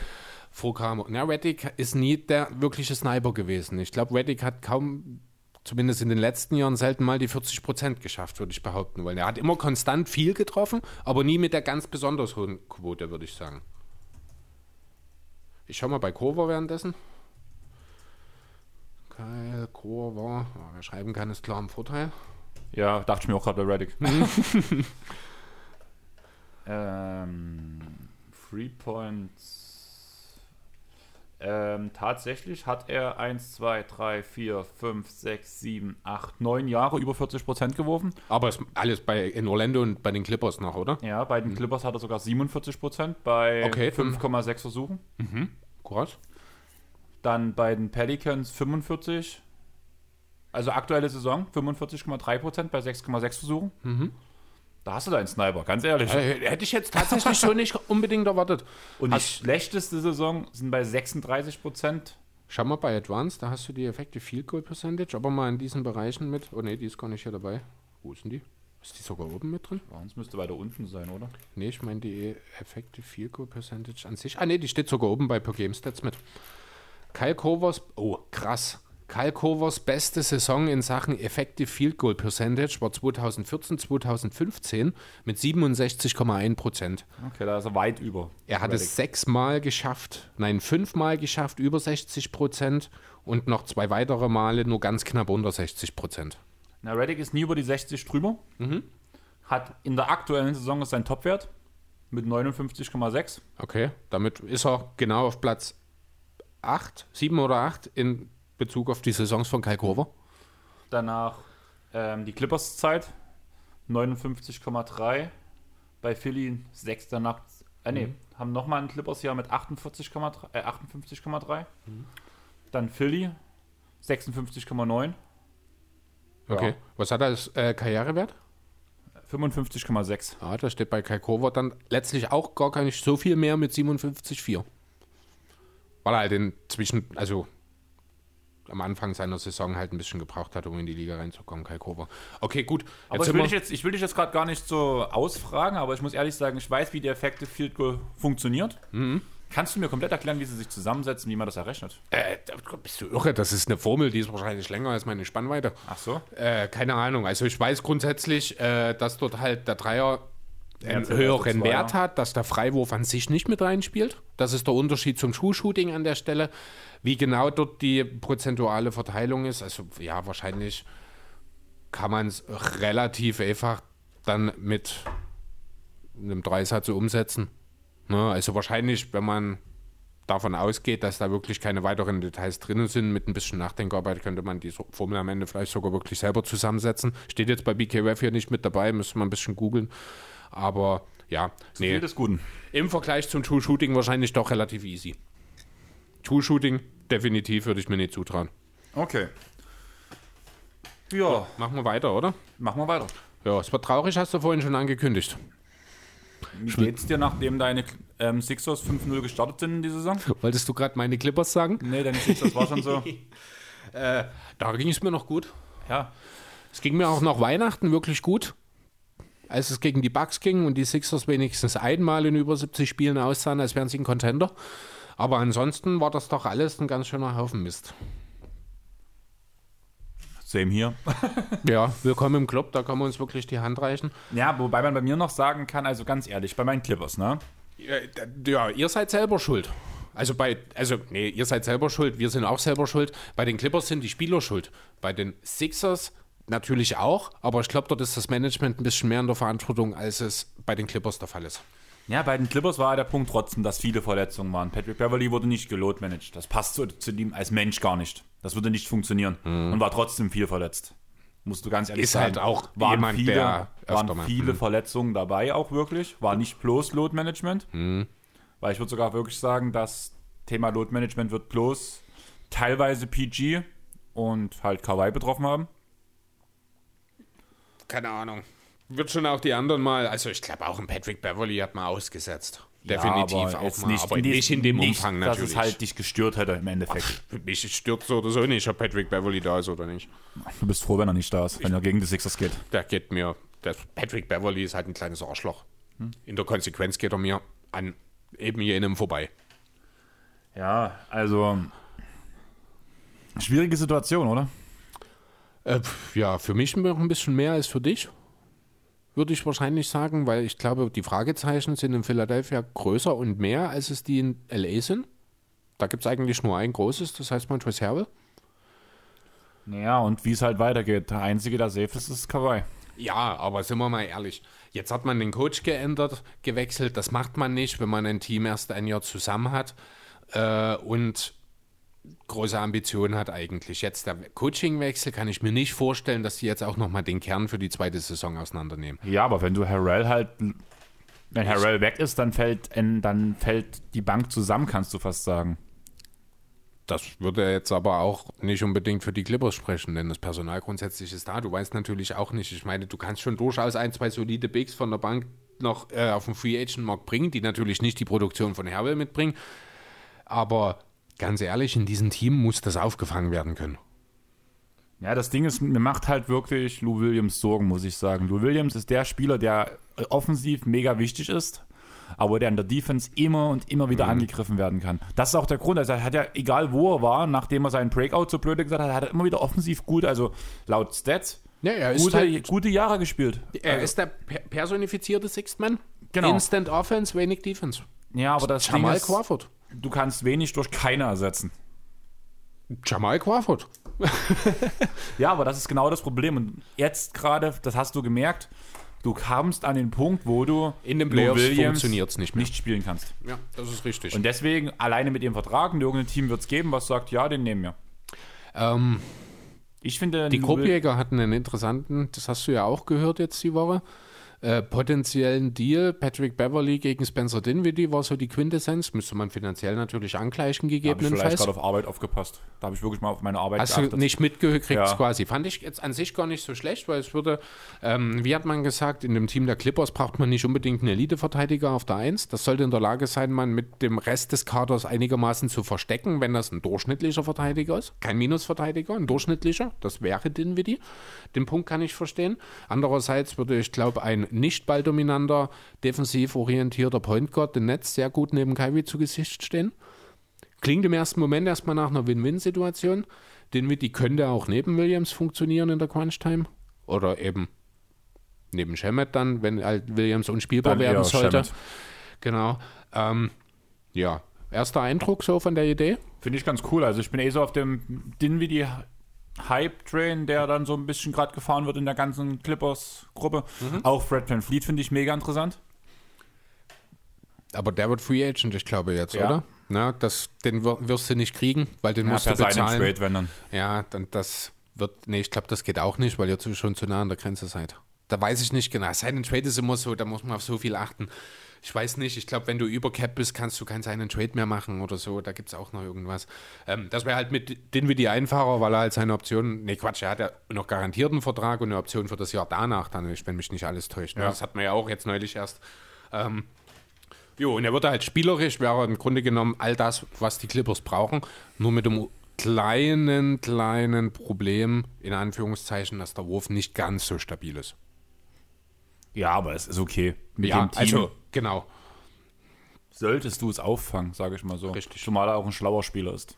vorkam. Ja, Reddick ist nie der wirkliche Sniper gewesen. Ich glaube, Reddick hat kaum, zumindest in den letzten Jahren, selten mal die 40 Prozent geschafft, würde ich behaupten wollen. Er hat immer konstant viel getroffen, aber nie mit der ganz besonders hohen Quote, würde ich sagen. Ich schau mal bei Korver währenddessen. Kyle Korver, ja, wer schreiben kann, ist klar im Vorteil. Ja, dachte ich mir auch gerade bei Reddick. ähm, Three Points. Ähm, tatsächlich hat er 1, 2, 3, 4, 5, 6, 7, 8, 9 Jahre über 40% geworfen. Aber ist alles bei in Orlando und bei den Clippers noch, oder? Ja, bei den Clippers hat er sogar 47% bei Okay, 5,6 Versuchen. Krass. Dann bei den Pelicans 45. Also aktuelle Saison 45,3% bei 6,6 Versuchen. Da hast du deinen Sniper, ganz ehrlich. Hätte ich jetzt tatsächlich so nicht unbedingt erwartet. Und die schlechteste Saison sind bei 36 Prozent. Schau mal bei Advanced, da hast du die Effekte Field Goal Percentage, aber mal in diesen Bereichen mit. Oh ne, die ist gar nicht hier dabei. Wo ist denn die? Ist die sogar oben mit drin? Bei uns müsste weiter unten sein, oder? Ne, ich meine die Effekte Field Goal Percentage an sich. Ah ne, die steht sogar oben bei Per Game Stats mit. Kyle Kovers, oh krass. Kyle Kovers beste Saison in Sachen Effective Field Goal Percentage war 2014, 2015 mit 67,1 Prozent. Okay, da ist er weit über. Er hat Reddick. es sechsmal geschafft, nein, fünfmal geschafft, über 60 Prozent und noch zwei weitere Male nur ganz knapp unter 60 Prozent. Na, Reddick ist nie über die 60 drüber. Hat in der aktuellen Saison ist sein Topwert mit 59,6. Okay, damit ist er genau auf Platz 8, 7 oder 8 in Bezug auf die Saisons von Kai Korver. Danach ähm, die Clippers-Zeit 59,3. Bei Philly 6 danach. Äh, nee, haben nochmal einen Clippers-Jahr mit 48,3, äh, 58,3. Dann Philly 56,9. Okay, Ja. was hat er als äh, Karrierewert? 55,6. Ah, da steht bei Kai Korver dann letztlich auch gar nicht so viel mehr mit 57,4. Weil er halt inzwischen, also am Anfang seiner Saison halt ein bisschen gebraucht hat, um in die Liga reinzukommen, Kai Korver. Okay, gut. Aber Jetzt ich will, dich jetzt, ich will dich jetzt gerade gar nicht so ausfragen, aber ich muss ehrlich sagen, ich weiß, wie der Effective Field Goal funktioniert. Mhm. Kannst du mir komplett erklären, wie sie sich zusammensetzen, wie man das errechnet? Äh, bist du irre? Das ist eine Formel, die ist wahrscheinlich länger als meine Spannweite. Ach so? Äh, keine Ahnung. Also ich weiß grundsätzlich, äh, dass dort halt der Dreier einen höheren Wert hat, dass der Freiwurf an sich nicht mit reinspielt. Das ist der Unterschied zum True-Shooting an der Stelle. Wie genau dort die prozentuale Verteilung ist, also ja, wahrscheinlich kann man es relativ einfach dann mit einem Dreisatz so umsetzen. Ne? Also wahrscheinlich, wenn man davon ausgeht, dass da wirklich keine weiteren Details drin sind, mit ein bisschen Nachdenkarbeit könnte man die Formel am Ende vielleicht sogar wirklich selber zusammensetzen. Steht jetzt bei BKWF hier nicht mit dabei, müsste man ein bisschen googeln. Aber ja, nee, Viel des Guten. im Vergleich zum True Shooting wahrscheinlich doch relativ easy. True Shooting definitiv würde ich mir nicht zutrauen. Okay. Ja, Machen wir weiter, oder? machen wir weiter. Ja, es war traurig, hast du vorhin schon angekündigt. Wie geht's dir, nachdem deine ähm, Sixers 5-0 gestartet sind in die Saison? Wolltest du gerade meine Clippers sagen? Nee, deine Sixers war schon so. Da ging es mir noch gut. Ja, Es ging mir auch nach Weihnachten wirklich gut. Als es gegen die Bucks ging und die Sixers wenigstens einmal in über 70 Spielen aussahen, als wären sie ein Contender. Aber ansonsten war das doch alles ein ganz schöner Haufen Mist. same hier. Ja, willkommen im Club, da kann man uns wirklich die Hand reichen. Ja, wobei man bei mir noch sagen kann, also ganz ehrlich, bei meinen Clippers, ne? Ja, ja, ihr seid selber schuld. Also bei, also, nee, ihr seid selber schuld, wir sind auch selber schuld. Bei den Clippers sind die Spieler schuld. Bei den Sixers natürlich auch, aber ich glaube, dort ist das Management ein bisschen mehr in der Verantwortung, als es bei den Clippers der Fall ist. Ja, bei den Clippers war der Punkt trotzdem, dass viele Verletzungen waren. Patrick Beverly wurde nicht gelotmanagt. Das passt zu, zu ihm als Mensch gar nicht. Das würde nicht funktionieren. Und war trotzdem viel verletzt. Musst du ganz ehrlich Ist sagen. halt auch waren jemand, viele, der waren viele Verletzungen dabei auch wirklich. War nicht bloß Load-Management. Weil ich würde sogar wirklich sagen, das Thema Load-Management wird bloß teilweise PG und halt Kawhi betroffen haben. Keine Ahnung. Wird schon auch die anderen mal, also ich glaube auch ein Patrick Beverly hat mal ausgesetzt. Definitiv Ja, aber auch mal, aber nicht, nicht in dem nicht, Umfang Dass natürlich. es halt dich gestört hätte im Endeffekt. Mich stört so oder so nicht, ob Patrick Beverly da ist oder nicht. Du bist froh, wenn er nicht da ist, wenn er gegen die Sixers geht. Der geht mir, der Patrick Beverly ist halt ein kleines Arschloch. In der Konsequenz geht er mir an eben jenem vorbei. Ja, also schwierige Situation, oder? Äh, ja, für mich noch ein bisschen mehr als für dich, würde ich wahrscheinlich sagen, weil ich glaube, die Fragezeichen sind in Philadelphia größer und mehr, als es die in LA sind. Da gibt es eigentlich nur ein großes, das heißt Montrezl Harrell. Ja, und wie es halt weitergeht. Der Einzige, der safe ist, ist Kawhi. Ja, aber sind wir mal ehrlich. Jetzt hat man den Coach geändert, gewechselt. Das macht man nicht, wenn man ein Team erst ein Jahr zusammen hat äh, und große Ambitionen hat eigentlich. Jetzt der Coachingwechsel kann ich mir nicht vorstellen, dass die jetzt auch nochmal den Kern für die zweite Saison auseinandernehmen. Ja, aber wenn du Harrell halt. Wenn Harrell weg ist, dann fällt, dann fällt die Bank zusammen, kannst du fast sagen. Das würde jetzt aber auch nicht unbedingt für die Clippers sprechen, denn das Personal grundsätzlich ist da. Du weißt natürlich auch nicht, ich meine, du kannst schon durchaus ein, zwei solide Bigs von der Bank noch äh, auf den Free Agent Markt bringen, die natürlich nicht die Produktion von Herwell mitbringen. Aber ganz ehrlich, in diesem Team muss das aufgefangen werden können. Ja, das Ding ist, mir macht halt wirklich Lou Williams Sorgen, muss ich sagen. Lou Williams ist der Spieler, der offensiv mega wichtig ist, aber der in der Defense immer und immer wieder angegriffen werden kann. Das ist auch der Grund. Also er hat ja, egal wo er war, nachdem er seinen Breakout so blöde gesagt hat, hat er immer wieder offensiv gut, also laut Stats, Ja, gute, halt- gute Jahre gespielt. Er ist der per personifizierte Sixth Man. Genau. Instant Offense, wenig Defense. Ja, aber das Ding Jamal ist, Crawford. Du kannst wenig durch keine ersetzen. Jamal Crawford. Ja, aber das ist genau das Problem. Und jetzt gerade, das hast du gemerkt, du kamst an den Punkt, wo du In den Playoffs Williams funktioniert's nicht mehr. nicht spielen kannst. Ja, das ist richtig. Und deswegen, alleine mit dem Vertrag, und irgendein Team wird es geben, was sagt, ja, den nehmen wir. ähm, Ich finde, Die Korbjäger hatten einen interessanten, das hast du ja auch gehört jetzt die Woche, äh, potenziellen Deal. Patrick Beverly gegen Spencer Dinwiddie war so die Quintessenz. Müsste man finanziell natürlich angleichen, da habe ich vielleicht gegebenenfalls. gerade auf Arbeit aufgepasst. Da habe ich wirklich mal auf meine Arbeit Hast du geachtet. nicht mitgekriegt Ja. quasi. Fand ich jetzt an sich gar nicht so schlecht, weil es würde, ähm, wie hat man gesagt, in dem Team der Clippers braucht man nicht unbedingt einen Elite-Verteidiger auf der Eins. Das sollte in der Lage sein, man mit dem Rest des Kaders einigermaßen zu verstecken, wenn das ein durchschnittlicher Verteidiger ist. Kein Minusverteidiger, ein durchschnittlicher. Das wäre Dinwiddie. Den Punkt kann ich verstehen. Andererseits würde ich glaube, ein nicht balldominanter, defensiv orientierter Point Guard im Netz sehr gut neben Kyrie zu Gesicht stehen. Klingt im ersten Moment erstmal nach einer Win-Win-Situation. Dinwiddie könnte auch neben Williams funktionieren in der Crunch-Time. Oder eben neben Shemet dann, wenn halt Williams unspielbar Dann werden sollte. Shamet. Genau. Ähm, ja, erster Eindruck so von der Idee? Finde ich ganz cool. Also ich bin eh so auf dem Dinwiddie Hype-Train, der dann so ein bisschen gerade gefahren wird in der ganzen Clippers-Gruppe. Auch Fred Van Fleet finde ich mega interessant. Aber der wird Free Agent, ich glaube jetzt, Ja. oder? Na, das, den wir- wirst du nicht kriegen, weil den Ja, musst du bezahlen. Trade, wenn dann. Ja, dann das wird, nee, ich glaube, das geht auch nicht, weil ihr schon zu nah an der Grenze seid. Da weiß ich nicht genau. And Trade ist immer so, da muss man auf so viel achten. Ich weiß nicht, ich glaube, wenn du über Cap bist, kannst du kein Sign and Trade mehr machen oder so. Da gibt es auch noch irgendwas. Ähm, das wäre halt mit Dinwiddie einfacher, weil er halt seine Option, nee, Quatsch, er hat ja noch garantierten Vertrag und eine Option für das Jahr danach, dann, wenn mich nicht alles täuscht. ne? Ja. Das hat man ja auch jetzt neulich erst. Ähm, Jo, und er wird halt spielerisch, wäre im Grunde genommen all das, was die Clippers brauchen, nur mit dem kleinen, kleinen Problem, in Anführungszeichen, dass der Wurf nicht ganz so stabil ist. Ja, aber es ist okay. Mit ja, dem Team also, genau. solltest du es auffangen, sage ich mal so. Richtig. Zumal er auch ein schlauer Spieler ist.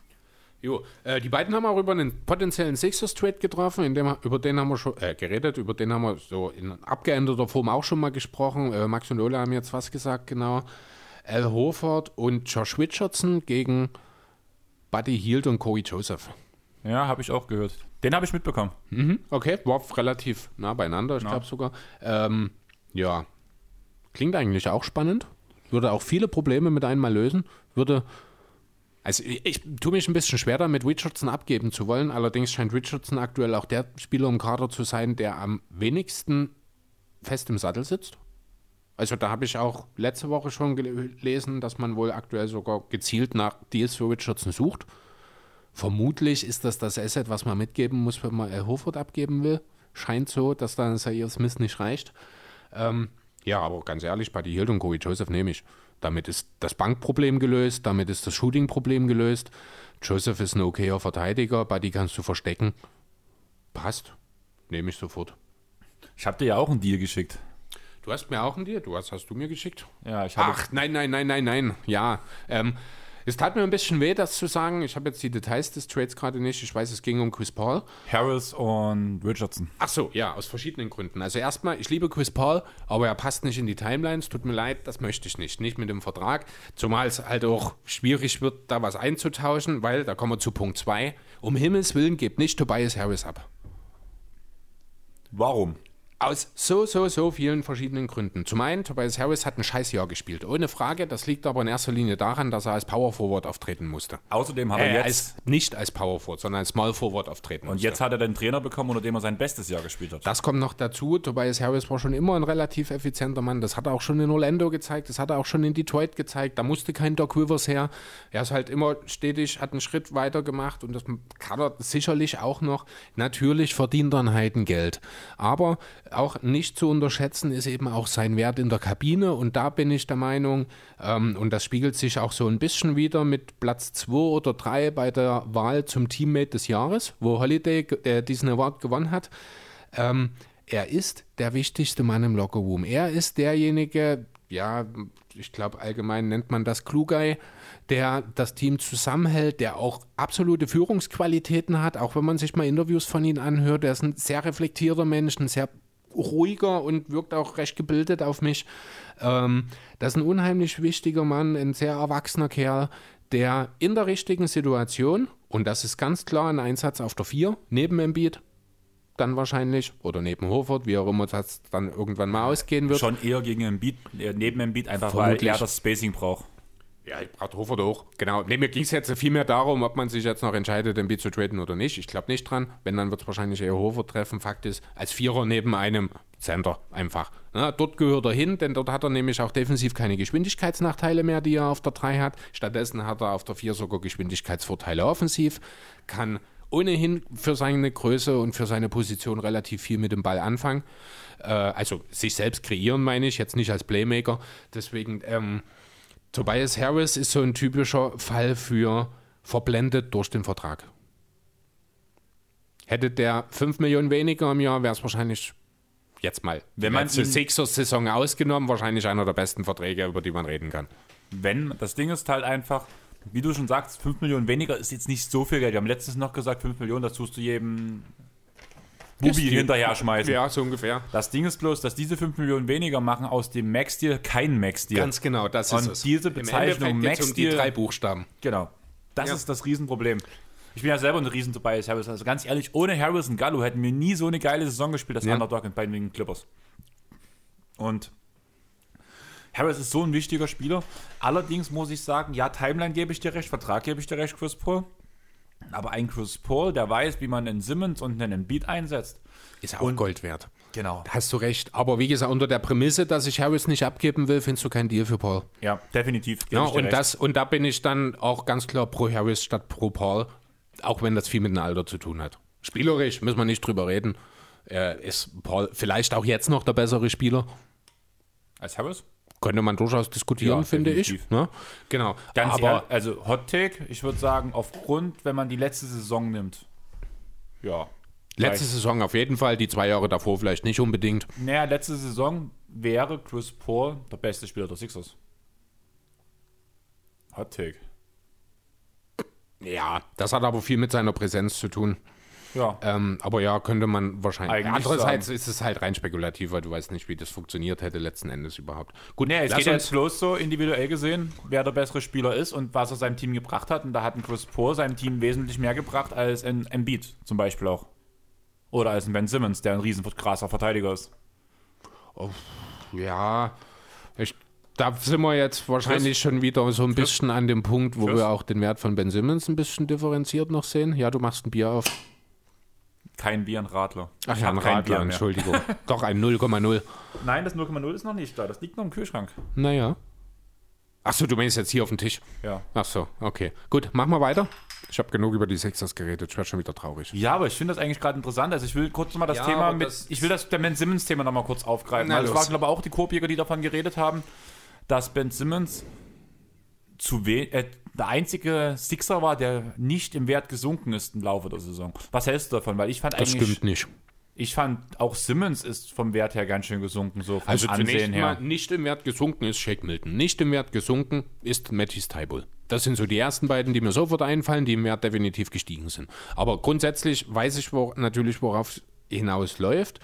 Jo, äh, die beiden haben auch über einen potenziellen Sixers-Trade getroffen, in dem, über den haben wir schon äh, geredet, über den haben wir so in abgeänderter Form auch schon mal gesprochen. Äh, Max und Ole haben jetzt was gesagt, genau. Al Horford und Josh Richardson gegen Buddy Hield und Corey Joseph. Ja, habe ich auch gehört. Den habe ich mitbekommen. Mhm, okay, war relativ nah beieinander, ich Ja. glaube sogar. Ähm, ja, klingt eigentlich auch spannend. Würde auch viele Probleme mit einmal lösen. Würde, also ich, ich tue mich ein bisschen schwer damit, Richardson abgeben zu wollen. Allerdings scheint Richardson aktuell auch der Spieler im Kader zu sein, der am wenigsten fest im Sattel sitzt. Also da habe ich auch letzte Woche schon gelesen, dass man wohl aktuell sogar gezielt nach Deals für Richardson sucht. Vermutlich ist das das Asset, was man mitgeben muss, wenn man Horford abgeben will. Scheint so, dass dann Zaire Smith nicht reicht. Ähm, ja, aber ganz ehrlich, Buddy Hield und Corey Joseph nehme ich. Damit ist das Bankproblem gelöst, damit ist das Shooting-Problem gelöst. Joseph ist ein okayer Verteidiger, Buddy kannst du verstecken. Passt. Nehme ich sofort. Ich habe dir ja auch einen Deal geschickt. Du hast mir auch einen Deal? Du hast, hast du mir geschickt? Ja, ich habe. Ach, nein, nein, nein, nein, nein. Ja, ähm, es tat mir ein bisschen weh, das zu sagen. Ich habe jetzt die Details des Trades gerade nicht. Ich weiß, es ging um Chris Paul. Harris und Richardson. Ach so, ja, aus verschiedenen Gründen. Also erstmal, ich liebe Chris Paul, aber er passt nicht in die Timelines. Tut mir leid, das möchte ich nicht. Nicht mit dem Vertrag. Zumal es halt auch schwierig wird, da was einzutauschen, weil, da kommen wir zu Punkt 2. Um Himmels Willen, gebt nicht Tobias Harris ab. Warum? Aus so, so, so vielen verschiedenen Gründen. Zum einen, Tobias Harris hat ein scheiß Jahr gespielt. Ohne Frage. Das liegt aber in erster Linie daran, dass er als Power Forward auftreten musste. Außerdem hat er Äh, jetzt. als, nicht als Power Forward, sondern als Small Forward auftreten und musste. jetzt hat er den Trainer bekommen, unter dem er sein bestes Jahr gespielt hat. Das kommt noch dazu. Tobias Harris war schon immer ein relativ effizienter Mann. Das hat er auch schon in Orlando gezeigt. Das hat er auch schon in Detroit gezeigt. Da musste kein Doc Rivers her. Er ist halt immer stetig, hat einen Schritt weiter gemacht und das kann er sicherlich auch noch. Natürlich verdient er ein Heidengeld. Aber auch nicht zu unterschätzen ist eben auch sein Wert in der Kabine. Und da bin ich der Meinung, ähm, und das spiegelt sich auch so ein bisschen wieder mit Platz 2 oder 3 bei der Wahl zum Teammate des Jahres, wo Holiday äh, diesen Award gewonnen hat. Ähm, er ist der wichtigste Mann im Lockerroom. Er ist derjenige, ja, ich glaube allgemein nennt man das Klugei, der das Team zusammenhält, der auch absolute Führungsqualitäten hat, auch wenn man sich mal Interviews von ihm anhört. Er ist ein sehr reflektierter Mensch, ein sehr ruhiger und wirkt auch recht gebildet auf mich. Ähm, das ist ein unheimlich wichtiger Mann, ein sehr erwachsener Kerl, der in der richtigen Situation, und das ist ganz klar ein Einsatz auf der 4, neben Embiid, dann wahrscheinlich, oder neben Horford, wie auch immer das dann irgendwann mal ausgehen wird. Schon eher gegen Embiid, äh, neben Embiid, einfach Vermutlich. weil er das Spacing braucht. Ja, ich brauche Horford auch. Genau. Nee, mir ging es jetzt viel mehr darum, ob man sich jetzt noch entscheidet, den Beat zu traden oder nicht. Ich glaube nicht dran. Wenn, dann wird es wahrscheinlich eher Horford treffen. Fakt ist, als Vierer neben einem Center einfach. Na, dort gehört er hin, denn dort hat er nämlich auch defensiv keine Geschwindigkeitsnachteile mehr, die er auf der 3 hat. Stattdessen hat er auf der 4 sogar Geschwindigkeitsvorteile offensiv, kann ohnehin für seine Größe und für seine Position relativ viel mit dem Ball anfangen. Äh, also sich selbst kreieren, meine ich, jetzt nicht als Playmaker. Deswegen, ähm, Tobias Harris ist so ein typischer Fall für verblendet durch den Vertrag. Hätte der 5 Millionen weniger im Jahr, wäre es wahrscheinlich jetzt mal Wenn die man ihn- Sixers-Saison ausgenommen, wahrscheinlich einer der besten Verträge, über die man reden kann. wenn, das Ding ist halt einfach, wie du schon sagst, 5 Millionen weniger ist jetzt nicht so viel Geld. Wir haben letztens noch gesagt, 5 Millionen, das tust du jedem Bubi hinterher schmeißen. Ja, so ungefähr. Das Ding ist bloß, dass diese 5 Millionen weniger machen aus dem Max-Deal kein Max-Deal. Ganz genau, das Und ist es. diese Bezeichnung geht's um die Max-Deal- drei Buchstaben. Genau. Das Ja. ist das Riesenproblem. Ich bin ja selber ein riesen Tobias Harris. Also ganz ehrlich, ohne Harris und Gallo hätten wir nie so eine geile Saison gespielt als Ja. Underdog bei den Clippers. Und Harris ist so ein wichtiger Spieler. Allerdings muss ich sagen, ja, Timeline gebe ich dir recht, Vertrag gebe ich dir recht, Chris Paul. Aber ein Chris Paul, der weiß, wie man einen Simmons und einen Embiid einsetzt. Ist auch Gold wert. Genau. Hast du recht. Aber wie gesagt, unter der Prämisse, dass ich Harris nicht abgeben will, findest du keinen Deal für Paul. Ja, definitiv. Ja, und, recht. das, und da bin ich dann auch ganz klar pro Harris statt pro Paul, auch wenn das viel mit dem Alter zu tun hat. Spielerisch müssen wir nicht drüber reden. Er ist Paul vielleicht auch jetzt noch der bessere Spieler. Als Harris? Könnte man durchaus diskutieren, Ja, finde ich. Ne? Genau. Ganz Aber ehrlich, also Hot Take, ich würde sagen, aufgrund, wenn man die letzte Saison nimmt. Ja. letzte Saison auf jeden Fall, die zwei Jahre davor vielleicht nicht unbedingt. Naja, letzte Saison wäre Chris Paul der beste Spieler der Sixers. Hot Take. Ja, das hat aber viel mit seiner Präsenz zu tun. Ja. Ähm, aber ja, könnte man wahrscheinlich. Eigentlich Andererseits ist es halt rein spekulativ, weil du weißt nicht, wie das funktioniert hätte letzten Endes überhaupt. Gut, Nee, es geht jetzt bloß so individuell gesehen, wer der bessere Spieler ist und was er seinem Team gebracht hat. Und da hat ein Chris Paul seinem Team wesentlich mehr gebracht als ein Embiid zum Beispiel auch. Oder als ein Ben Simmons, der ein riesen krasser Verteidiger ist. Ja, ich, da sind wir jetzt wahrscheinlich schon wieder so ein bisschen an dem Punkt, wo Chris? wir auch den Wert von Ben Simmons ein bisschen differenziert noch sehen. Ja, du machst ein Bier auf. Kein Bier, ein Radler. Ach Ich ja, ein Radler, Bier. Entschuldigung. Doch, ein 0,0. Nein, das 0,0 ist noch nicht da. Das liegt noch im Kühlschrank. Naja. Achso, du meinst jetzt hier auf dem Tisch. Ja. Ach so, okay. Gut, machen wir weiter. Ich habe genug über die Sixers geredet. Ich werde schon wieder traurig. Ja, aber ich finde das eigentlich gerade interessant. Also ich will kurz mal das Ja, Thema mit, das- ich will das der Ben Simmons Thema nochmal kurz aufgreifen. Na, weil es waren glaube ich auch die Korbjäger, die davon geredet haben, dass Ben Simmons zu we äh, der einzige Sixer war, der nicht im Wert gesunken ist im Laufe der Saison. Was hältst du davon? Weil ich fand Das eigentlich, stimmt nicht. ich fand auch Simmons ist vom Wert her ganz schön gesunken, so vom Also Ansehen her. mal nicht im Wert gesunken ist Shake Milton. Nicht im Wert gesunken ist Mattis Tybul. Das sind so die ersten beiden, die mir sofort einfallen, die im Wert definitiv gestiegen sind. Aber grundsätzlich weiß ich wo, natürlich, worauf hinaus läuft.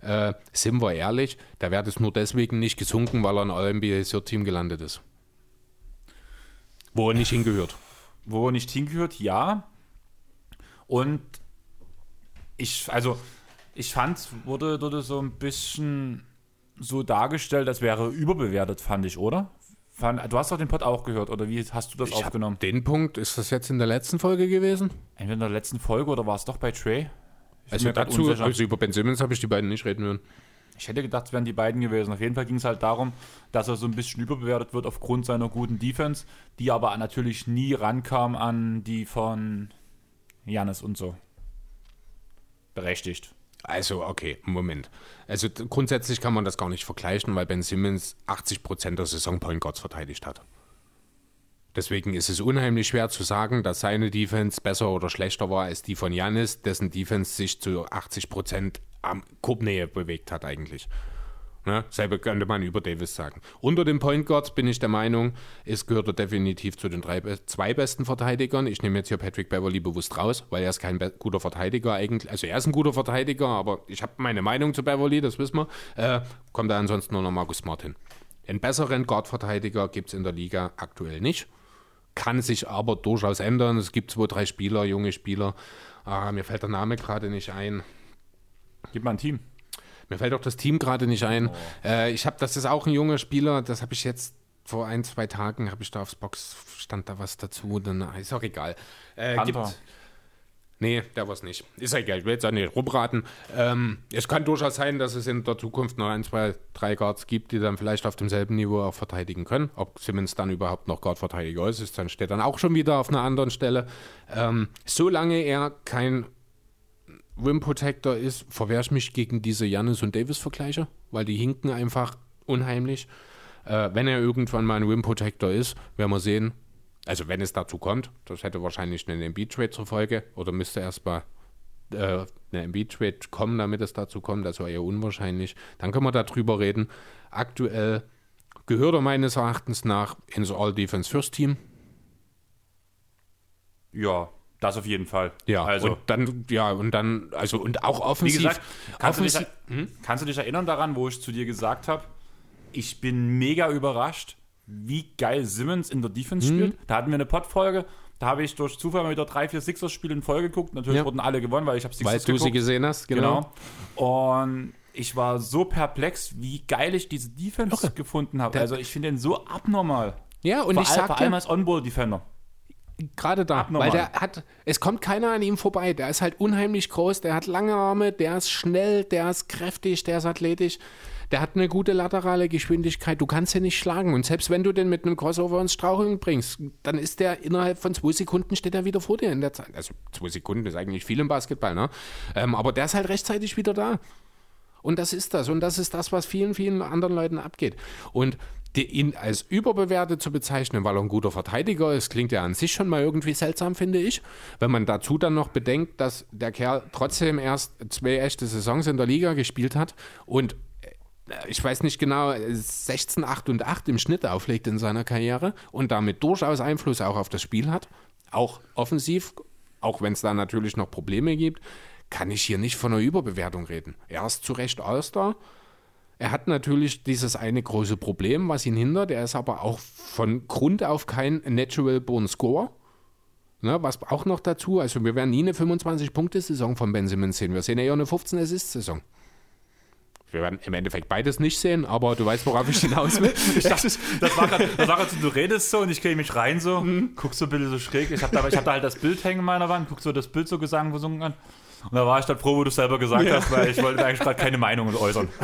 Äh, sind wir ehrlich, der Wert ist nur deswegen nicht gesunken, weil er in eurem NBA-Team gelandet ist. Wo er nicht hingehört. wo er nicht hingehört, ja. Und ich, also, ich fand, wurde, wurde so ein bisschen so dargestellt, als wäre er überbewertet, fand ich, oder? Fand, du hast doch den Pod auch gehört, oder wie hast du das Ich aufgenommen? den Punkt, ist das jetzt in der letzten Folge gewesen? Entweder in der letzten Folge oder war es doch bei Trey? Ich Also dazu, also über Ben Simmons habe ich die beiden nicht reden hören. Ich hätte gedacht, es wären die beiden gewesen. Auf jeden Fall ging es halt darum, dass er so ein bisschen überbewertet wird aufgrund seiner guten Defense, die aber natürlich nie rankam an die von Janis und so. Berechtigt. Also, okay, Moment. Also grundsätzlich kann man das gar nicht vergleichen, weil Ben Simmons 80% der Saison Point Guards verteidigt hat. Deswegen ist es unheimlich schwer zu sagen, dass seine Defense besser oder schlechter war als die von Janis, dessen Defense sich zu 80% am Korbnähe bewegt hat eigentlich. Ne? Selbe könnte man über Davis sagen. Unter den Point Guards bin ich der Meinung, es gehört er definitiv zu den drei, zwei besten Verteidigern. Ich nehme jetzt hier Patrick Beverly bewusst raus, weil er ist kein guter Verteidiger eigentlich. Also er ist ein guter Verteidiger, aber ich habe meine Meinung zu Beverly, das wissen wir. Äh, kommt da ansonsten nur noch Marcus Martin. Einen besseren Guard-Verteidiger gibt es in der Liga aktuell nicht. Kann sich aber durchaus ändern. Es gibt zwei, drei Spieler, junge Spieler. Ah, mir fällt der Name gerade nicht ein. Gib mal ein Team. Mir fällt auch das Team gerade nicht ein. Äh, ich habe, das ist auch ein junger Spieler, das habe ich jetzt vor ein, zwei Tagen, habe ich da aufs Box, stand da was dazu, dann ist auch egal. Äh, Panther. gibt- nee, der war es nicht. Ist ja egal, ich will jetzt auch nicht rumraten. Ähm, es kann durchaus sein, dass es in der Zukunft noch ein, zwei, drei Guards gibt, die dann vielleicht auf demselben Niveau auch verteidigen können. Ob Simmons dann überhaupt noch Guard-Verteidiger ist, ist dann steht dann auch schon wieder auf einer anderen Stelle. Ähm, solange er kein Rim Protector ist, verwehre ich mich gegen diese Jannis und Davis Vergleiche, weil die hinken einfach unheimlich. Äh, wenn er irgendwann mal ein Rim Protector ist, werden wir sehen. Also wenn es dazu kommt, das hätte wahrscheinlich einen Embiid Trade zur Folge oder müsste erst mal äh, eine Embiid-Trade kommen, damit es dazu kommt. Das war eher unwahrscheinlich. Dann können wir darüber reden. Aktuell gehört er meines Erachtens nach ins All-Defense First Team. Ja, das auf jeden Fall. Ja, also und dann, ja, und dann, also und auch wie offensiv. gesagt, kannst du, dich, offensiv hm? kannst du dich erinnern daran, wo ich zu dir gesagt habe, ich bin mega überrascht, wie geil Simmons in der Defense Mhm. spielt. Da hatten wir eine Pod-Folge, da habe ich durch Zufall mal wieder drei, vier Sixers-Spiele in Folge geguckt. Natürlich Ja. wurden alle gewonnen, weil ich habe weil Sixers du sie geguckt. gesehen hast, genau. Genau. Und ich war so perplex, wie geil ich diese Defense gefunden habe. Also ich finde den so abnormal. Ja, und vor, ich all, sag vor allem als On-Ball-Defender. gerade da, abnormal. weil der hat, es kommt keiner an ihm vorbei. Der ist halt unheimlich groß, der hat lange Arme, der ist schnell, der ist kräftig, der ist athletisch. Der hat eine gute laterale Geschwindigkeit. Du kannst ihn nicht schlagen. Und selbst wenn du den mit einem Crossover ins Straucheln bringst, dann ist der innerhalb von zwei Sekunden steht er wieder vor dir in der Zeit. Also zwei Sekunden ist eigentlich viel im Basketball, ne? Ähm, aber der ist halt rechtzeitig wieder da. Und das ist das. Und das ist das, was vielen, vielen anderen Leuten abgeht. Und ihn als überbewertet zu bezeichnen, weil er ein guter Verteidiger ist, klingt ja an sich schon mal irgendwie seltsam, finde ich. Wenn man dazu dann noch bedenkt, dass der Kerl trotzdem erst zwei echte Saisons in der Liga gespielt hat und ich weiß nicht genau, 16, 8 und 8 im Schnitt auflegt in seiner Karriere und damit durchaus Einfluss auch auf das Spiel hat, auch offensiv, auch wenn es da natürlich noch Probleme gibt, kann ich hier nicht von einer Überbewertung reden. Er ist zu Recht All-Star. Er hat natürlich dieses eine große Problem, was ihn hindert. Er ist aber auch von Grund auf kein Natural Born Scorer. Ne, was auch noch dazu, also wir werden nie eine 25-Punkte-Saison von Ben Simmons sehen. Wir sehen eher eine 15-Assist-Saison. Wir werden im Endeffekt beides nicht sehen, aber du weißt, worauf ich hinaus will. Ich dachte, das war gerade, so, du redest so und ich gehe mich rein so, Mhm. guck so ein bisschen so schräg. Ich habe da, ich hab da halt das Bild hängen in meiner Wand, guck so das Bild so gesang, gesungen an. Und da war ich dann froh, wo du es selber gesagt hast, weil ich wollte eigentlich gerade keine Meinung äußern.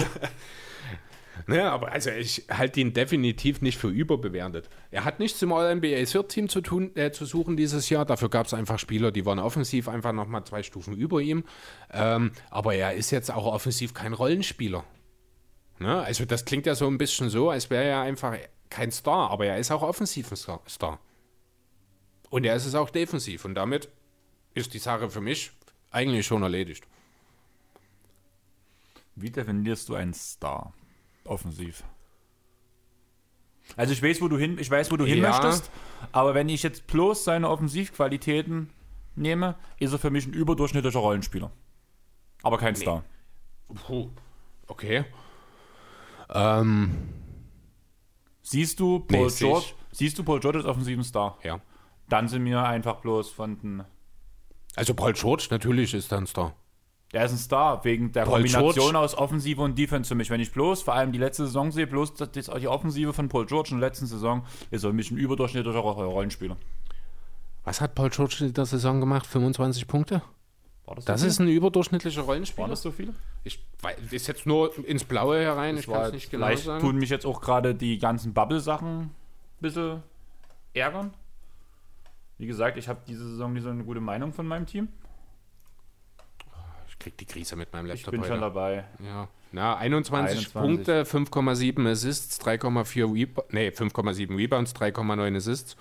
Ne, aber also ich halte ihn definitiv nicht für überbewertet. Er hat nichts im All-NBA Third-Team zu tun, äh, zu suchen dieses Jahr. Dafür gab es einfach Spieler, die waren offensiv einfach nochmal zwei Stufen über ihm. Ähm, aber er ist jetzt auch offensiv kein Rollenspieler. Ne? Also das klingt ja so ein bisschen so, als wäre er einfach kein Star, aber er ist auch offensiv ein Star. Und er ist es auch defensiv. Und damit ist die Sache für mich eigentlich schon erledigt. Wie definierst du einen Star? Offensiv. Also ich weiß, wo du hin, ich weiß, wo du hin Ja. möchtest, aber wenn ich jetzt bloß seine Offensivqualitäten nehme, ist er für mich ein überdurchschnittlicher Rollenspieler. Aber kein Star. Puh. Okay. Ähm, Siehst du Paul Nee, George, ich. siehst du Paul George als offensiven Star? ja. Dann sind wir einfach bloß von den Also Paul George natürlich ist dann Star. Der ist ein Star, wegen der Paul Kombination George. aus Offensive und Defense für mich. Wenn ich bloß, vor allem die letzte Saison sehe, bloß die Offensive von Paul George in der letzten Saison, ist er für mich ein überdurchschnittlicher Ro- Rollenspieler. Was hat Paul George in der Saison gemacht? 25 Punkte? War das, Das ist viel? ein überdurchschnittlicher Waren Rollenspieler. das so viele? Ich weiß, ist jetzt nur ins Blaue herein, ich kann War- es nicht genau vielleicht sagen. tun mich jetzt auch gerade die ganzen Bubble-Sachen ein bisschen ärgern. Wie gesagt, ich habe diese Saison nicht so eine gute Meinung von meinem Team. Ich krieg die Krise mit meinem Ich Laptop bin schon heute. dabei. Ja. Na, 21, 21. Punkte, 5,7 Assists, 3,4 Rebounds, nee, 5,7 Rebounds, 3,9 Assists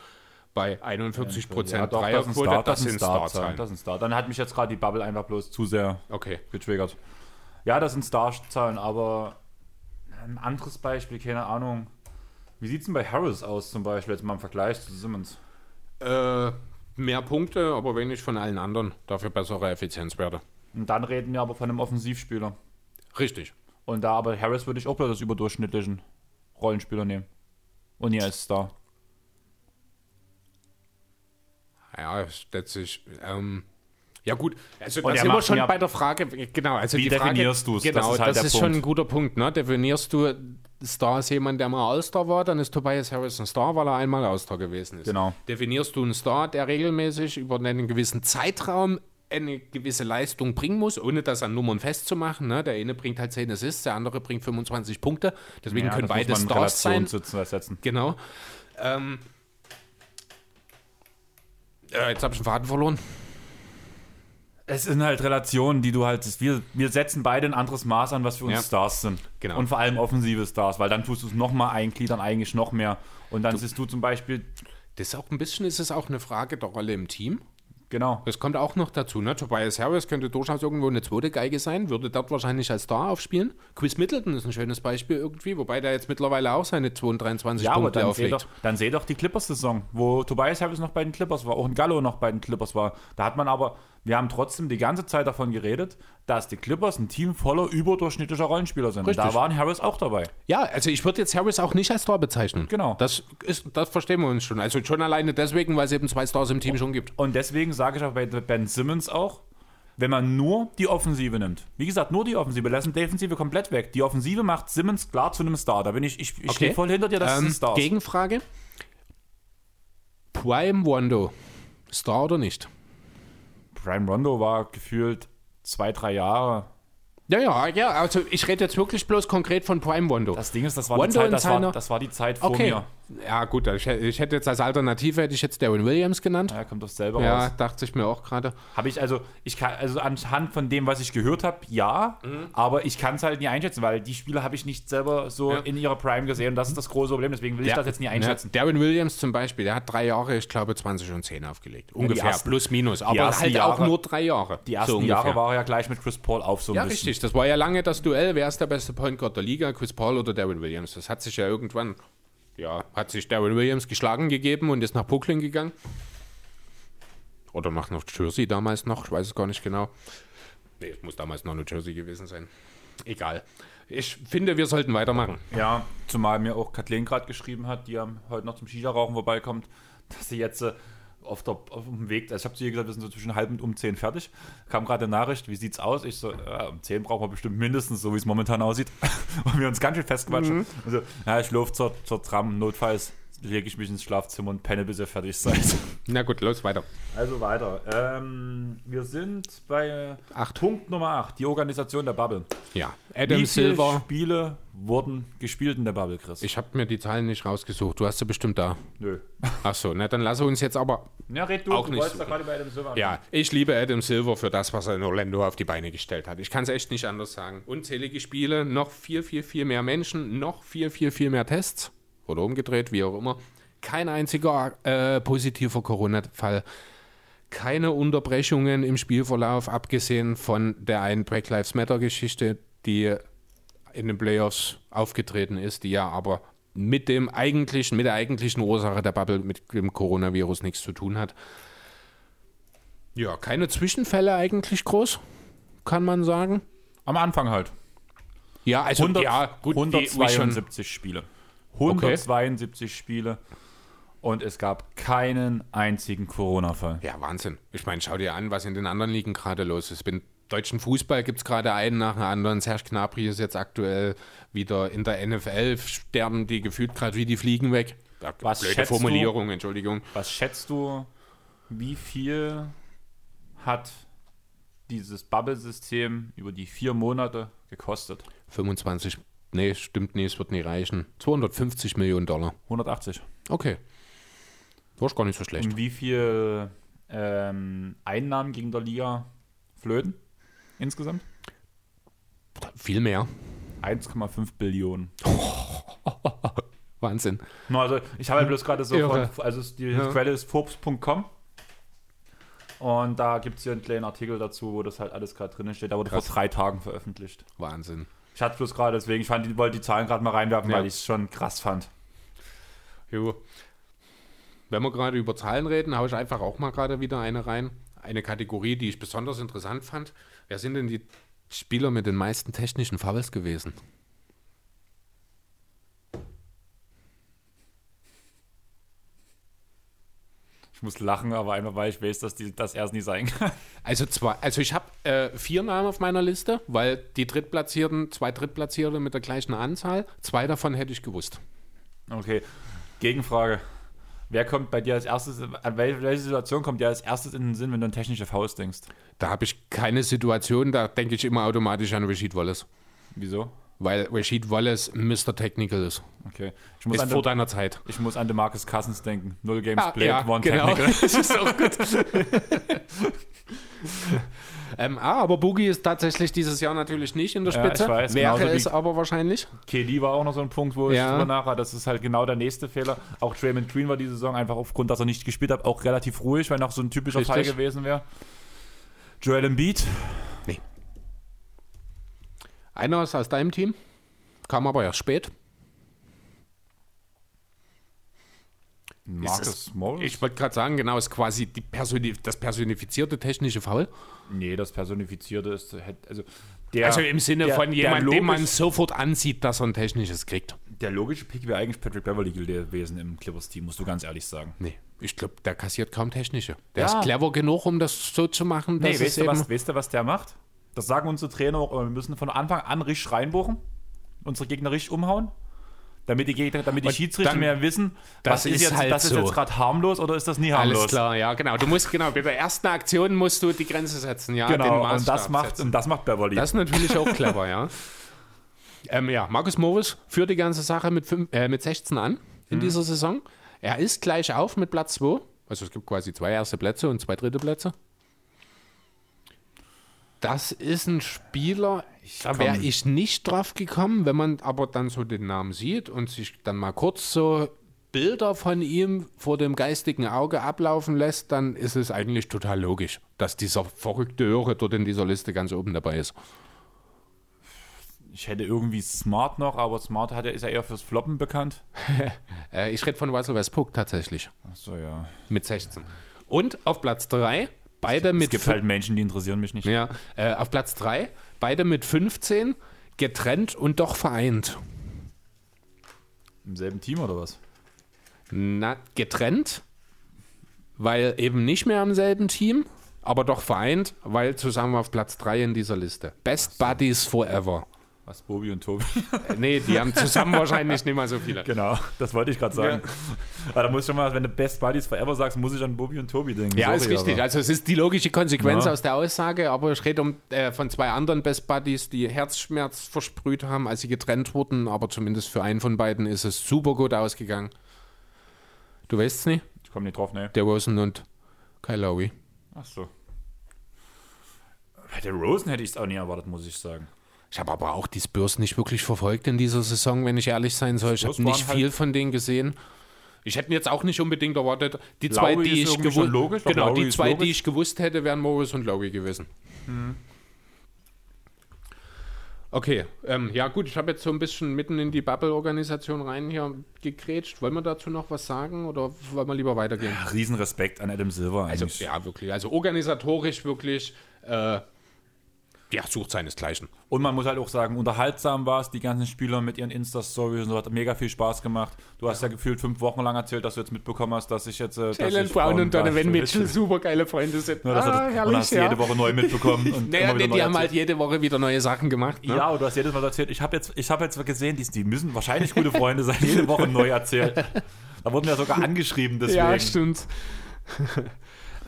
bei 41 Prozent das ein Dreierquote. Star, Das sind Starzahlen. Starzahlen. Das ist ein Star. Dann hat mich jetzt gerade die Bubble einfach bloß zu sehr Okay. getriggert. Ja, das sind Starzahlen, aber ein anderes Beispiel, keine Ahnung. Wie sieht es denn bei Harris aus zum Beispiel, jetzt mal im Vergleich zu Simmons? Äh, mehr Punkte, aber wenig von allen anderen. Dafür bessere Effizienzwerte. Und dann reden wir aber von einem Offensivspieler. Richtig. Und da aber Harris würde ich auch bloß als überdurchschnittlichen Rollenspieler nehmen. Und hier als Star. Ja, letztlich. Ähm, ja gut, also Und da er sind wir schon bei der Frage, genau, also Wie die Frage, definierst du's? Das Genau, ist das halt ist, der schon ein guter Punkt, ne? Definierst du Star als jemand, der mal All-Star war, dann ist Tobias Harris ein Star, weil er einmal All-Star gewesen ist. Genau. Definierst du einen Star, der regelmäßig über einen gewissen Zeitraum eine gewisse Leistung bringen muss, ohne das an Nummern festzumachen. Ne? Der eine bringt halt 10 Assists, der andere bringt 25 Punkte. Deswegen Ja, können beide Stars sein. Sitzen-. Genau. Ähm, äh, jetzt habe ich den Faden verloren. Es sind halt Relationen, die du halt. Wir, wir setzen beide ein anderes Maß an, was für uns Ja. Stars sind. Genau. Und vor allem offensive Stars, weil dann tust du es nochmal eingliedern, eigentlich noch mehr. Und dann siehst du zum Beispiel, Das ist auch ein bisschen ist es auch eine Frage der Rolle im Team. Genau. Das kommt auch noch dazu. Ne? Tobias Harris könnte durchaus irgendwo eine zweite Geige sein, würde dort wahrscheinlich als Star aufspielen. Chris Middleton ist ein schönes Beispiel irgendwie, wobei der jetzt mittlerweile auch seine 22 Ja, aber Punkte dann seh, auflegt. doch, dann seh doch die Clippers-Saison, wo Tobias Harris noch bei den Clippers war, auch ein Gallo noch bei den Clippers war. Da hat man aber, wir haben trotzdem die ganze Zeit davon geredet, dass die Clippers ein Team voller überdurchschnittlicher Rollenspieler sind. Und Richtig. Da waren Harris auch dabei. Ja, also ich würde jetzt Harris auch nicht als Star bezeichnen. Genau. Das, ist, das verstehen wir uns schon. Also schon alleine deswegen, weil es eben zwei Stars im Team schon gibt. Und deswegen sage ich auch bei Ben Simmons auch, wenn man nur die Offensive nimmt. Wie gesagt, nur die Offensive, lassen Defensive komplett weg. Die Offensive macht Simmons klar zu einem Star. Da bin ich, ich, ich stehe voll hinter dir, das ist Ähm, ein Star. Gegenfrage. Prime Wando. Star oder nicht? Prime Rondo war gefühlt zwei, drei Jahre. Ja, ja, ja. Also ich rede jetzt wirklich bloß konkret von Prime Wando. Das Ding ist, das war, die Rondo Zeit, das, seiner- war, das war die Zeit vor okay. mir. Ja, gut. Ich, hätte- ich hätte jetzt als Alternative hätte ich jetzt Darren Williams genannt. Ja, kommt das selber Ja, raus. dachte ich mir auch gerade. Habe ich also, ich kann, also anhand von dem, was ich gehört habe, ja, aber ich kann es halt nie einschätzen, weil die Spieler habe ich nicht selber so Ja. in ihrer Prime gesehen und das ist das große Problem, deswegen will ich das jetzt nie einschätzen. Ja, Darren Williams zum Beispiel, der hat drei Jahre, ich glaube 20 und 10 aufgelegt. Ungefähr, ersten- plus minus. Aber halt auch Jahre- nur drei Jahre. Die ersten so. Jahre war er ja gleich mit Chris Paul auf so ein Ja, bisschen. richtig. Das war ja lange das Duell. Wer ist der beste Point Guard der Liga? Chris Paul oder Darren Williams? Das hat sich ja irgendwann, ja, hat sich Darren Williams geschlagen gegeben und ist nach Brooklyn gegangen. Oder nach New Jersey damals noch, ich weiß es gar nicht genau. Nee, es muss damals noch New Jersey gewesen sein. Egal. Ich finde, wir sollten weitermachen. Ja, zumal mir auch Kathleen gerade geschrieben hat, die heute noch zum Shisha-Rauchen vorbeikommt, dass sie jetzt äh, auf, der, auf dem Weg, also ich habe zu ihr gesagt, wir sind so zwischen halb und um zehn fertig. Kam gerade eine Nachricht, wie sieht's aus? Ich so, ja, um zehn brauchen wir bestimmt mindestens, so wie es momentan aussieht. und wir uns ganz schön festquatschen. Also, ja, ich laufe zur, zur Tram, notfalls lege ich mich ins Schlafzimmer und penne, bis ihr fertig seid. Na gut, los, weiter. Also weiter. Ähm, wir sind bei Acht. Punkt Nummer 8, die Organisation der Bubble. Ja, Adam Wie viele Silver. Spiele wurden gespielt in der Bubble, Chris? Ich habe mir die Zahlen nicht rausgesucht. Du hast sie bestimmt da. Nö. Ach so, na dann lass uns jetzt aber Ja, red du, Auch du nicht wolltest da gerade bei Adam Silver Ja, ich liebe Adam Silver für das, was er in Orlando auf die Beine gestellt hat. Ich kann es echt nicht anders sagen. Unzählige Spiele, noch viel, viel, viel mehr Menschen, noch viel, viel, viel mehr Tests. Oder umgedreht, wie auch immer. Kein einziger äh, positiver Corona-Fall. Keine Unterbrechungen im Spielverlauf, abgesehen von der einen Black Lives Matter-Geschichte, die in den Playoffs aufgetreten ist, die ja aber mit dem eigentlichen, mit der eigentlichen Ursache der Bubble, mit dem Coronavirus nichts zu tun hat. Ja, keine Zwischenfälle eigentlich groß, kann man sagen. Am Anfang halt. Ja, also 100, ja, gut, die- wie schon- 172 Spiele. 172 Spiele. Und es gab keinen einzigen Corona-Fall. Ja, Wahnsinn. Ich meine, schau dir an, was in den anderen Ligen gerade los ist. Im deutschen Fußball gibt es gerade einen nach dem anderen. Serge Gnabry ist jetzt aktuell wieder in der NFL. Sterben die gefühlt gerade wie die Fliegen weg. Ja, Was blöde schätzt Formulierung, Entschuldigung. Was schätzt du, wie viel hat dieses Bubble-System über die vier Monate gekostet? 25, nee, stimmt nicht, es wird nie reichen. 250 Millionen Dollar. 180. Okay. War gar nicht so schlecht. Und wie viel ähm, Einnahmen gegen der Liga flöten insgesamt? Viel mehr. 1,5 Billionen. Wahnsinn. No, also ich habe ja bloß gerade so Irre. von, also die Ja. Quelle ist Forbes.com und da gibt es hier einen kleinen Artikel dazu, wo das halt alles gerade drin steht. Da wurde Krass. vor drei Tagen veröffentlicht. Wahnsinn. Ich hatte bloß gerade, deswegen, ich fand, die wollte die Zahlen gerade mal reinwerfen, Ja. weil ich es schon krass fand. Jo. Wenn wir gerade über Zahlen reden, haue ich einfach auch mal gerade wieder eine rein. Eine Kategorie, die ich besonders interessant fand. Wer sind denn die Spieler mit den meisten technischen Fouls gewesen? Ich muss lachen, aber einfach, weil ich weiß, dass die, das erst nie sein kann. Also zwei, also ich habe äh, vier Namen auf meiner Liste, weil die Drittplatzierten, zwei Drittplatzierte mit der gleichen Anzahl, zwei davon hätte ich gewusst. Okay, Gegenfrage. Wer kommt bei dir als erstes, an wel- welche Situation kommt dir als erstes in den Sinn, wenn du an technische Faust denkst? Da habe ich keine Situation, da denke ich immer automatisch an Rashid Wallace. Wieso? Weil Rashid Wallace Mr. Technical ist. Okay. Ich muss, Ist an vor De, deiner Zeit. ich muss an DeMarcus Cousins denken. Null Games Ja, played, ja, one genau. technical. Das ist auch gut. ähm, ah, aber Boogie ist tatsächlich dieses Jahr natürlich nicht in der Ja, Spitze. ich weiß, Wäre es aber wahrscheinlich. KD war auch noch so ein Punkt, wo ich Ja. drüber nachher, das ist halt genau der nächste Fehler. Auch Draymond Green war diese Saison einfach aufgrund, dass er nicht gespielt hat, auch relativ ruhig, weil noch so ein typischer Fall Richtig. gewesen wäre. Joel Embiid, Einer ist aus deinem Team, kam aber erst spät. Marcus Morris. Ich wollte gerade sagen, genau, ist quasi die Personi das personifizierte technische Foul. nee, das Personifizierte ist, also der, also im Sinne der- von jemandem, dem man sofort ansieht, dass er ein technisches kriegt. Der logische Pick wäre eigentlich Patrick Beverly gewesen im Clippers-Team, musst du ganz ehrlich sagen. Nee, ich glaube, der kassiert kaum technische. Der Ja. ist clever genug, um das so zu machen, Nee, dass es weißt du, was, weißt du, was der macht? Das sagen unsere Trainer auch, immer, wir müssen von Anfang an richtig reinbuchen, unsere Gegner richtig umhauen, damit die, Gegner, damit die Und Schiedsrichter dann- mehr wissen, das was ist, jetzt, halt das ist so. jetzt gerade harmlos oder ist das nie harmlos. Alles klar, ja, genau. Du musst, genau, bei der ersten Aktion musst du die Grenze setzen, ja, Genau, und das, macht, setzen. und das macht Beverly. Das ist natürlich auch clever, ja. Ähm, ja, Markus Morris führt die ganze Sache mit, fünf, äh, mit 16 an in Mhm. dieser Saison. Er ist gleich auf mit Platz 2. Also es gibt quasi zwei erste Plätze und zwei dritte Plätze. Das ist ein Spieler, da wäre ich nicht drauf gekommen, wenn man aber dann so den Namen sieht und sich dann mal kurz so Bilder von ihm vor dem geistigen Auge ablaufen lässt, dann ist es eigentlich total logisch, dass dieser verrückte Öre dort in dieser Liste ganz oben dabei ist. ich hätte irgendwie Smart noch, aber Smart hat ist ja eher fürs Floppen bekannt. Äh, ich rede von Russell Westbrook tatsächlich. Achso, ja. Mit 16. Und auf Platz 3, beide Es mit, gibt fün- halt Menschen, die interessieren mich nicht. ja, äh, auf Platz 3, beide mit 15, getrennt und doch vereint. Im selben Team oder was? Na, getrennt, weil eben nicht mehr am selben Team, aber doch vereint, weil zusammen auf Platz 3 in dieser Liste. Best Buddies Forever. Was, Bobi und Tobi? Äh, nee, die haben zusammen wahrscheinlich nicht mal so viele. genau, das wollte ich gerade sagen. Aber da muss ich schon mal, wenn du Best Buddies Forever sagst, muss ich an Bobi und Tobi denken. Ja, ist Sorry, richtig. aber- Also es ist die logische Konsequenz Ja. aus der Aussage, aber ich rede um, äh, von zwei anderen Best Buddies, die Herzschmerz versprüht haben, als sie getrennt wurden, aber zumindest für einen von beiden ist es super gut ausgegangen. Du weißt es nicht? Ich komme nicht drauf, ne? Der Rosen und Kyle Lowry. Ach so. Bei der Rosen hätte ich es auch nie erwartet, muss ich sagen. Ich habe aber auch die Spurs nicht wirklich verfolgt in dieser Saison, wenn ich ehrlich sein soll. Ich habe nicht halt- viel von denen gesehen. Ich hätte jetzt auch nicht unbedingt erwartet. Die zwei, Lowry die ist ich irgendwie schon gewusst logisch, genau, die zwei, die ich gewusst hätte, wären Morris und Lowry gewesen. Okay, ähm, ja gut, ich habe jetzt so ein bisschen mitten in die Bubble-Organisation rein hier gegrätscht. Wollen wir dazu noch was sagen oder wollen wir lieber weitergehen? Riesenrespekt an Adam Silver Also, eigentlich. ja, wirklich. Also organisatorisch wirklich, äh, ja, sucht seinesgleichen. Und man muss halt auch sagen, unterhaltsam war es, die ganzen Spieler mit ihren Insta-Stories und so hat mega viel Spaß gemacht. Du hast ja, gefühlt fünf Wochen lang erzählt, dass du jetzt mitbekommen hast, dass ich jetzt. Äh, Jalen Brown und Donovan Mitchell, super geile Freunde sind. Ja, das hat, ah, und herrlich, hast du ja. jede Woche neu mitbekommen. Und Naja, die, neu die haben halt jede Woche wieder neue Sachen gemacht. Ne? Ja, aber du hast jedes Mal erzählt, ich habe jetzt, ich hab jetzt gesehen, die, die müssen wahrscheinlich gute Freunde sein, jede Woche neu erzählt. Da wurden wir sogar angeschrieben deswegen. Ja, stimmt.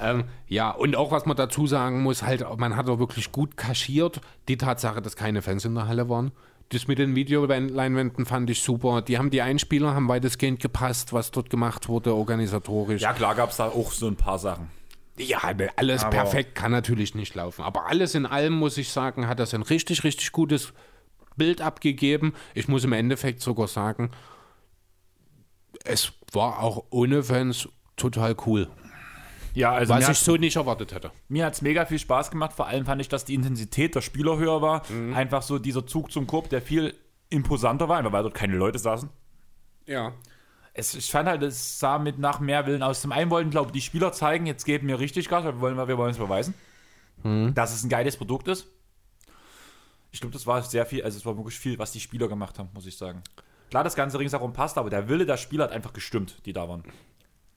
Ähm, ja, und auch was man dazu sagen muss, halt, man hat auch wirklich gut kaschiert die Tatsache, dass keine Fans in der Halle waren. Das mit den Videoleinwänden fand ich super. Die haben die Einspieler, haben weitestgehend gepasst, was dort gemacht wurde, organisatorisch. Ja, klar gab es da auch so ein paar Sachen. Ja, alles Aber- perfekt kann natürlich nicht laufen. Aber alles in allem, muss ich sagen, hat das ein richtig, richtig gutes Bild abgegeben. Ich muss im Endeffekt sogar sagen, es war auch ohne Fans total cool. Ja, also Was ich hat so nicht erwartet hätte. mir hat's mega viel Spaß gemacht. Vor allem fand ich, dass die Intensität der Spieler höher war. Mhm. Einfach so dieser Zug zum Korb, der viel imposanter war, einfach weil dort keine Leute saßen. Ja. Es, ich fand halt, es sah mit nach mehr Willen aus. Zum einen wollten, glaube ich, die Spieler zeigen, jetzt geben wir richtig Gas, weil wir wollen, wir wollen es beweisen, Mhm. dass es ein geiles Produkt ist. Ich glaube, das war sehr viel, also es war wirklich viel, was die Spieler gemacht haben, muss ich sagen. Klar, das Ganze ringsherum passt, aber der Wille der Spieler hat einfach gestimmt, die da waren.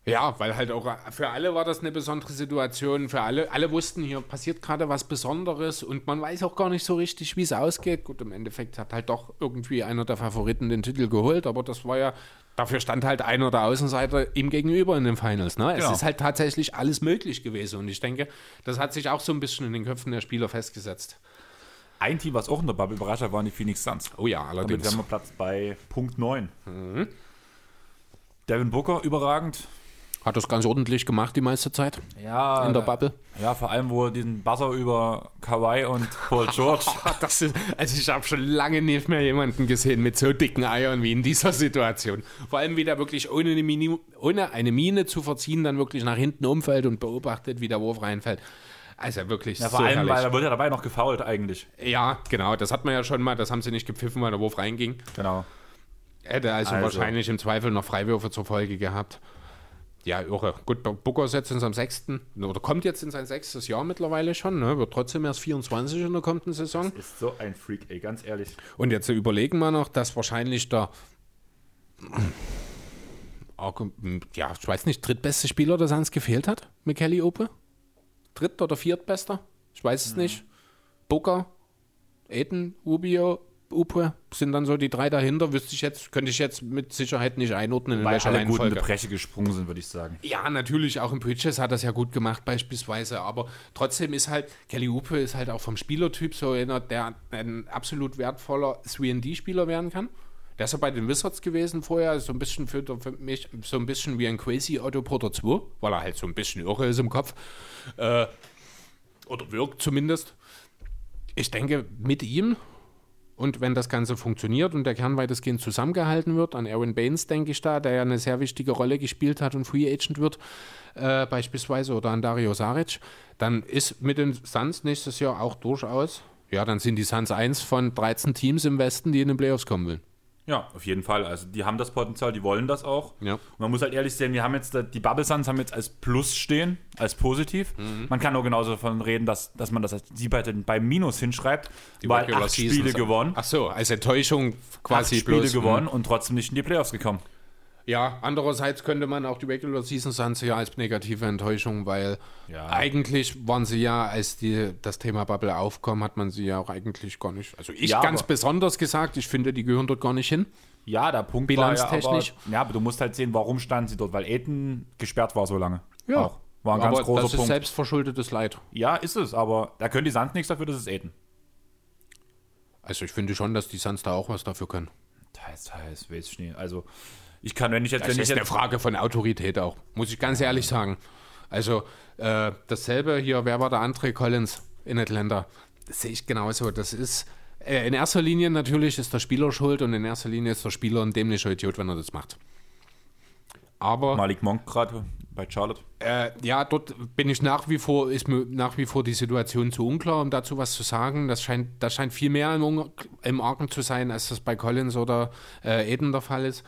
Ja, weil halt auch für alle war das eine besondere Situation. Für alle, alle wussten, hier passiert gerade was Besonderes und man weiß auch gar nicht so richtig, wie es ausgeht. Gut, im Endeffekt hat halt doch irgendwie einer der Favoriten den Titel geholt, aber das war ja, dafür stand halt einer der Außenseiter ihm gegenüber in den Finals. Ne? Es Genau. ist halt tatsächlich alles möglich gewesen und ich denke, das hat sich auch so ein bisschen in den Köpfen der Spieler festgesetzt. Ein Team, was auch in der Bubble überrascht hat, waren die Phoenix Suns. Oh ja, Damit allerdings. wären wir Platz bei Punkt 9. Devin Booker, überragend. Hat das ganz ordentlich gemacht die meiste Zeit Ja, in der Bubble. ja, vor allem, wo er diesen Buzzer über Kawhi und Paul George. Das ist, also ich habe schon lange nicht mehr jemanden gesehen mit so dicken Eiern wie in dieser Situation. Vor allem, wie der wirklich ohne eine, Mine, ohne eine Mine zu verziehen dann wirklich nach hinten umfällt und beobachtet, wie der Wurf reinfällt. Also wirklich ja, vor so allem, herrlich. weil er wird ja dabei noch gefoult eigentlich. Ja, genau, das hat man ja schon mal, das haben sie nicht gepfiffen, weil der Wurf reinging. Genau. Hätte also, Also. wahrscheinlich im Zweifel noch Freiwürfe zur Folge gehabt. Ja, irre. Gut, Booker ist jetzt in seinem sechsten, oder kommt jetzt in sein sechstes Jahr mittlerweile schon, ne? wird trotzdem erst 24 in der kommenden Saison. Ist so ein Freak, ey, ganz ehrlich. Und jetzt überlegen wir noch, dass wahrscheinlich der, ja, ich weiß nicht, drittbeste Spieler der Suns gefehlt hat, Kelly Ope? Dritt- oder viertbester? Ich weiß es nicht. Booker, Aiden, Rubio, Upe sind dann so die drei dahinter. Wüsste ich jetzt, könnte ich jetzt mit Sicherheit nicht einordnen, in Weil welcher alle gut in Reihenfolge. die Breche gesprungen sind, würde ich sagen. Ja, natürlich, auch im Bridges hat das ja gut gemacht beispielsweise, aber trotzdem ist halt, Kelly Upe ist halt auch vom Spielertyp so einer, der ein absolut wertvoller 3D-Spieler werden kann. Der ist ja bei den Wizards gewesen vorher, so ein bisschen für, für mich so ein bisschen wie ein Crazy Otto Porter 2, weil er halt so ein bisschen irre ist im Kopf. Äh, oder wirkt zumindest. Ich denke, mit ihm und wenn das Ganze funktioniert und der Kern weitestgehend zusammengehalten wird, an Aaron Baines denke ich da, der ja eine sehr wichtige Rolle gespielt hat und Free Agent wird, äh, beispielsweise, oder an Dario Saric, dann ist mit den Suns nächstes Jahr auch durchaus, ja, dann sind die Suns eins von 13 Teams im Westen, die in den Playoffs kommen will. Ja, auf jeden Fall. Also die haben das Potenzial, die wollen das auch. Ja. Und man muss halt ehrlich sehen, wir haben jetzt, die Bubble Suns haben jetzt als Plus stehen, als positiv. Mhm. Man kann nur genauso davon reden, dass, dass man das als sie bei den, beim Minus hinschreibt, weil Regular acht Spiele gewonnen. Ach so, als Enttäuschung quasi acht Spiele bloß, hm. gewonnen und trotzdem nicht in die Playoffs gekommen. Ja, andererseits könnte man auch die Regular Season Suns ja als negative Enttäuschung, weil Ja. eigentlich waren sie ja, als die, das Thema Bubble aufkam, hat man sie ja auch eigentlich gar nicht, also ich Ja, ganz besonders gesagt, ich finde, die gehören dort gar nicht hin. Ja, der Punkt Bilanztechnisch. war ja, aber, ja, aber du musst halt sehen, warum standen sie dort, weil Aiden gesperrt war so lange. Auch. War ein ganz aber großer das ist Punkt. selbstverschuldetes Leid. Ja, ist es, aber da können die Suns nichts dafür, das ist Aiden. Also ich finde schon, dass die Suns da auch was dafür können. Das heißt, weiß ich nicht. Also, ich kann, wenn ich jetzt, Das wenn ich ist eine jetzt, Frage von Autorität auch, muss ich ganz ehrlich sagen. Also äh, dasselbe hier, wer war der andere Collins in Atlanta? Das sehe ich genauso. Das ist äh, in erster Linie natürlich ist der Spieler schuld und in erster Linie ist der Spieler ein dämlicher Idiot, wenn er das macht. Aber Malik Monk gerade bei Charlotte. äh, ja, dort bin ich nach wie vor, ist mir nach wie vor die Situation zu unklar, um dazu was zu sagen. Das scheint, das scheint viel mehr im, im Argen zu sein, als das bei Collins oder äh, Eden der Fall ist.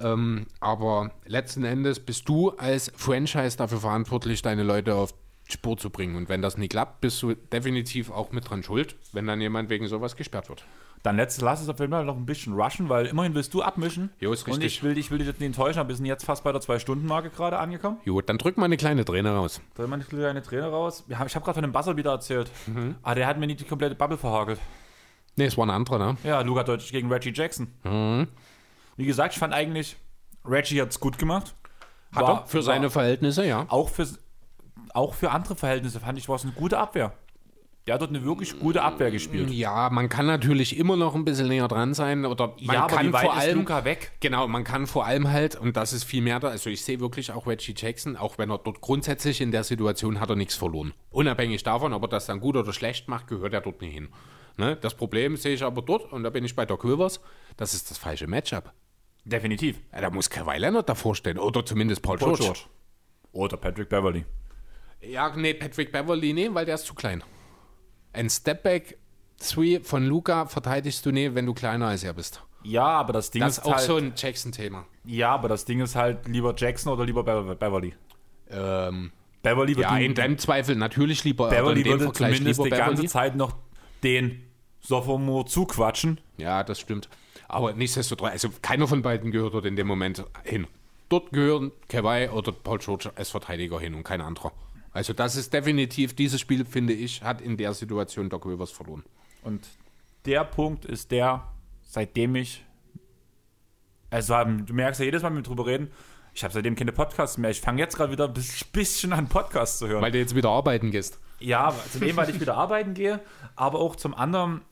Ähm, aber letzten Endes bist du als Franchise dafür verantwortlich, deine Leute auf Spur zu bringen. Und wenn das nie klappt, bist du definitiv auch mit dran schuld, wenn dann jemand wegen sowas gesperrt wird. Dann letzt, lass es auf jeden Fall noch ein bisschen rushen, weil immerhin willst du abmischen. Jo, ist Und richtig. ich will, ich will dich jetzt nicht enttäuschen, wir sind jetzt fast bei der Zwei-Stunden-Marke gerade angekommen. Gut, dann drück mal eine kleine Träne raus. Dreh mal eine kleine Träne raus. Ich habe gerade von dem Buzzer wieder erzählt. Mhm. Ah, der hat mir nicht die komplette Bubble verhagelt. Ne, es war ein anderer, ne? Ja, Luka Deutsch gegen Reggie Jackson. Mhm. Wie gesagt, ich fand eigentlich, Reggie hat es gut gemacht. Hat War- er für seine war- Verhältnisse, ja. auch für, auch für andere Verhältnisse fand ich, war es eine gute Abwehr. Der hat dort eine wirklich gute Abwehr gespielt. Ja, man kann natürlich immer noch ein bisschen näher dran sein oder man ja, aber kann vor ist allem Luka weg? genau, man kann vor allem halt und das ist viel mehr da. Also ich sehe wirklich auch Reggie Jackson, auch wenn er dort grundsätzlich in der Situation hat er nichts verloren. Unabhängig davon, ob er das dann gut oder schlecht macht, gehört er dort nicht hin. Ne? Das Problem sehe ich aber dort und da bin ich bei Doc Rivers. Das ist das falsche Matchup. Definitiv. Ja, da muss Kawhi Leonard davor stehen oder zumindest Paul, Paul George. George. Oder Patrick Beverly. Ja, nee, Patrick Beverly, nee, weil der ist zu klein. Ein Stepback 3 von Luca verteidigst du nie, wenn du kleiner als er bist. Ja, aber das Ding Das ist ist auch halt, so ein Jackson-Thema. Ja, aber das Ding ist halt lieber Jackson oder lieber Be Beverly. Ähm, Beverly wird ja, in deinem Zweifel natürlich lieber Beverly in dem würde Vergleich zumindest die ganze Beverly. Zeit noch den Sophomore zuquatschen. Ja, das stimmt. Aber nichtsdestotrotz, also keiner von beiden gehört dort in dem Moment hin. Dort gehören Kawhi oder Paul George als Verteidiger hin und kein anderer. Also das ist definitiv, dieses Spiel, finde ich, hat in der Situation Doc Rivers verloren. Und der Punkt ist der, seitdem ich. Also, du merkst ja jedes Mal, wenn wir drüber reden, ich habe seitdem keine Podcasts mehr. Ich fange jetzt gerade wieder ein bisschen an, Podcasts zu hören. Weil du jetzt wieder arbeiten gehst. Ja, zum einen, weil ich wieder arbeiten gehe, aber auch zum anderen,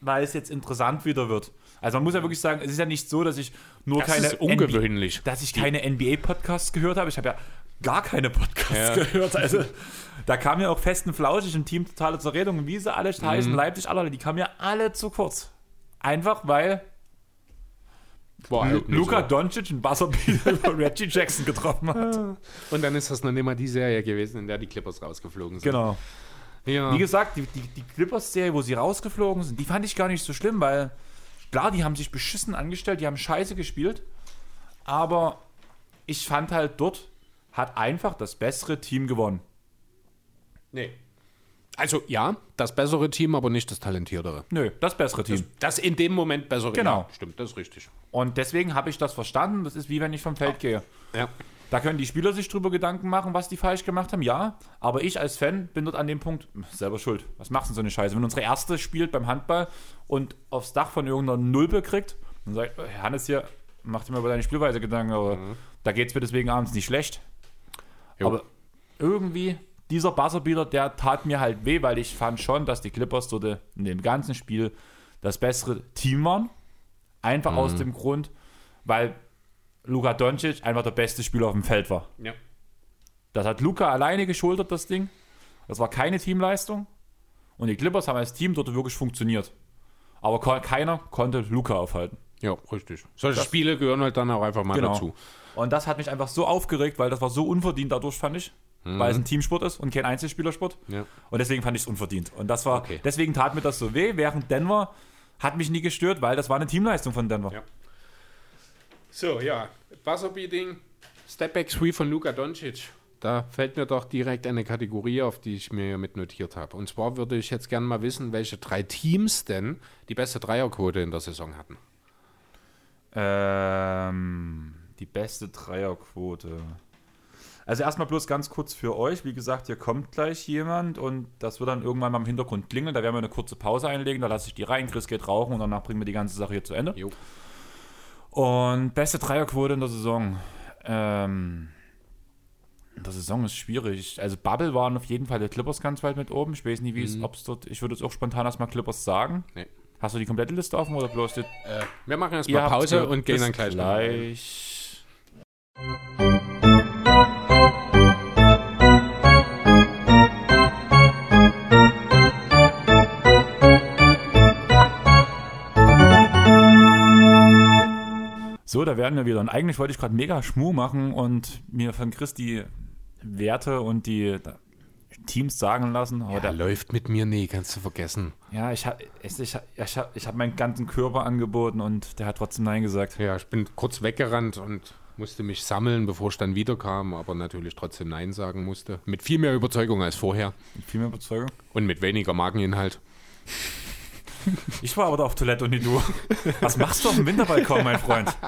weil es jetzt interessant wieder wird. Also man muss ja wirklich sagen, es ist ja nicht so, dass ich nur Das keine ist ungewöhnlich. NBA, dass ich keine NBA-Podcasts gehört habe. Ich habe ja gar keine Podcasts Ja. gehört. Also da kam ja auch festen Flauschig im Team totale Zerredung, wie sie alle Mhm. heißen, Leipzig, alle, die kamen ja alle zu kurz. Einfach weil halt Luka so. Doncic einen Buzzerbeater über Reggie Jackson getroffen hat. Und dann ist das noch nicht mal die Serie gewesen, in der die Clippers rausgeflogen sind. Genau. Ja. Wie gesagt, die, die, die Clippers-Serie, wo sie rausgeflogen sind, die fand ich gar nicht so schlimm, weil klar, die haben sich beschissen angestellt, die haben scheiße gespielt, aber ich fand halt dort hat einfach das bessere Team gewonnen. Nee. Also ja, das bessere Team, aber nicht das talentiertere. Nö, das bessere Team. Das in dem Moment bessere Genau. Ja, stimmt, das ist richtig. Und deswegen habe ich das verstanden. Das ist wie wenn ich vom Feld gehe. Ja. Da können die Spieler sich drüber Gedanken machen, was die falsch gemacht haben, ja. Aber ich als Fan bin dort an dem Punkt, selber schuld. Was machst du denn so eine Scheiße? Wenn unsere Erste spielt beim Handball und aufs Dach von irgendeiner Nulpe kriegt, dann sagt Hannes hier, mach dir mal über deine Spielweise Gedanken, aber da geht es mir deswegen abends nicht schlecht. Jo. Aber irgendwie, dieser Buzzerbeater, der tat mir halt weh, weil ich fand schon, dass die Clippers dort in dem ganzen Spiel das bessere Team waren. Einfach aus dem Grund, weil Luka Doncic einfach der beste Spieler auf dem Feld war. ja. Das hat Luca alleine geschultert, das Ding. Das war keine Teamleistung. Und die Clippers haben als Team dort wirklich funktioniert. Aber keiner konnte Luca aufhalten. Ja, richtig. Solche Spiele gehören halt dann auch einfach mal Genau. dazu. Und das hat mich einfach so aufgeregt, weil das war so unverdient dadurch, fand ich. Weil es ein Teamsport ist und kein Einzelspielersport. Ja. Und deswegen fand ich es unverdient. Und das war, Okay. deswegen tat mir das so weh, während Denver hat mich nie gestört, weil das war eine Teamleistung von Denver. Ja. So, ja. Buzzerbeating, Stepback 3 von Luka Doncic. Da fällt mir doch direkt eine Kategorie auf, die ich mir mitnotiert habe. Und zwar würde ich jetzt gerne mal wissen, welche drei Teams denn die beste Dreierquote in der Saison hatten. Ähm, die beste Dreierquote. Also erstmal bloß ganz kurz für euch. Wie gesagt, hier kommt gleich jemand und das wird dann irgendwann mal im Hintergrund klingeln. Da werden wir eine kurze Pause einlegen. Da lasse ich die rein. Chris geht rauchen und danach bringen wir die ganze Sache hier zu Ende. Jo. Und beste Dreierquote in der Saison. Ähm, in der Saison ist schwierig. Also Bubble waren auf jeden Fall die Clippers ganz weit mit oben. Ich weiß nicht, wie es, ob es dort. Ich würde jetzt auch spontan erstmal Clippers sagen. Nee. Hast du die komplette Liste offen oder bloß die Äh, wir machen erstmal Pause und gehen dann gleich. gleich. So, da werden wir wieder. Und eigentlich wollte ich gerade mega Schmuh machen und mir von Chris die Werte und die Teams sagen lassen. Aber Ja, der, läuft mit mir nie, kannst du vergessen. ja, ich habe ich, ich, ich hab, ich hab meinen ganzen Körper angeboten und der hat trotzdem Nein gesagt. Ja, ich bin kurz weggerannt und musste mich sammeln, bevor ich dann wiederkam, aber natürlich trotzdem Nein sagen musste. Mit viel mehr Überzeugung als vorher Viel mehr Überzeugung. und mit weniger Mageninhalt. Ich war aber da auf Toilette und nicht du. Was machst du auf dem Winterbalkon, mein Freund?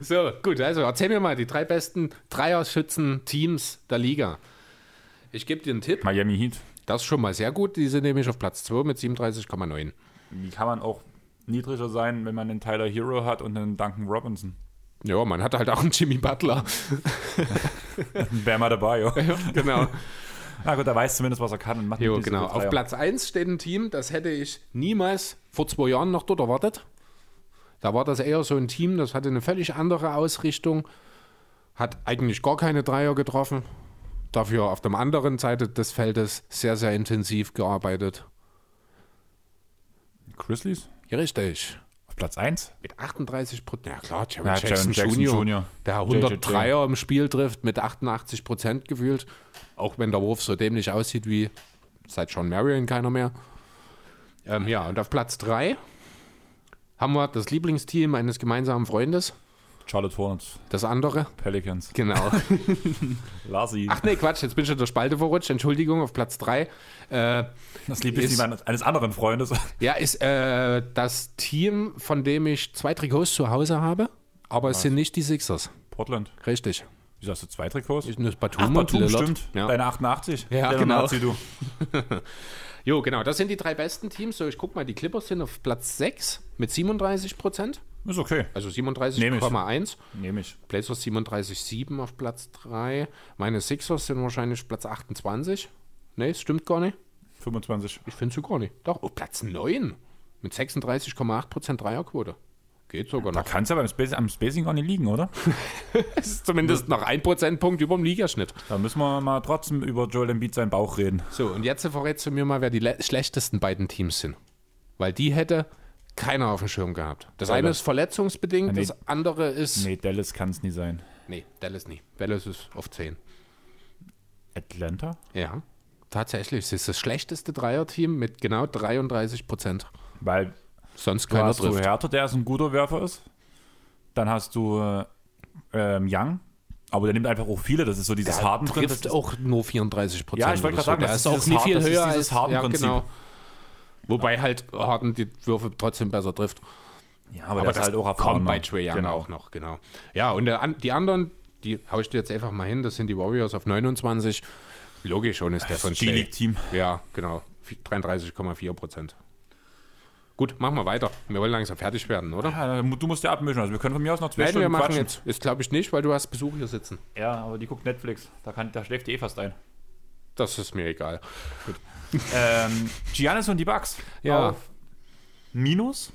So, gut, also erzähl mir mal die drei besten Dreierschützen-Teams der Liga. Ich gebe dir einen Tipp. Miami Heat. Das ist schon mal sehr gut. Die sind nämlich auf Platz 2 mit 37,9. Wie kann man auch niedriger sein, wenn man einen Tyler Hero hat und einen Duncan Robinson? Ja, man hat halt auch einen Jimmy Butler. Bama dabei, ja. genau. Na gut, er weiß zumindest, was er kann und macht Jo, genau. Auf Platz 1 steht ein Team, das hätte ich niemals vor zwei Jahren noch dort erwartet. Da war das eher so ein Team, das hatte eine völlig andere Ausrichtung, hat eigentlich gar keine Dreier getroffen, dafür auf der anderen Seite des Feldes sehr, sehr intensiv gearbeitet. Grizzlies? Ja, richtig. Auf Platz 1? Mit 38 Prozent. Ja klar, Jared Ja, Jackson, Jackson Jr., Jr.. der JJJ. 103er im Spiel trifft mit 88 Prozent gefühlt. Auch wenn der Wurf so dämlich aussieht wie seit John Marion keiner mehr. Ähm, ja, und auf Platz 3 haben wir das Lieblingsteam eines gemeinsamen Freundes. Charlotte Hornets. Das andere. Pelicans. Genau. Larsi. Ach nee, Quatsch, jetzt bin ich in der Spalte verrutscht. Entschuldigung, auf Platz 3. Äh, das Lieblingsteam eines anderen Freundes. ja, ist äh, das Team, von dem ich zwei Trikots zu Hause habe. Aber es sind nicht die Sixers. Portland. Richtig. Wieso hast du zwei Trikots? Ist das Batum Ach, und Batum, Lillard. stimmt. Ja. Deine 88. Ja, Der genau. Nazi, du. Jo, genau, das sind die drei besten Teams. So, ich guck mal, die Clippers sind auf Platz 6 mit 37 Prozent. Ist okay. Also Nehm 37,1. Nehme ich. Blazers 37,7 auf Platz 3. Meine Sixers sind wahrscheinlich Platz 28. Nee, es stimmt gar nicht. 25. Ich finde sie gar nicht. Doch, oh, Platz 9. Mit 36,8% Dreierquote. Geht sogar Da noch. kann es ja beim Space, am Spacing gar nicht liegen, oder? Das ist zumindest noch ein Prozentpunkt über dem Ligaschnitt. Da müssen wir mal trotzdem über Joel Embiid seinen Bauch reden. So, und jetzt verrätst du mir mal, wer die le- schlechtesten beiden Teams sind. Weil die hätte keiner auf dem Schirm gehabt. Das Dallas. eine ist verletzungsbedingt, Nee. das andere ist. Nee, Dallas kann es nie sein. Nee, Dallas nie. Dallas ist auf 10. Atlanta? Ja. Tatsächlich, es ist das schlechteste Dreierteam mit genau 33 Prozent. Weil Sonst du keiner hast du trifft. Hertha, der ist ein guter Werfer ist. Dann hast du äh, ähm, Young, aber der nimmt einfach auch viele. Das ist so dieses Der Harden drin. Das trifft ist, auch nur 34 Prozent. Ja, ich wollte gerade sagen, Der das ist auch nicht viel das höher dieses als ja, genau. Wobei halt Harden die Würfe trotzdem besser trifft. ja, aber, Aber das halt auch kommt bei Trae Young auch noch, genau. Ja, und der, die anderen, die hau ich dir jetzt einfach mal hin, das sind die Warriors auf 29. Logisch schon ist der von. G-League-Team. Ja, genau. 33,4 Prozent. Gut, machen wir weiter. Wir wollen langsam fertig werden, oder? Ja, du musst ja abmischen. Also wir können von mir aus noch zwei Nein, wir Stunden machen quatschen. jetzt. Ist glaube ich nicht, weil du hast Besuch hier sitzen. Ja, aber die guckt Netflix. Da, kann, da schläft die eh fast ein. Das ist mir egal. ähm, Giannis und die Bucks. Ja. Auf Minus,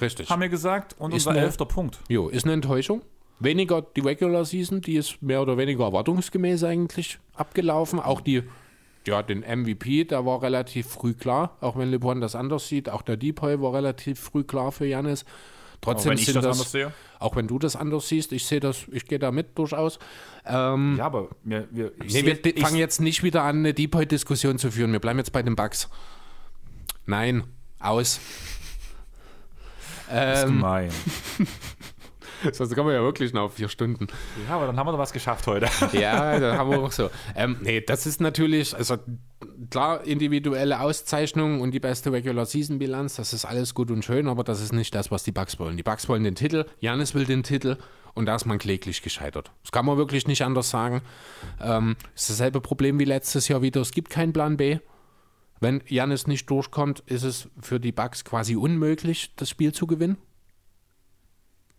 Richtig. haben wir gesagt. Und Ist unser elfter Punkt. Jo, ist eine Enttäuschung. Weniger die Regular Season, die ist mehr oder weniger erwartungsgemäß eigentlich abgelaufen. Auch die, ja, den MVP, der war relativ früh klar, auch wenn LeBron das anders sieht. Auch der Depoy war relativ früh klar für Janis. Auch Trotzdem wenn ich sind das das, anders sehe. auch wenn du das anders siehst, ich sehe das, ich gehe da mit durchaus. Ähm, Ja, aber wir, wir, nee, wir fangen jetzt nicht wieder an, eine Depoy-Diskussion zu führen. Wir bleiben jetzt bei den Bugs. Nein, aus. Ähm, Gemein. sonst kommen wir ja wirklich noch auf vier Stunden. Ja, aber dann haben wir doch was geschafft heute. Ja, da haben wir auch so. Ähm, nee, das ist natürlich, also klar, individuelle Auszeichnungen und die beste Regular Season Bilanz, das ist alles gut und schön, aber das ist nicht das, was die Bucks wollen. Die Bucks wollen den Titel, Janis will den Titel und da ist man kläglich gescheitert. Das kann man wirklich nicht anders sagen. Ähm, ist dasselbe Problem wie letztes Jahr wieder. Es gibt keinen Plan B. Wenn Janis nicht durchkommt, ist es für die Bucks quasi unmöglich, das Spiel zu gewinnen.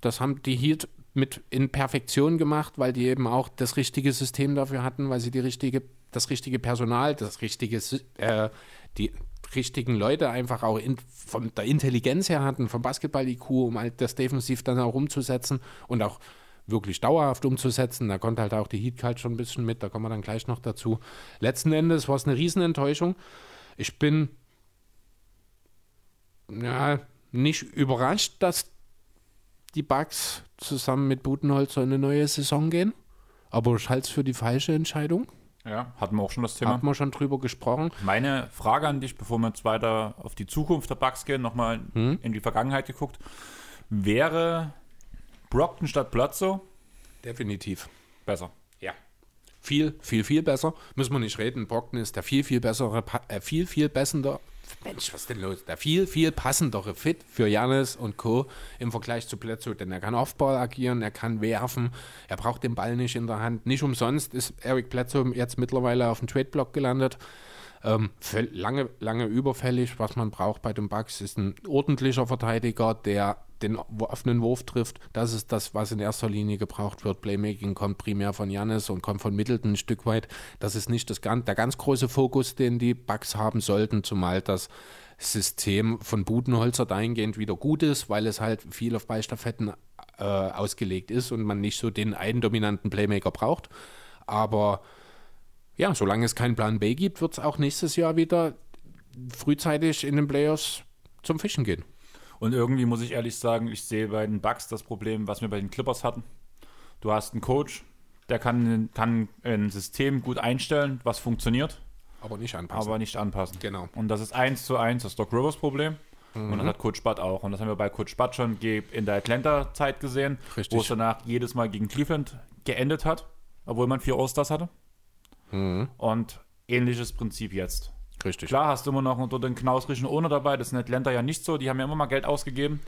Das haben die Heat mit in Perfektion gemacht, weil die eben auch das richtige System dafür hatten, weil sie die richtige, das richtige Personal, das richtige, äh, die richtigen Leute einfach auch in, von der Intelligenz her hatten, vom Basketball-IQ, um halt das defensiv dann auch umzusetzen und auch wirklich dauerhaft umzusetzen. Da konnte halt auch die Heat Cult schon ein bisschen mit, da kommen wir dann gleich noch dazu. Letzten Endes war es eine Riesenenttäuschung. Ich bin ja, nicht überrascht, dass die Bucks zusammen mit Budenholzer in eine neue Saison gehen. Aber ich halte es für die falsche Entscheidung. Ja, hatten wir auch schon das Thema. Haben wir schon drüber gesprochen. Meine Frage an dich, bevor wir jetzt weiter auf die Zukunft der Bucks gehen, nochmal Hm? in die Vergangenheit geguckt. Wäre Brockton statt Bledsoe Definitiv. besser? Ja. Viel, viel, viel besser. Müssen wir nicht reden. Brockton ist der viel, viel bessere, äh, viel, viel bessender. Mensch, was ist denn los? Der viel, viel passendere Fit für Janis und Co. im Vergleich zu Bledsoe, denn er kann Offball agieren, er kann werfen, er braucht den Ball nicht in der Hand. Nicht umsonst ist Eric Bledsoe jetzt mittlerweile auf dem Trade-Block gelandet. Ähm, lange, lange überfällig. Was man braucht bei den Bucks ist ein ordentlicher Verteidiger, der den offenen Wurf trifft. Das ist das, was in erster Linie gebraucht wird. Playmaking kommt primär von Janis und kommt von Middleton ein Stück weit. Das ist nicht das, der ganz große Fokus, den die Bucks haben sollten, zumal das System von Budenholzer dahingehend wieder gut ist, weil es halt viel auf Ballstaffetten äh, ausgelegt ist und man nicht so den einen dominanten Playmaker braucht. Aber ja, solange es keinen Plan B gibt, wird es auch nächstes Jahr wieder frühzeitig in den Playoffs zum Fischen gehen. Und irgendwie muss ich ehrlich sagen, ich sehe bei den Bucks das Problem, was wir bei den Clippers hatten. Du hast einen Coach, der kann, kann ein System gut einstellen, was funktioniert, Aber nicht anpassen. aber nicht anpassen. Genau. Und das ist eins zu eins das Doc Rivers Problem. Und Mhm. das hat Coach Butt auch. Und das haben wir bei Coach Butt schon in der Atlanta-Zeit gesehen, Richtig. wo es danach jedes Mal gegen Cleveland geendet hat, obwohl man vier All-Stars hatte. Mhm. Und ähnliches Prinzip jetzt. Richtig. Klar hast du immer noch unter den knausrigen Owner dabei, das ist in Atlanta ja nicht so, die haben ja immer mal Geld ausgegeben,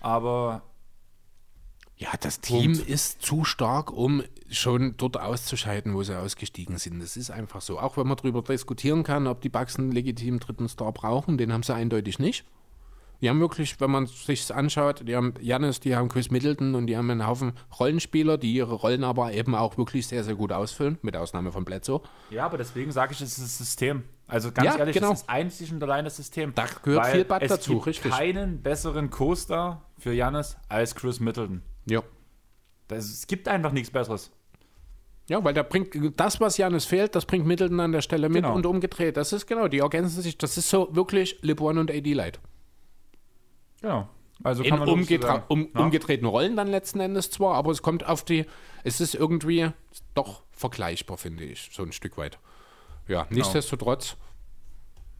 aber Ja, das Team Punkt. ist zu stark, um schon dort auszuscheiden, wo sie ausgestiegen sind. Das ist einfach so. Auch wenn man darüber diskutieren kann, ob die Bucks einen legitimen dritten Star brauchen, den haben sie eindeutig nicht. Die haben wirklich, wenn man sich anschaut, die haben Janis, die haben Chris Middleton und die haben einen Haufen Rollenspieler, die ihre Rollen aber eben auch wirklich sehr, sehr gut ausfüllen, mit Ausnahme von Bledsoe. ja, aber deswegen sage ich, es ist das System. Also ganz Ja, ehrlich, genau. das ist einzig und allein das System. Da gehört Weil viel Bad es dazu, gibt richtig. keinen besseren Co-Star für Janis als Chris Middleton. Ja. Das, es gibt einfach nichts Besseres. Ja, weil der bringt das, was Janis fehlt, das bringt Middleton an der Stelle mit Genau. und umgedreht. Das ist genau, die ergänzen sich. Das ist so wirklich LeBron und AD Light. Genau. Also In sagen. um, Ja? umgedrehten Rollen dann letzten Endes zwar, aber es kommt auf die, es ist irgendwie doch vergleichbar, finde ich, so ein Stück weit. Ja, nichtsdestotrotz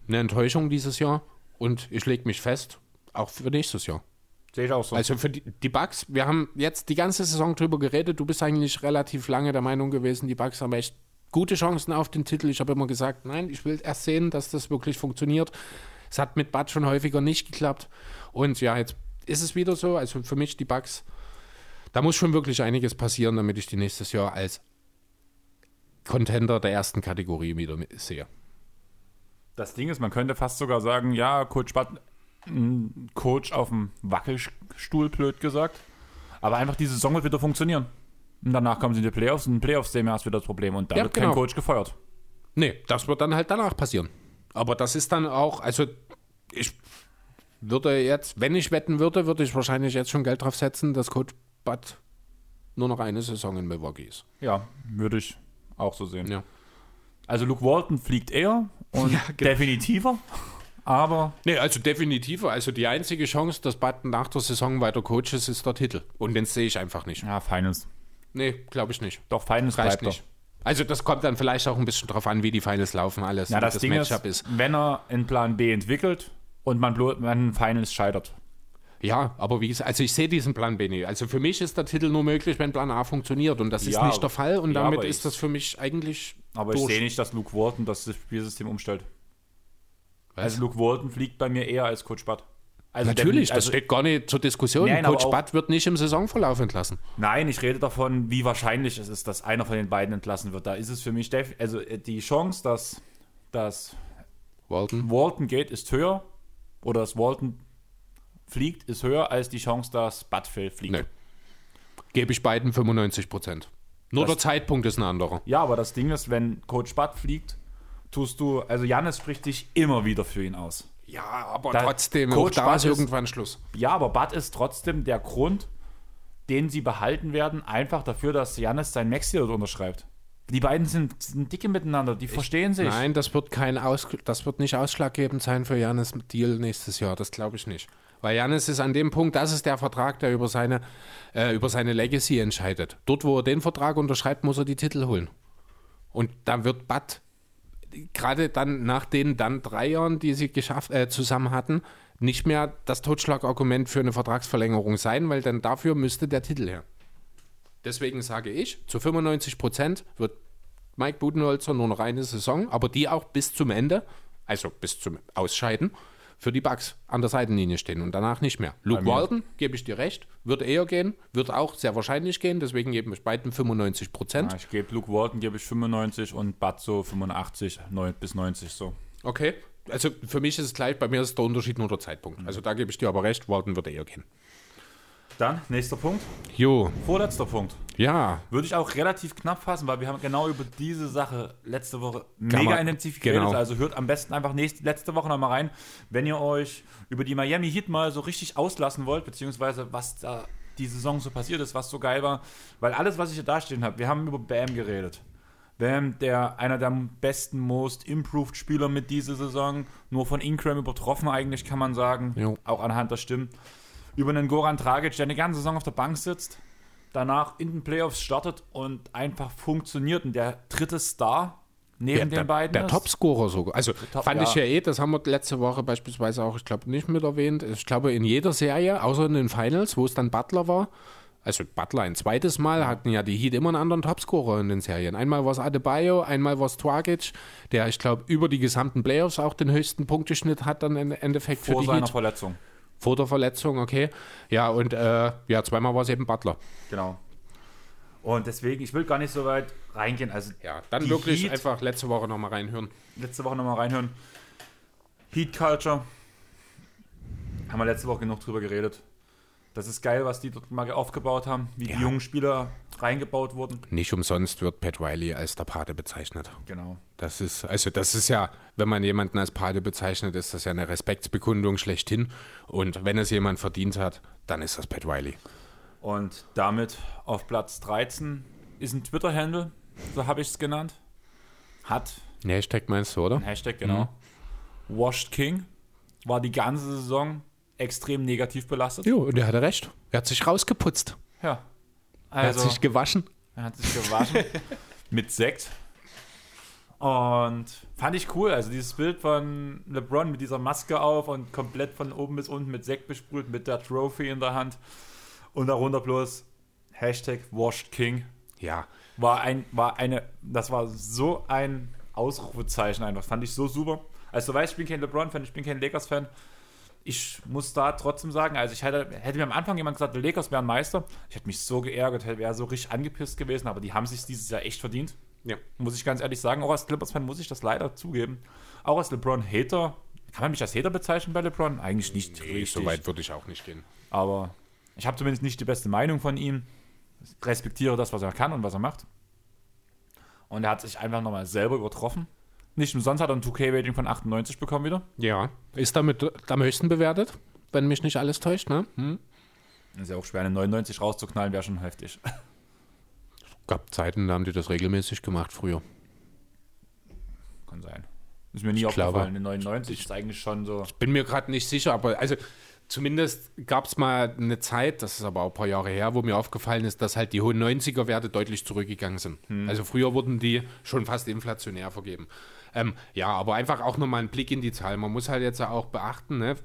eine Enttäuschung dieses Jahr und ich lege mich fest, auch für nächstes Jahr. Sehe ich auch so. Also für die, die Bucks, wir haben jetzt die ganze Saison drüber geredet. Du bist eigentlich relativ lange der Meinung gewesen, die Bucks haben echt gute Chancen auf den Titel. Ich habe immer gesagt, nein, ich will erst sehen, dass das wirklich funktioniert. Es hat mit Bud schon häufiger nicht geklappt. Und ja, jetzt ist es wieder so. Also für mich die Bucks, da muss schon wirklich einiges passieren, damit ich die nächstes Jahr als Contender der ersten Kategorie wieder sehe. Das Ding ist, man könnte fast sogar sagen, ja, Coach Spatt, ein Coach auf dem Wackelstuhl, blöd gesagt. Aber einfach die Saison wird wieder funktionieren. Und danach kommen sie in die Playoffs und in den Playoffs sehen wir erst wieder das Problem. Und da Ja, wird genau. kein Coach gefeuert. Nee, das wird dann halt danach passieren. Aber das ist dann auch, also ich würde jetzt, wenn ich wetten würde, würde ich wahrscheinlich jetzt schon Geld drauf setzen, dass Coach Bud nur noch eine Saison in Milwaukee ist. Ja, würde ich auch so sehen. Ja. Also Luke Walton fliegt eher und Ja, genau. definitiver. Aber Nee, also definitiv. Also die einzige Chance, dass Bud nach der Saison weiter Coach ist, ist der Titel. Und den sehe ich einfach nicht. ja, Finals. Nee, glaube ich nicht. Doch, Finals Reicht nicht. doch. Also das kommt dann vielleicht auch ein bisschen drauf an, wie die Finals laufen, alles. Ja, wie das, Ding Matchup ist, wenn er in Plan B entwickelt und man, man Finals scheitert. Ja, aber wie gesagt, also ich sehe diesen Plan B nicht. Also für mich ist der Titel nur möglich, wenn Plan A funktioniert. Und das ist Ja, nicht der Fall. Und ja, damit ist ich- das für mich eigentlich Aber ich durch. sehe nicht, dass Luke Walton das Spielsystem umstellt. Was? Also Luke Walton fliegt bei mir eher als Coach Bud. Also Natürlich, der- das also, steht gar nicht zur Diskussion. Nein, Coach Bud wird nicht im Saisonverlauf entlassen. Nein, ich rede davon, wie wahrscheinlich es ist, dass einer von den beiden entlassen wird. Da ist es für mich, also äh, die Chance, dass, dass Walton. Walton geht, ist höher. Oder dass Walton fliegt, ist höher als die Chance, dass Bud fliegt. Nee. Gebe ich beiden 95 Prozent. Nur Das- der Zeitpunkt ist ein anderer. Ja, aber das Ding ist, wenn Coach Bud fliegt, tust du, also Jannis spricht dich immer wieder für ihn aus. Ja, aber Da- trotzdem, Coach auch da Bud ist irgendwann Schluss. Ja, aber Bud ist trotzdem der Grund, den sie behalten werden, einfach dafür, dass Jannis sein Max-Deal unterschreibt. Die beiden sind, sind dicke miteinander, die verstehen sich. Nein, das wird kein Aus das wird nicht ausschlaggebend sein für Janis Deal nächstes Jahr. Das glaube ich nicht. Weil Janis ist an dem Punkt, das ist der Vertrag, der über seine, äh, über seine Legacy entscheidet. Dort, wo er den Vertrag unterschreibt, muss er die Titel holen. Und da wird Bud gerade dann nach den dann drei Jahren, die sie geschafft, äh, zusammen hatten, nicht mehr das Totschlagargument für eine Vertragsverlängerung sein, weil dann dafür müsste der Titel her. Deswegen sage ich, zu 95 Prozent wird Mike Budenholzer nur noch eine Saison, aber die auch bis zum Ende, also bis zum Ausscheiden, für die Bucks an der Seitenlinie stehen und danach nicht mehr. Luke Walton, gebe ich dir recht, wird eher gehen, wird auch sehr wahrscheinlich gehen, deswegen geben wir beiden 95 Prozent. Ja, ich gebe Luke Walton gebe ich 95 und so 85 neun- bis 90 so. Okay, also für mich ist es gleich, bei mir ist der Unterschied nur der Zeitpunkt. Also da gebe ich dir aber recht, Walton wird eher gehen. Dann, nächster Punkt. Jo, Vorletzter Punkt. Ja, Würde ich auch relativ knapp fassen, weil wir haben genau über diese Sache letzte Woche mega man- intensiv geredet. genau. Also hört am besten einfach nächste, letzte Woche nochmal rein, wenn ihr euch über die Miami Heat mal so richtig auslassen wollt, beziehungsweise was da die Saison so passiert ist, was so geil war. Weil alles, was ich hier dastehen habe, wir haben über Bam geredet. Bam, der einer der besten, most improved Spieler mit dieser Saison, nur von Ingram übertroffen eigentlich, kann man sagen, Jo. auch anhand der Stimmen. Über einen Goran Dragic, der eine ganze Saison auf der Bank sitzt, danach in den Playoffs startet und einfach funktioniert und der dritte Star neben der, den der, beiden der. Topscorer sogar. Also Top- fand ja. ich ja eh, das haben wir letzte Woche beispielsweise auch, ich glaube, nicht mit erwähnt. Ich glaube, in jeder Serie, außer in den Finals, wo es dann Butler war, also Butler ein zweites Mal, hatten ja die Heat immer einen anderen Topscorer in den Serien. Einmal war es Adebayo, einmal war es Twagic, der, ich glaube, über die gesamten Playoffs auch den höchsten Punkteschnitt hat dann im Endeffekt vor für die seiner Heat. Verletzung. Vor der Verletzung, okay. Ja, und äh, ja, zweimal war es eben Butler. Genau. Und deswegen, ich will gar nicht so weit reingehen. Also Ja, dann wirklich Heat- einfach letzte Woche nochmal reinhören. letzte Woche nochmal reinhören. Heat Culture. Haben wir letzte Woche genug drüber geredet. Das ist geil, was die dort mal aufgebaut haben, wie Ja. die jungen Spieler reingebaut wurden. Nicht umsonst wird Pat Riley als der Pate bezeichnet. Genau. Das ist, also das ist ja, wenn man jemanden als Pate bezeichnet, ist das ja eine Respektsbekundung schlechthin. Und wenn es jemand verdient hat, dann ist das Pat Riley. Und damit auf Platz 13 ist ein Twitter-Handle, so habe ich es genannt. Hat Hashtag meinst du, oder? ein Hashtag, genau. Washed King war die ganze Saison extrem negativ belastet. Jo, und er hatte recht. Er hat sich rausgeputzt. Ja. Er hat Also, sich gewaschen. er hat sich gewaschen mit Sekt. Und fand ich cool. Also dieses Bild von LeBron mit dieser Maske auf und komplett von oben bis unten mit Sekt besprüht, mit der Trophy in der Hand. Und darunter bloß Hashtag Washed King. Ja, war ein, war eine, das war so ein Ausrufezeichen einfach. Fand ich so super. Also du weißt, ich bin kein LeBron-Fan, ich bin kein Lakers-Fan. Ich muss da trotzdem sagen, also ich hätte, hätte mir am Anfang jemand gesagt, die Lakers wären Meister. Ich hätte mich so geärgert, hätte wäre so richtig angepisst gewesen, aber die haben sich dieses Jahr echt verdient. ja. Muss ich ganz ehrlich sagen. Auch als Clippers-Fan muss ich das leider zugeben. Auch als LeBron-Hater. Kann man mich als Hater bezeichnen bei LeBron? Eigentlich nicht Nee, richtig. so weit würde ich auch nicht gehen. Aber ich habe zumindest nicht die beste Meinung von ihm. Ich respektiere das, was er kann und was er macht. Und er hat sich einfach nochmal selber übertroffen. Nicht umsonst hat er ein 2K-Rating von 98 bekommen wieder. Ja, ist damit am höchsten bewertet, wenn mich nicht alles täuscht, ne? Hm? Ist ja auch schwer, eine 99 rauszuknallen, wäre schon heftig. Gab Zeiten, da haben die das regelmäßig gemacht früher. Kann sein. Ist mir nie Ich aufgefallen. eine 99 ist eigentlich schon so. Bin mir gerade nicht sicher, aber also zumindest gab es mal eine Zeit, das ist aber auch ein paar Jahre her, wo mir aufgefallen ist, dass halt die hohen 90er-Werte deutlich zurückgegangen sind. Also früher wurden die schon fast inflationär vergeben. Ähm, ja, aber einfach auch nochmal ein Blick in die Zahl. Man muss halt jetzt auch beachten, ne?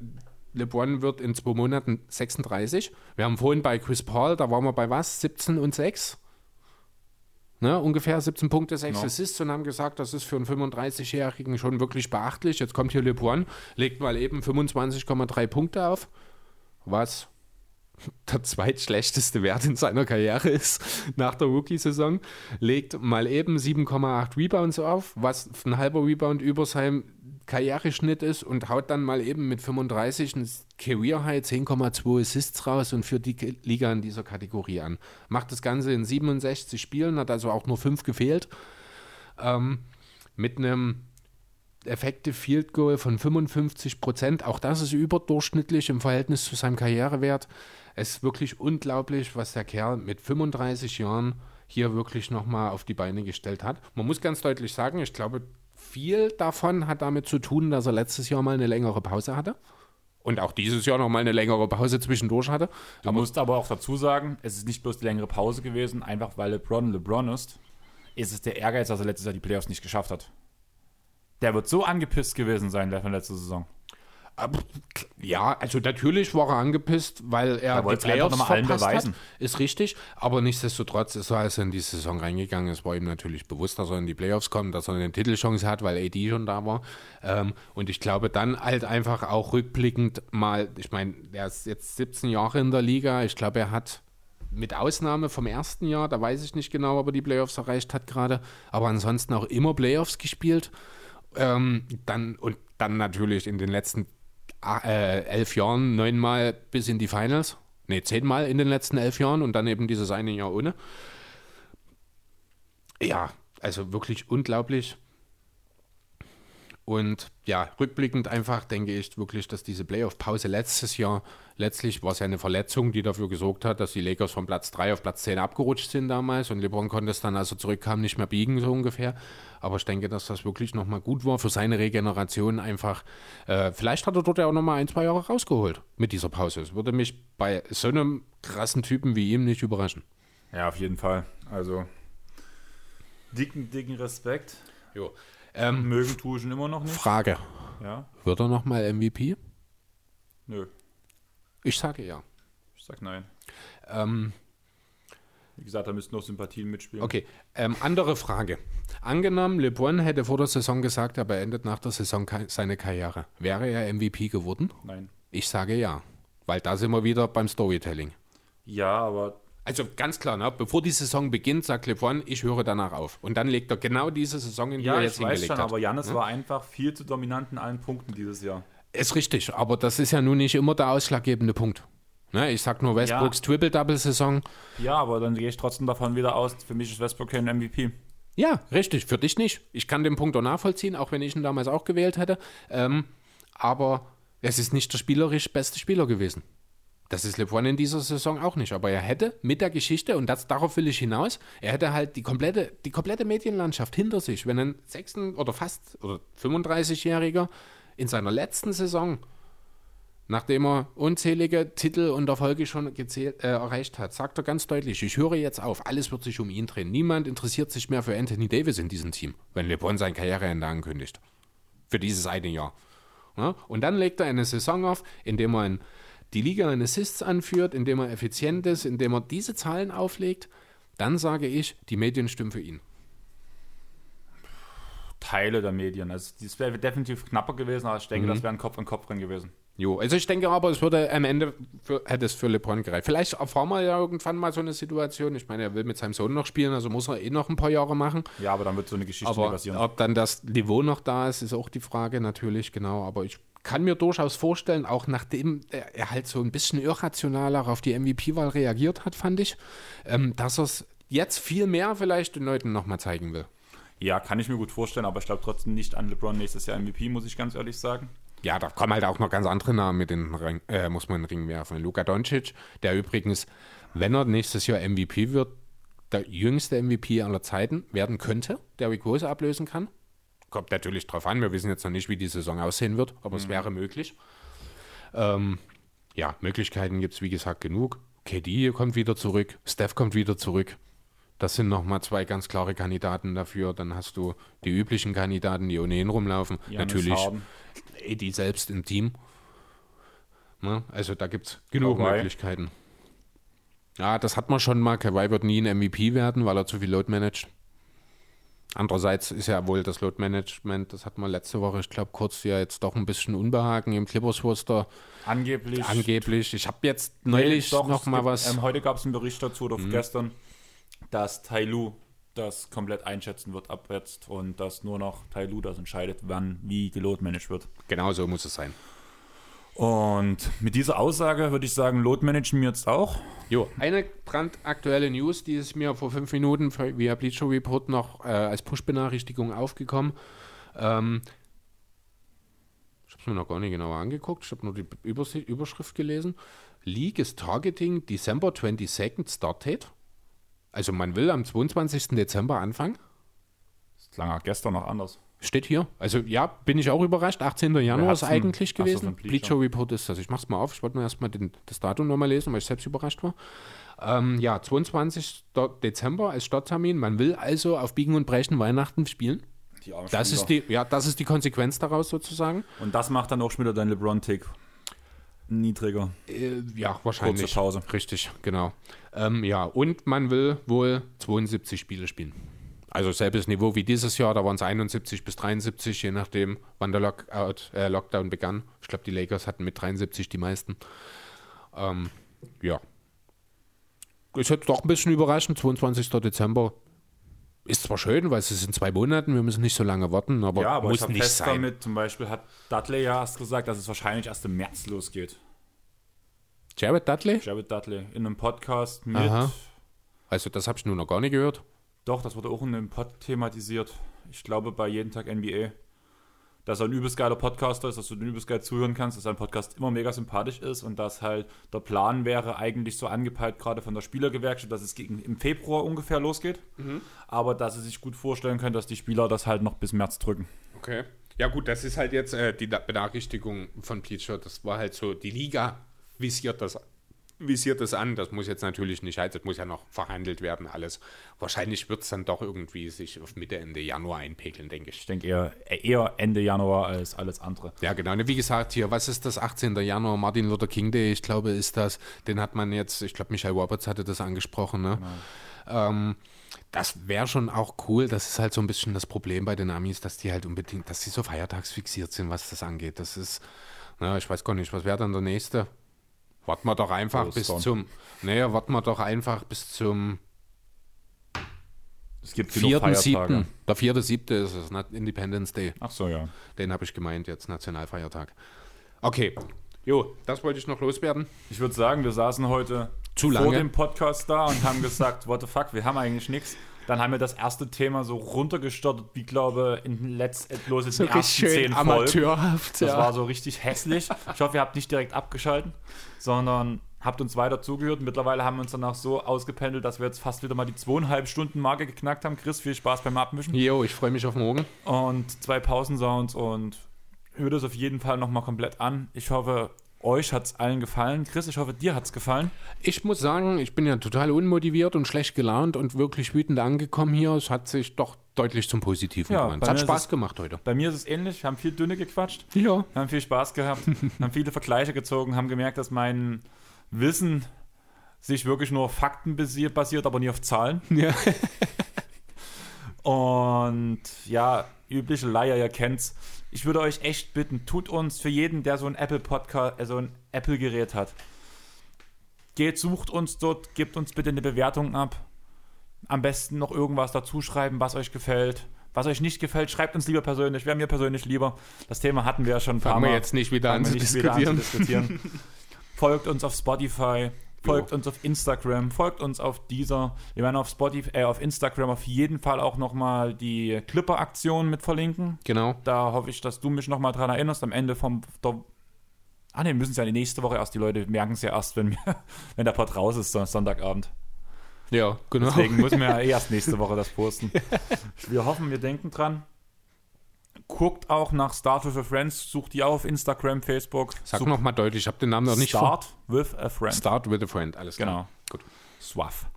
LeBron wird in zwei Monaten 36. Wir haben vorhin bei Chris Paul, da waren wir bei was? 17 und 6? Ne, ungefähr 17 Punkte, 6 Genau. Assists und haben gesagt, das ist für einen 35-Jährigen schon wirklich beachtlich. Jetzt kommt hier LeBron, legt mal eben 25,3 Punkte auf, was der zweitschlechteste Wert in seiner Karriere ist nach der Rookie-Saison, legt mal eben 7,8 Rebounds auf, was ein halber Rebound über seinem Karriereschnitt ist und haut dann mal eben mit 35 ein Career-High 10,2 Assists raus und führt die Liga in dieser Kategorie an. Macht das Ganze in 67 Spielen, hat also auch nur 5 gefehlt. Ähm, mit einem Effective Field Goal von 55 Prozent. Auch das ist überdurchschnittlich im Verhältnis zu seinem Karrierewert. Es ist wirklich unglaublich, was der Kerl mit 35 Jahren hier wirklich nochmal auf die Beine gestellt hat. Man muss ganz deutlich sagen, ich glaube, viel davon hat damit zu tun, dass er letztes Jahr mal eine längere Pause hatte. Und auch dieses Jahr noch mal eine längere Pause zwischendurch hatte. Du musst aber auch dazu sagen, es ist nicht bloß die längere Pause gewesen, einfach weil LeBron LeBron ist, ist es der Ehrgeiz, dass er letztes Jahr die Playoffs nicht geschafft hat. Der wird so angepisst gewesen sein, der von letzter Saison. Ja, also natürlich war er angepisst, weil er Er die Playoffs allen verpasst beweisen. hat. Ist richtig, aber nichtsdestotrotz ist er, als er in die Saison reingegangen ist, war ihm natürlich bewusst, dass er in die Playoffs kommt, dass er eine Titelchance hat, weil AD schon da war. Ähm, und ich glaube dann halt einfach auch rückblickend mal, ich meine, er ist jetzt 17 Jahre in der Liga, ich glaube, er hat mit Ausnahme vom ersten Jahr, da weiß ich nicht genau, ob er die Playoffs erreicht hat gerade, aber ansonsten auch immer Playoffs gespielt. Ähm, dann, und dann natürlich in den letzten äh, elf Jahren neunmal bis in die Finals. Ne, zehnmal in den letzten elf Jahren und dann eben dieses eine Jahr ohne. Ja, also wirklich unglaublich. Und ja, rückblickend einfach denke ich wirklich, dass diese Playoff-Pause letztes Jahr, letztlich war es ja eine Verletzung, die dafür gesorgt hat, dass die Lakers von Platz 3 auf Platz 10 abgerutscht sind damals und LeBron konnte es dann, als er zurückkam, nicht mehr biegen, so ungefähr. Aber ich denke, dass das wirklich nochmal gut war für seine Regeneration einfach. Äh, vielleicht hat er dort ja auch nochmal ein, zwei Jahre rausgeholt mit dieser Pause. Es würde mich bei so einem krassen Typen wie ihm nicht überraschen. Ja, auf jeden Fall. Also dicken, dicken Respekt. Jo. Ähm, Mögen tue ich ihn immer noch nicht. Frage: Ja, Wird er nochmal MVP? nö. Ich sage ja. Ich sag nein. Ähm, Wie gesagt, da müssten noch Sympathien mitspielen. Okay, ähm, andere Frage. Angenommen, LeBron hätte vor der Saison gesagt, er beendet nach der Saison ka- seine Karriere. Wäre er MVP geworden? Nein. Ich sage ja, weil da sind wir wieder beim Storytelling. Ja, aber Also ganz klar, ne? bevor die Saison beginnt, sagt LeBron, ich höre danach auf. Und dann legt er genau diese Saison in, die ja, er jetzt weiß hingelegt schon, hat. aber Janis war einfach viel zu dominant in allen Punkten dieses Jahr. Ist richtig, aber das ist ja nun nicht immer der ausschlaggebende Punkt. Ne, ich sag nur Westbrooks Triple-Double-Saison. Ja, aber dann gehe ich trotzdem davon wieder aus, für mich ist Westbrook kein MVP. Ja, richtig, für dich nicht. Ich kann den Punkt auch nachvollziehen, auch wenn ich ihn damals auch gewählt hätte. Ähm, aber es ist nicht der spielerisch beste Spieler gewesen. Das ist LeBron in dieser Saison auch nicht. Aber er hätte mit der Geschichte, und das, darauf will ich hinaus, er hätte halt die komplette, die komplette Medienlandschaft hinter sich. Wenn ein 6 oder fast oder 35-Jähriger in seiner letzten Saison, nachdem er unzählige Titel und Erfolge schon gezählt, äh, erreicht hat, sagt er ganz deutlich, ich höre jetzt auf, alles wird sich um ihn drehen. Niemand interessiert sich mehr für Anthony Davis in diesem Team, wenn LeBron sein Karriereende ankündigt. Für dieses eine Jahr. Ja? Und dann legt er eine Saison auf, in dem er ein die Liga in Assists anführt, indem er effizient ist, indem er diese Zahlen auflegt, dann sage ich, die Medien stimmen für ihn. Teile der Medien. Also das wäre definitiv knapper gewesen, aber ich denke, Mhm. das wäre ein Kopf an Kopf drin gewesen. Jo, also ich denke aber, es würde am Ende für, hätte es für LeBron gereicht. Vielleicht erfahren wir ja irgendwann mal so eine Situation. Ich meine, er will mit seinem Sohn noch spielen, also muss er eh noch ein paar Jahre machen. Ja, aber dann wird so eine Geschichte Aber passieren. ob dann das Niveau noch da ist, ist auch die Frage natürlich, genau. Aber ich kann mir durchaus vorstellen, auch nachdem er er halt so ein bisschen irrationaler auf die MVP-Wahl reagiert hat, fand ich, ähm, dass er es jetzt viel mehr vielleicht den Leuten nochmal zeigen will. Ja, kann ich mir gut vorstellen, aber ich glaube trotzdem nicht an LeBron nächstes Jahr MVP, muss ich ganz ehrlich sagen. Ja, da kommen halt auch noch ganz andere Namen mit den Ring, äh, muss man in den Ring werfen. Luka Doncic, der übrigens, wenn er nächstes Jahr MVP wird, der jüngste MVP aller Zeiten werden könnte, der Rose ablösen kann. Kommt natürlich drauf an, wir wissen jetzt noch nicht, wie die Saison aussehen wird, aber es wäre möglich. Ähm, ja, Möglichkeiten gibt es wie gesagt genug. KD kommt wieder zurück, Steph kommt wieder zurück. Das sind nochmal zwei ganz klare Kandidaten dafür. Dann hast du die üblichen Kandidaten, die ohnehin rumlaufen. Giannis Natürlich Harden. Eddie selbst im Team. Ne? Also da gibt es genug Kawhi. Möglichkeiten. Ja, das hat man schon mal. Kawhi wird nie ein MVP werden, weil er zu viel Load managt. Andererseits ist ja wohl das Load Management, das hat man letzte Woche, ich glaube, kurz ja jetzt doch ein bisschen Unbehagen im Clippers-Roster. Angeblich. Angeblich. Ich habe jetzt neulich Doch, noch mal gibt- was. Ähm, heute gab es einen Bericht dazu, oder Mhm. gestern, dass Tai Lu das komplett einschätzen wird ab jetzt und dass nur noch Tai Lu das entscheidet, wann, wie geload managed wird. genau so muss es sein. Und mit dieser Aussage würde ich sagen, Load managen wir jetzt auch. Jo, eine brandaktuelle News, die ist mir vor fünf Minuten via Bleacher Report noch äh, als Push-Benachrichtigung aufgekommen. Ähm, ich habe es mir noch gar nicht genauer angeguckt, ich habe nur die Überschrift gelesen. League is targeting December 22nd Start Date. Also man will am 22. Dezember anfangen. Das klang auch gestern noch anders. Steht hier. Also ja, bin ich auch überrascht. 18. Januar ist eigentlich so, gewesen. von Bleacher. Report ist das. Ich mach's mal auf. Ich wollte mir erstmal den, das Datum nochmal lesen, weil ich selbst überrascht war. Ähm, ja, 22. Dezember als Starttermin. Man will also auf Biegen und Brechen Weihnachten spielen. Das ist die, ja, das ist die Konsequenz daraus sozusagen. Und das macht dann auch schon wieder dein LeBron-Tick niedriger. Äh, ja, wahrscheinlich. Kurze Pause. Richtig, genau. Ähm, ja, und man will wohl 72 Spiele spielen. Also selbes Niveau wie dieses Jahr, da waren es 71 bis 73, je nachdem, wann der Lockout, äh, Lockdown begann. Ich glaube, die Lakers hatten mit 73 die meisten. Ähm, ja. Ist jetzt doch ein bisschen überraschend, 22. Dezember. Ist zwar schön, weil es ist in zwei Monaten, wir müssen nicht so lange warten, aber, Ja, aber ich muss habe nicht fest sein. damit, zum Beispiel hat Dudley ja erst gesagt, dass es wahrscheinlich erst im März losgeht. Jared Dudley? Jared Dudley in einem Podcast mit, Aha. Also das habe ich nur noch gar nicht gehört. doch, das wurde auch in einem Pod thematisiert. Ich glaube bei Jeden Tag NBA. Dass er ein übelst geiler Podcaster ist, dass du den übelst geil zuhören kannst, dass sein Podcast immer mega sympathisch ist und dass halt der Plan wäre eigentlich so angepeilt, gerade von der Spielergewerkschaft, dass es gegen, im Februar ungefähr losgeht. Aber dass sie sich gut vorstellen können, dass die Spieler das halt noch bis März drücken. Okay. Ja gut, das ist halt jetzt äh, die Benachrichtigung von Bleacher. Das war halt so, die Liga visiert das, visiert das an. Das muss jetzt natürlich nicht heißen, das muss ja noch verhandelt werden alles. Wahrscheinlich wird es dann doch irgendwie sich auf Mitte, Ende Januar einpegeln, denke ich. Ich denke eher, eher Ende Januar als alles andere. Ja, genau. Und Wie gesagt, hier, was ist das 18. Januar, Martin Luther King Day, ich glaube, ist das, den hat man jetzt, ich glaube, Michael Roberts hatte das angesprochen, ne? Ähm, das wäre schon auch cool. Das ist halt so ein bisschen das Problem bei den Amis, dass die halt unbedingt, dass sie so feiertagsfixiert sind, was das angeht. Das ist, na, ich weiß gar nicht, was wäre dann der nächste? Warten wir doch einfach bis Ostern. zum, naja, warten wir doch einfach bis zum Es gibt vierten, siebten. Der vierte, siebte ist es, not Independence Day. Ach so, ja. Den habe ich gemeint jetzt, Nationalfeiertag. Okay, Jo, das wollte ich noch loswerden. Ich würde sagen, wir saßen heute Zu vor lange. dem Podcast da und haben gesagt, what the fuck, wir haben eigentlich nichts. Dann haben wir das erste Thema so runtergestartet, wie glaube in den letzten, bloß in So den ersten schön zehn Folgen. amateurhaft. Das ja. war so richtig hässlich. Ich hoffe, ihr habt nicht direkt abgeschalten, sondern habt uns weiter zugehört. Mittlerweile haben wir uns danach so ausgependelt, dass wir jetzt fast wieder mal die zweieinhalb Stunden Marke geknackt haben. Chris, viel Spaß beim Abmischen. Jo, ich freue mich auf morgen. Und zwei Pausensounds und hört es auf jeden Fall nochmal komplett an. Ich hoffe, euch hat es allen gefallen. Chris, ich hoffe, dir hat es gefallen. Ich muss sagen, ich bin ja total unmotiviert und schlecht gelaunt und wirklich wütend angekommen hier. Es hat sich doch deutlich zum Positiven Ja, gewandt. Es hat Spaß es- gemacht heute. Bei mir ist es ähnlich. Wir haben viel dünne gequatscht. Ja. Wir haben viel Spaß gehabt, haben viele Vergleiche gezogen, haben gemerkt, dass mein Wissen sich wirklich nur auf Fakten basiert, basiert aber nie auf Zahlen. ja. Und ja, übliche Leier, ihr kennt's. Ich würde euch echt bitten, tut uns für jeden, der so ein Apple Podcast, also ein Apple Gerät hat, geht, sucht uns dort, gebt uns bitte eine Bewertung ab. Am besten noch irgendwas dazu schreiben, was euch gefällt. Was euch nicht gefällt, schreibt uns lieber persönlich. Wäre mir persönlich lieber. Das Thema hatten wir ja schon ein paar Fangen wir Mal. jetzt nicht wieder an Fangen zu wir wieder an zu diskutieren. diskutieren. folgt uns auf Spotify, folgt uns auf Instagram, folgt uns auf dieser. Wir werden auf Spotify, äh, auf Instagram auf jeden Fall auch nochmal die Clipper-Aktion mit verlinken. Genau. Da hoffe ich, dass du mich nochmal dran erinnerst am Ende vom. Der, ah ne, wir müssen es ja die nächste Woche erst. Die Leute merken es ja erst, wenn, wir, wenn der Pod raus ist, Son- Sonntagabend. Ja, genau. Deswegen müssen wir ja eh erst nächste Woche das posten. Wir hoffen, wir denken dran. Guckt auch nach Start with a Friends, sucht die auch auf Instagram, Facebook. Sag Sucht nochmal deutlich, ich habe den Namen noch nicht Start with a Friend. Start with a friend, alles klar. Genau. Gut. Swaff.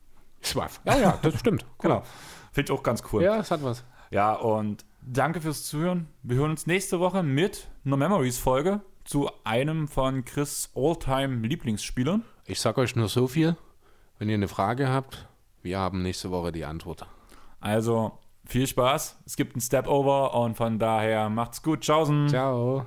Swaff. Ja, ja, das stimmt. Cool. Genau. Finde ich auch ganz cool. Ja, es hat was. Ja, und danke fürs Zuhören. Wir hören uns nächste Woche mit einer Memories-Folge zu einem von Chris All-Time-Lieblingsspielern. Ich sag euch nur so viel. Wenn ihr eine Frage habt, wir haben nächste Woche die Antwort. Also viel Spaß. Es gibt ein Step Over und von daher macht's gut. Tschaußen. Ciao.